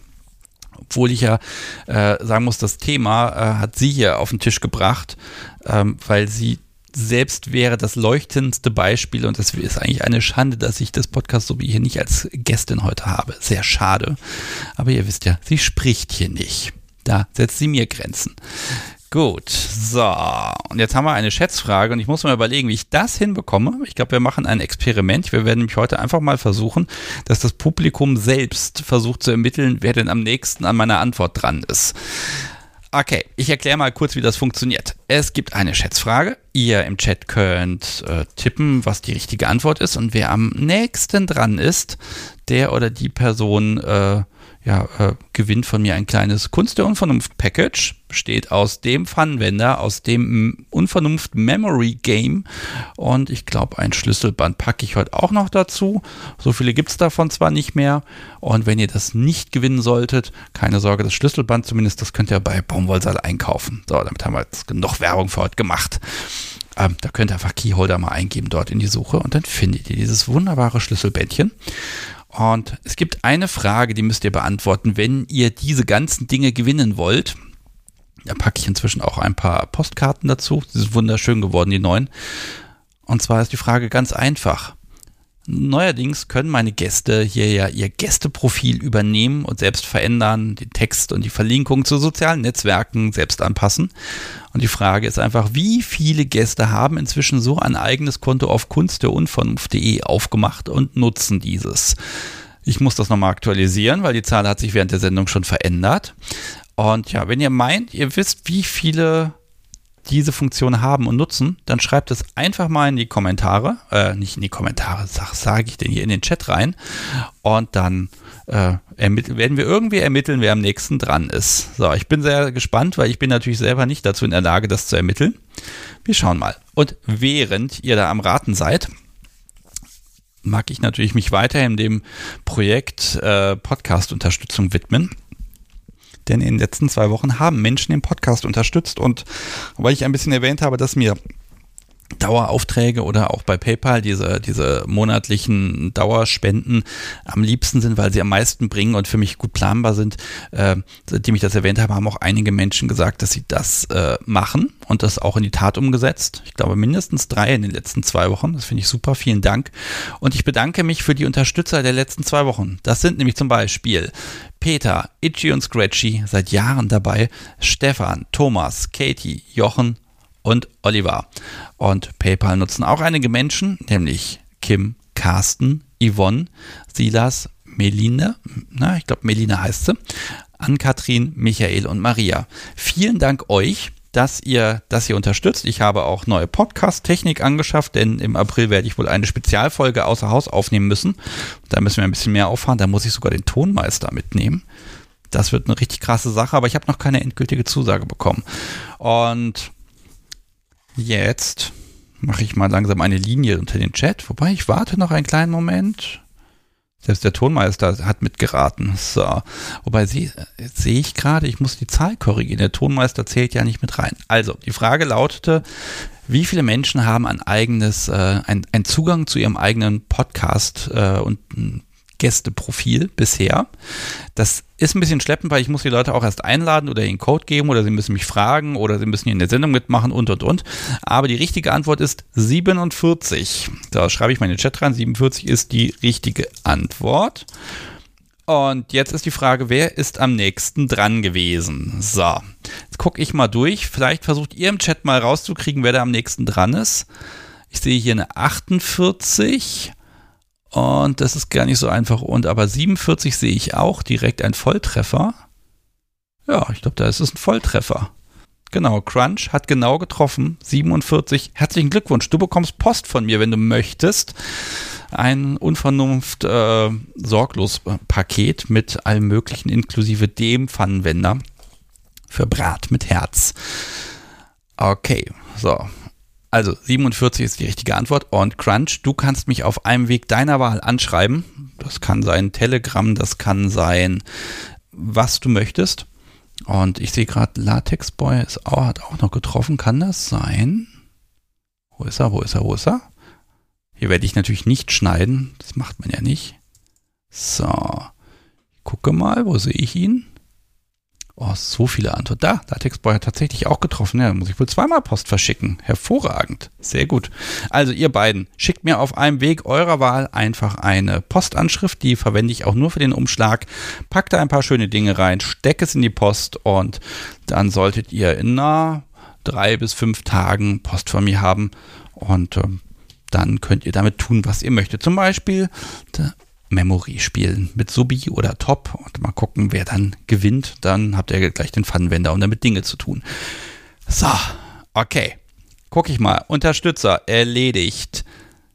Obwohl ich ja äh, sagen muss, das Thema äh, hat sie hier auf den Tisch gebracht, ähm, weil sie selbst wäre das leuchtendste Beispiel und das ist eigentlich eine Schande, dass ich das Podcast so wie hier nicht als Gästin heute habe. Sehr schade. Aber ihr wisst ja, sie spricht hier nicht. Da setzt sie mir Grenzen. Gut, so. Und jetzt haben wir eine Schätzfrage und ich muss mal überlegen, wie ich das hinbekomme. Ich glaube, wir machen ein Experiment. Wir werden nämlich heute einfach mal versuchen, dass das Publikum selbst versucht zu ermitteln, wer denn am nächsten an meiner Antwort dran ist. Okay, ich erkläre mal kurz, wie das funktioniert. Es gibt eine Schätzfrage. Ihr im Chat könnt äh, tippen, was die richtige Antwort ist. Und wer am nächsten dran ist, der oder die Person äh, ja, äh, gewinnt von mir ein kleines Kunst der Unvernunft Package. Besteht aus dem Funwender, aus dem Unvernunft Memory Game und ich glaube, ein Schlüsselband packe ich heute auch noch dazu. So viele gibt es davon zwar nicht mehr. Und wenn ihr das nicht gewinnen solltet, keine Sorge, das Schlüsselband zumindest, das könnt ihr bei Baumwollsaal einkaufen. So, damit haben wir jetzt genug Werbung für heute gemacht. Ähm, da könnt ihr einfach Keyholder mal eingeben dort in die Suche und dann findet ihr dieses wunderbare Schlüsselbändchen. Und es gibt eine Frage, die müsst ihr beantworten, wenn ihr diese ganzen Dinge gewinnen wollt. Da packe ich inzwischen auch ein paar Postkarten dazu. Sie sind wunderschön geworden, die neuen. Und zwar ist die Frage ganz einfach. Neuerdings können meine Gäste hier ja ihr Gästeprofil übernehmen und selbst verändern, den Text und die Verlinkung zu sozialen Netzwerken selbst anpassen. Und die Frage ist einfach, wie viele Gäste haben inzwischen so ein eigenes Konto auf kunstderunvernunft.de aufgemacht und nutzen dieses? Ich muss das nochmal aktualisieren, weil die Zahl hat sich während der Sendung schon verändert. Und ja, wenn ihr meint, ihr wisst, wie viele diese Funktion haben und nutzen, dann schreibt es einfach mal in die Kommentare, äh, nicht in die Kommentare, sag, sage ich denn hier in den Chat rein und dann äh, werden wir irgendwie ermitteln, wer am nächsten dran ist. So, ich bin sehr gespannt, weil ich bin natürlich selber nicht dazu in der Lage, das zu ermitteln. Wir schauen mal. Und während ihr da am Raten seid, mag ich natürlich mich weiterhin dem Projekt äh, Podcast-Unterstützung widmen denn in den letzten zwei Wochen haben Menschen den Podcast unterstützt. Und weil ich ein bisschen erwähnt habe, dass mir Daueraufträge oder auch bei PayPal diese, diese monatlichen Dauerspenden am liebsten sind, weil sie am meisten bringen und für mich gut planbar sind. Äh, seitdem ich das erwähnt habe, haben auch einige Menschen gesagt, dass sie das äh, machen und das auch in die Tat umgesetzt. Ich glaube mindestens drei in den letzten zwei Wochen. Das finde ich super. Vielen Dank. Und ich bedanke mich für die Unterstützer der letzten zwei Wochen. Das sind nämlich zum Beispiel Peter, Itchy und Scratchy, seit Jahren dabei, Stefan, Thomas, Katie, Jochen und Oliver. Und PayPal nutzen auch einige Menschen, nämlich Kim, Carsten, Yvonne, Silas, Meline, na, ich glaube Meline heißt sie, Ann-Kathrin, Michael und Maria. Vielen Dank euch dass ihr das hier unterstützt. Ich habe auch neue Podcast-Technik angeschafft, denn im April werde ich wohl eine Spezialfolge außer Haus aufnehmen müssen. Da müssen wir ein bisschen mehr auffahren. Da muss ich sogar den Tonmeister mitnehmen. Das wird eine richtig krasse Sache, aber ich habe noch keine endgültige Zusage bekommen. Und jetzt mache ich mal langsam eine Linie unter den Chat. Wobei ich warte noch einen kleinen Moment. Selbst der Tonmeister hat mitgeraten. So. Wobei sehe ich gerade, ich muss die Zahl korrigieren. Der Tonmeister zählt ja nicht mit rein. Also, die Frage lautete, wie viele Menschen haben ein eigenes, äh, ein, ein Zugang zu ihrem eigenen Podcast äh, und Gästeprofil bisher. Das ist ein bisschen schleppend, weil ich muss die Leute auch erst einladen oder ihnen Code geben oder sie müssen mich fragen oder sie müssen hier in der Sendung mitmachen und und und. Aber die richtige Antwort ist 47. Da schreibe ich mal in den Chat rein. 47 ist die richtige Antwort. Und jetzt ist die Frage, wer ist am nächsten dran gewesen? So, jetzt gucke ich mal durch. Vielleicht versucht ihr im Chat mal rauszukriegen, wer da am nächsten dran ist. Ich sehe hier eine 48. Und das ist gar nicht so einfach. Und aber 47 sehe ich auch direkt ein Volltreffer. Ja, ich glaube, da ist es ein Volltreffer. Genau, Crunch hat genau getroffen. 47. Herzlichen Glückwunsch. Du bekommst Post von mir, wenn du möchtest. Ein Unvernunft äh, sorglos Paket mit allem möglichen, inklusive dem Pfannenwender für Brat mit Herz. Okay, so. Also 47 ist die richtige Antwort. Und Crunch, du kannst mich auf einem Weg deiner Wahl anschreiben. Das kann sein Telegram, das kann sein, was du möchtest. Und ich sehe gerade, Latexboy ist hat auch noch getroffen. Kann das sein? Wo ist er? Wo ist er? Wo ist er? Hier werde ich natürlich nicht schneiden. Das macht man ja nicht. So. Ich gucke mal, wo sehe ich ihn? Oh, so viele Antworten. Da, Latexboy hat tatsächlich auch getroffen. Ja, muss ich wohl zweimal Post verschicken. Hervorragend. Sehr gut. Also ihr beiden, schickt mir auf einem Weg eurer Wahl einfach eine Postanschrift. Die verwende ich auch nur für den Umschlag. Packt da ein paar schöne Dinge rein, steckt es in die Post und dann solltet ihr in na, drei bis fünf Tagen Post von mir haben. Und äh, dann könnt ihr damit tun, was ihr möchtet. Zum Beispiel Memory spielen mit Subi oder Top und mal gucken, wer dann gewinnt. Dann habt ihr gleich den Pfannenwender, um damit Dinge zu tun. So, okay. Guck ich mal. Unterstützer erledigt.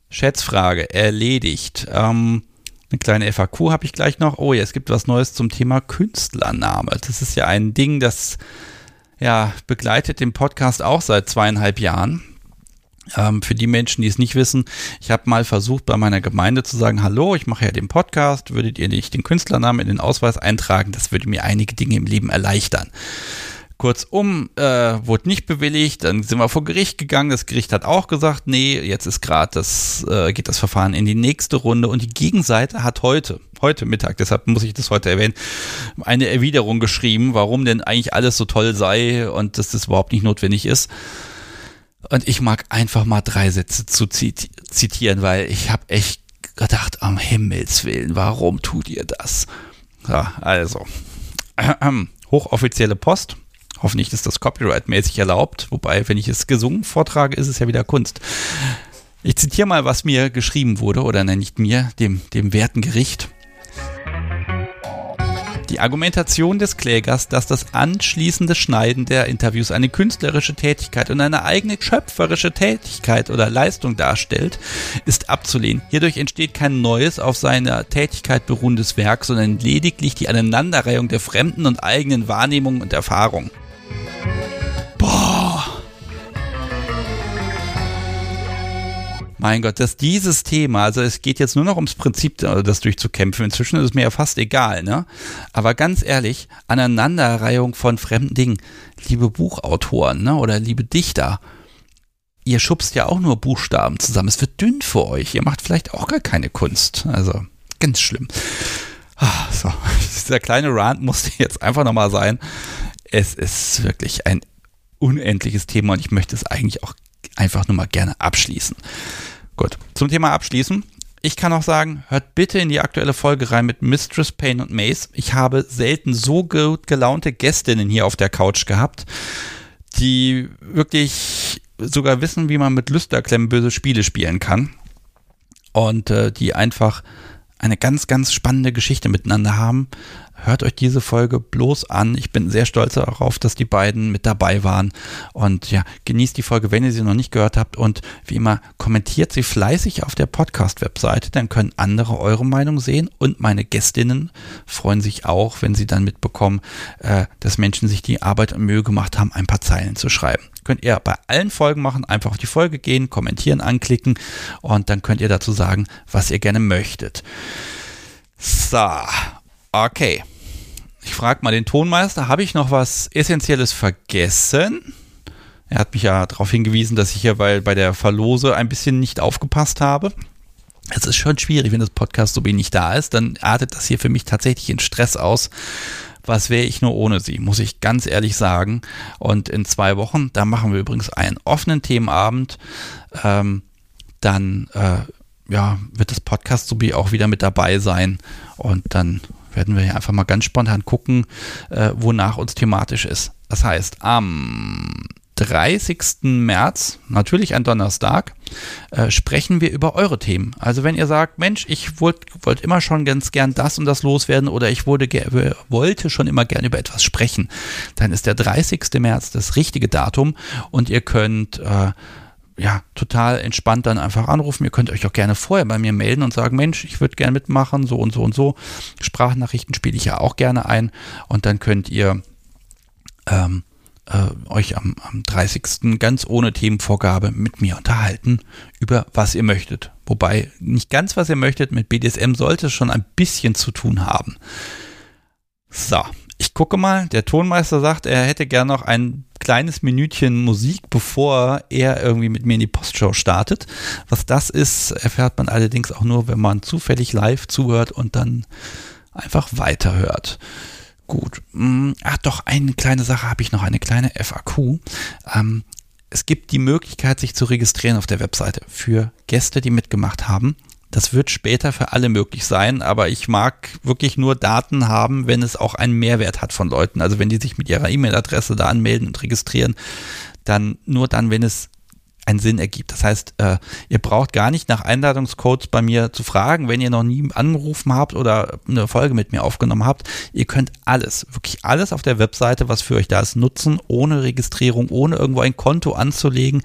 Schätzfrage erledigt. Ähm, eine kleine FAQ habe ich gleich noch. Oh ja, es gibt was Neues zum Thema Künstlername. Das ist ja ein Ding, das ja, begleitet den Podcast auch seit zweieinhalb Jahren. Ähm, für die Menschen, die es nicht wissen, ich habe mal versucht, bei meiner Gemeinde zu sagen, hallo, ich mache ja den Podcast, würdet ihr nicht den Künstlernamen in den Ausweis eintragen? Das würde mir einige Dinge im Leben erleichtern. Kurzum, äh, wurde nicht bewilligt, dann sind wir vor Gericht gegangen. Das Gericht hat auch gesagt, nee, jetzt ist gerade das, äh, geht das Verfahren in die nächste Runde und die Gegenseite hat heute, heute Mittag, deshalb muss ich das heute erwähnen, eine Erwiderung geschrieben, warum denn eigentlich alles so toll sei und dass das überhaupt nicht notwendig ist. Und ich mag einfach mal drei Sätze zu zitieren, weil ich habe echt gedacht, am Himmels Willen, warum tut ihr das? Ja, also, *clears throat* hochoffizielle Post. Hoffentlich ist das copyright-mäßig erlaubt, wobei, wenn ich es gesungen vortrage, ist es ja wieder Kunst. Ich zitiere mal, was mir geschrieben wurde, oder nein, nicht mir, dem, dem werten Gericht. Die Argumentation des Klägers, dass das anschließende Schneiden der Interviews eine künstlerische Tätigkeit und eine eigene schöpferische Tätigkeit oder Leistung darstellt, ist abzulehnen. Hierdurch entsteht kein neues, auf seiner Tätigkeit beruhendes Werk, sondern lediglich die Aneinanderreihung der fremden und eigenen Wahrnehmungen und Erfahrungen. Mein Gott, dass dieses Thema, also es geht jetzt nur noch ums Prinzip, das durchzukämpfen. Inzwischen ist es mir ja fast egal, ne? Aber ganz ehrlich, Aneinanderreihung von fremden Dingen. Liebe Buchautoren, ne? Oder liebe Dichter, ihr schubst ja auch nur Buchstaben zusammen. Es wird dünn für euch. Ihr macht vielleicht auch gar keine Kunst. Also, ganz schlimm. Ah, so, *laughs* dieser kleine Rant musste jetzt einfach nochmal sein. Es ist wirklich ein unendliches Thema und ich möchte es eigentlich auch einfach nur mal gerne abschließen. Gut, zum Thema abschließen. Ich kann auch sagen, hört bitte in die aktuelle Folge rein mit Mistress Payne und Mace. Ich habe selten so gut gelaunte Gästinnen hier auf der Couch gehabt, die wirklich sogar wissen, wie man mit Lüsterklemmen böse Spiele spielen kann. Und äh, die einfach eine ganz, ganz spannende Geschichte miteinander haben. Hört euch diese Folge bloß an. Ich bin sehr stolz darauf, dass die beiden mit dabei waren. Und ja, genießt die Folge, wenn ihr sie noch nicht gehört habt. Und wie immer, kommentiert sie fleißig auf der Podcast-Webseite. Dann können andere eure Meinung sehen. Und meine Gästinnen freuen sich auch, wenn sie dann mitbekommen, äh, dass Menschen sich die Arbeit und Mühe gemacht haben, ein paar Zeilen zu schreiben. Könnt ihr bei allen Folgen machen, einfach auf die Folge gehen, kommentieren, anklicken und dann könnt ihr dazu sagen, was ihr gerne möchtet. So, okay. Ich frage mal den Tonmeister, habe ich noch was Essentielles vergessen? Er hat mich ja darauf hingewiesen, dass ich hier bei, bei der Verlose ein bisschen nicht aufgepasst habe. Es ist schon schwierig, wenn das Podcast so wenig da ist, dann artet das hier für mich tatsächlich in Stress aus. Was wäre ich nur ohne sie, muss ich ganz ehrlich sagen. Und in zwei Wochen, da machen wir übrigens einen offenen Themenabend. Ähm, dann äh, ja, wird das Podcast Subi auch wieder mit dabei sein. Und dann werden wir hier einfach mal ganz spontan gucken, äh, wonach uns thematisch ist. Das heißt, am 30. März, natürlich ein Donnerstag, äh, sprechen wir über eure Themen. Also wenn ihr sagt, Mensch, ich wollte wollt immer schon ganz gern das und das loswerden oder ich wurde, wollte schon immer gern über etwas sprechen, dann ist der 30. März das richtige Datum und ihr könnt äh, ja, total entspannt dann einfach anrufen. Ihr könnt euch auch gerne vorher bei mir melden und sagen, Mensch, ich würde gerne mitmachen, so und so und so. Sprachnachrichten spiele ich ja auch gerne ein und dann könnt ihr ähm, äh, euch am, am 30. ganz ohne Themenvorgabe mit mir unterhalten über was ihr möchtet. Wobei nicht ganz was ihr möchtet, mit BDSM sollte es schon ein bisschen zu tun haben. So, ich gucke mal, der Tonmeister sagt, er hätte gern noch ein kleines Minütchen Musik, bevor er irgendwie mit mir in die Postshow startet. Was das ist, erfährt man allerdings auch nur, wenn man zufällig live zuhört und dann einfach weiterhört. Gut. Hm, ach doch, eine kleine Sache habe ich noch, eine kleine FAQ. Ähm, es gibt die Möglichkeit, sich zu registrieren auf der Webseite für Gäste, die mitgemacht haben. Das wird später für alle möglich sein, aber ich mag wirklich nur Daten haben, wenn es auch einen Mehrwert hat von Leuten. Also wenn die sich mit ihrer E-Mail-Adresse da anmelden und registrieren, dann nur dann, wenn es einen Sinn ergibt. Das heißt, äh, ihr braucht gar nicht nach Einladungscodes bei mir zu fragen, wenn ihr noch nie angerufen habt oder eine Folge mit mir aufgenommen habt. Ihr könnt alles, wirklich alles auf der Webseite, was für euch da ist, nutzen, ohne Registrierung, ohne irgendwo ein Konto anzulegen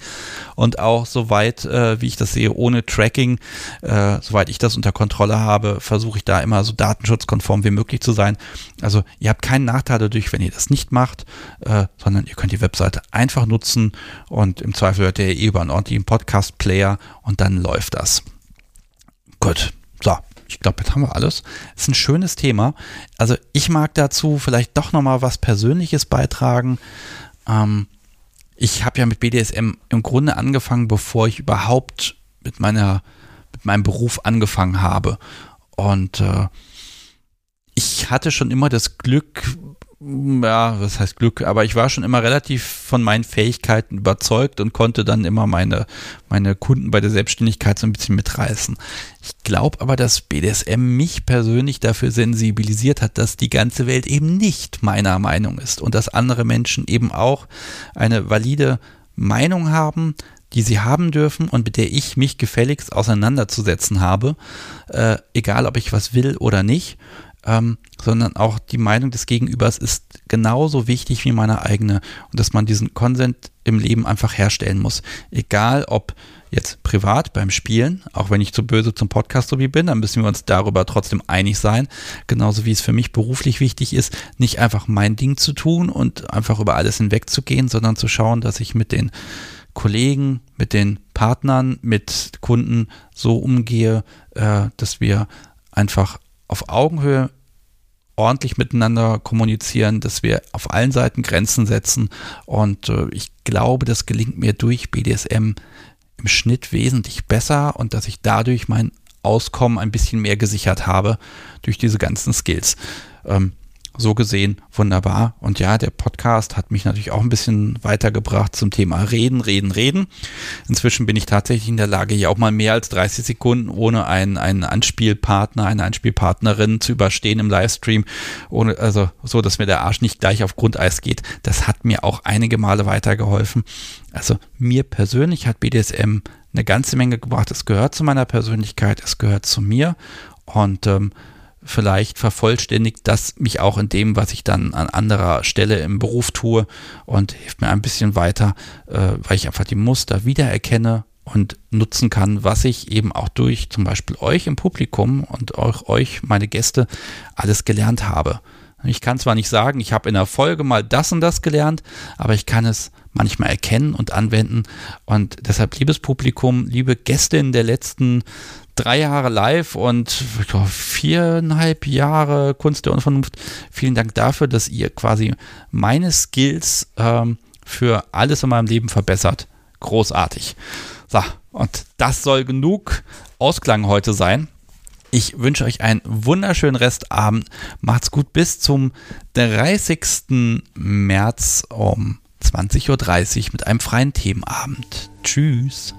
und auch soweit, äh, wie ich das sehe, ohne Tracking, äh, soweit ich das unter Kontrolle habe, versuche ich da immer so datenschutzkonform wie möglich zu sein. Also ihr habt keinen Nachteil dadurch, wenn ihr das nicht macht, äh, sondern ihr könnt die Webseite einfach nutzen und im Zweifel hört ihr eh über einen ordentlichen Podcast-Player und dann läuft das. Gut, so. Ich glaube, jetzt haben wir alles. Ist ein schönes Thema. Also ich mag dazu vielleicht doch nochmal was Persönliches beitragen. Ähm, ich habe ja mit BDSM im Grunde angefangen, bevor ich überhaupt mit meiner mit meinem Beruf angefangen habe. Und äh, hatte schon immer das Glück, ja, was heißt Glück, aber ich war schon immer relativ von meinen Fähigkeiten überzeugt und konnte dann immer meine, meine Kunden bei der Selbstständigkeit so ein bisschen mitreißen. Ich glaube aber, dass BDSM mich persönlich dafür sensibilisiert hat, dass die ganze Welt eben nicht meiner Meinung ist und dass andere Menschen eben auch eine valide Meinung haben, die sie haben dürfen und mit der ich mich gefälligst auseinanderzusetzen habe, äh, egal ob ich was will oder nicht ähm, sondern auch die Meinung des Gegenübers ist genauso wichtig wie meine eigene und dass man diesen Konsent im Leben einfach herstellen muss. Egal ob jetzt privat beim Spielen, auch wenn ich zu böse zum Podcast so wie bin, dann müssen wir uns darüber trotzdem einig sein. Genauso wie es für mich beruflich wichtig ist, nicht einfach mein Ding zu tun und einfach über alles hinwegzugehen, sondern zu schauen, dass ich mit den Kollegen, mit den Partnern, mit Kunden so umgehe, äh, dass wir einfach auf Augenhöhe ordentlich miteinander kommunizieren, dass wir auf allen Seiten Grenzen setzen. Und äh, ich glaube, das gelingt mir durch BDSM im Schnitt wesentlich besser und dass ich dadurch mein Auskommen ein bisschen mehr gesichert habe durch diese ganzen Skills. Ähm, so gesehen wunderbar. Und ja, der Podcast hat mich natürlich auch ein bisschen weitergebracht zum Thema Reden, Reden, Reden. Inzwischen bin ich tatsächlich in der Lage, hier auch mal mehr als 30 Sekunden ohne einen, einen Anspielpartner, eine Anspielpartnerin zu überstehen im Livestream, ohne, also so, dass mir der Arsch nicht gleich auf Grundeis geht. Das hat mir auch einige Male weitergeholfen. Also mir persönlich hat BDSM eine ganze Menge gebracht. Es gehört zu meiner Persönlichkeit, es gehört zu mir und ähm, vielleicht vervollständigt das mich auch in dem, was ich dann an anderer Stelle im Beruf tue und hilft mir ein bisschen weiter, äh, weil ich einfach die Muster wiedererkenne und nutzen kann, was ich eben auch durch zum Beispiel euch im Publikum und auch euch, meine Gäste, alles gelernt habe. Ich kann zwar nicht sagen, ich habe in der Folge mal das und das gelernt, aber ich kann es manchmal erkennen und anwenden. Und deshalb, liebes Publikum, liebe Gäste der letzten drei Jahre live und viereinhalb Jahre Kunst der Unvernunft, vielen Dank dafür, dass ihr quasi meine Skills ähm, für alles in meinem Leben verbessert. Großartig. So, und das soll genug Ausklang heute sein. Ich wünsche euch einen wunderschönen Restabend. Macht's gut bis zum 30. März um 20.30 Uhr mit einem freien Themenabend. Tschüss.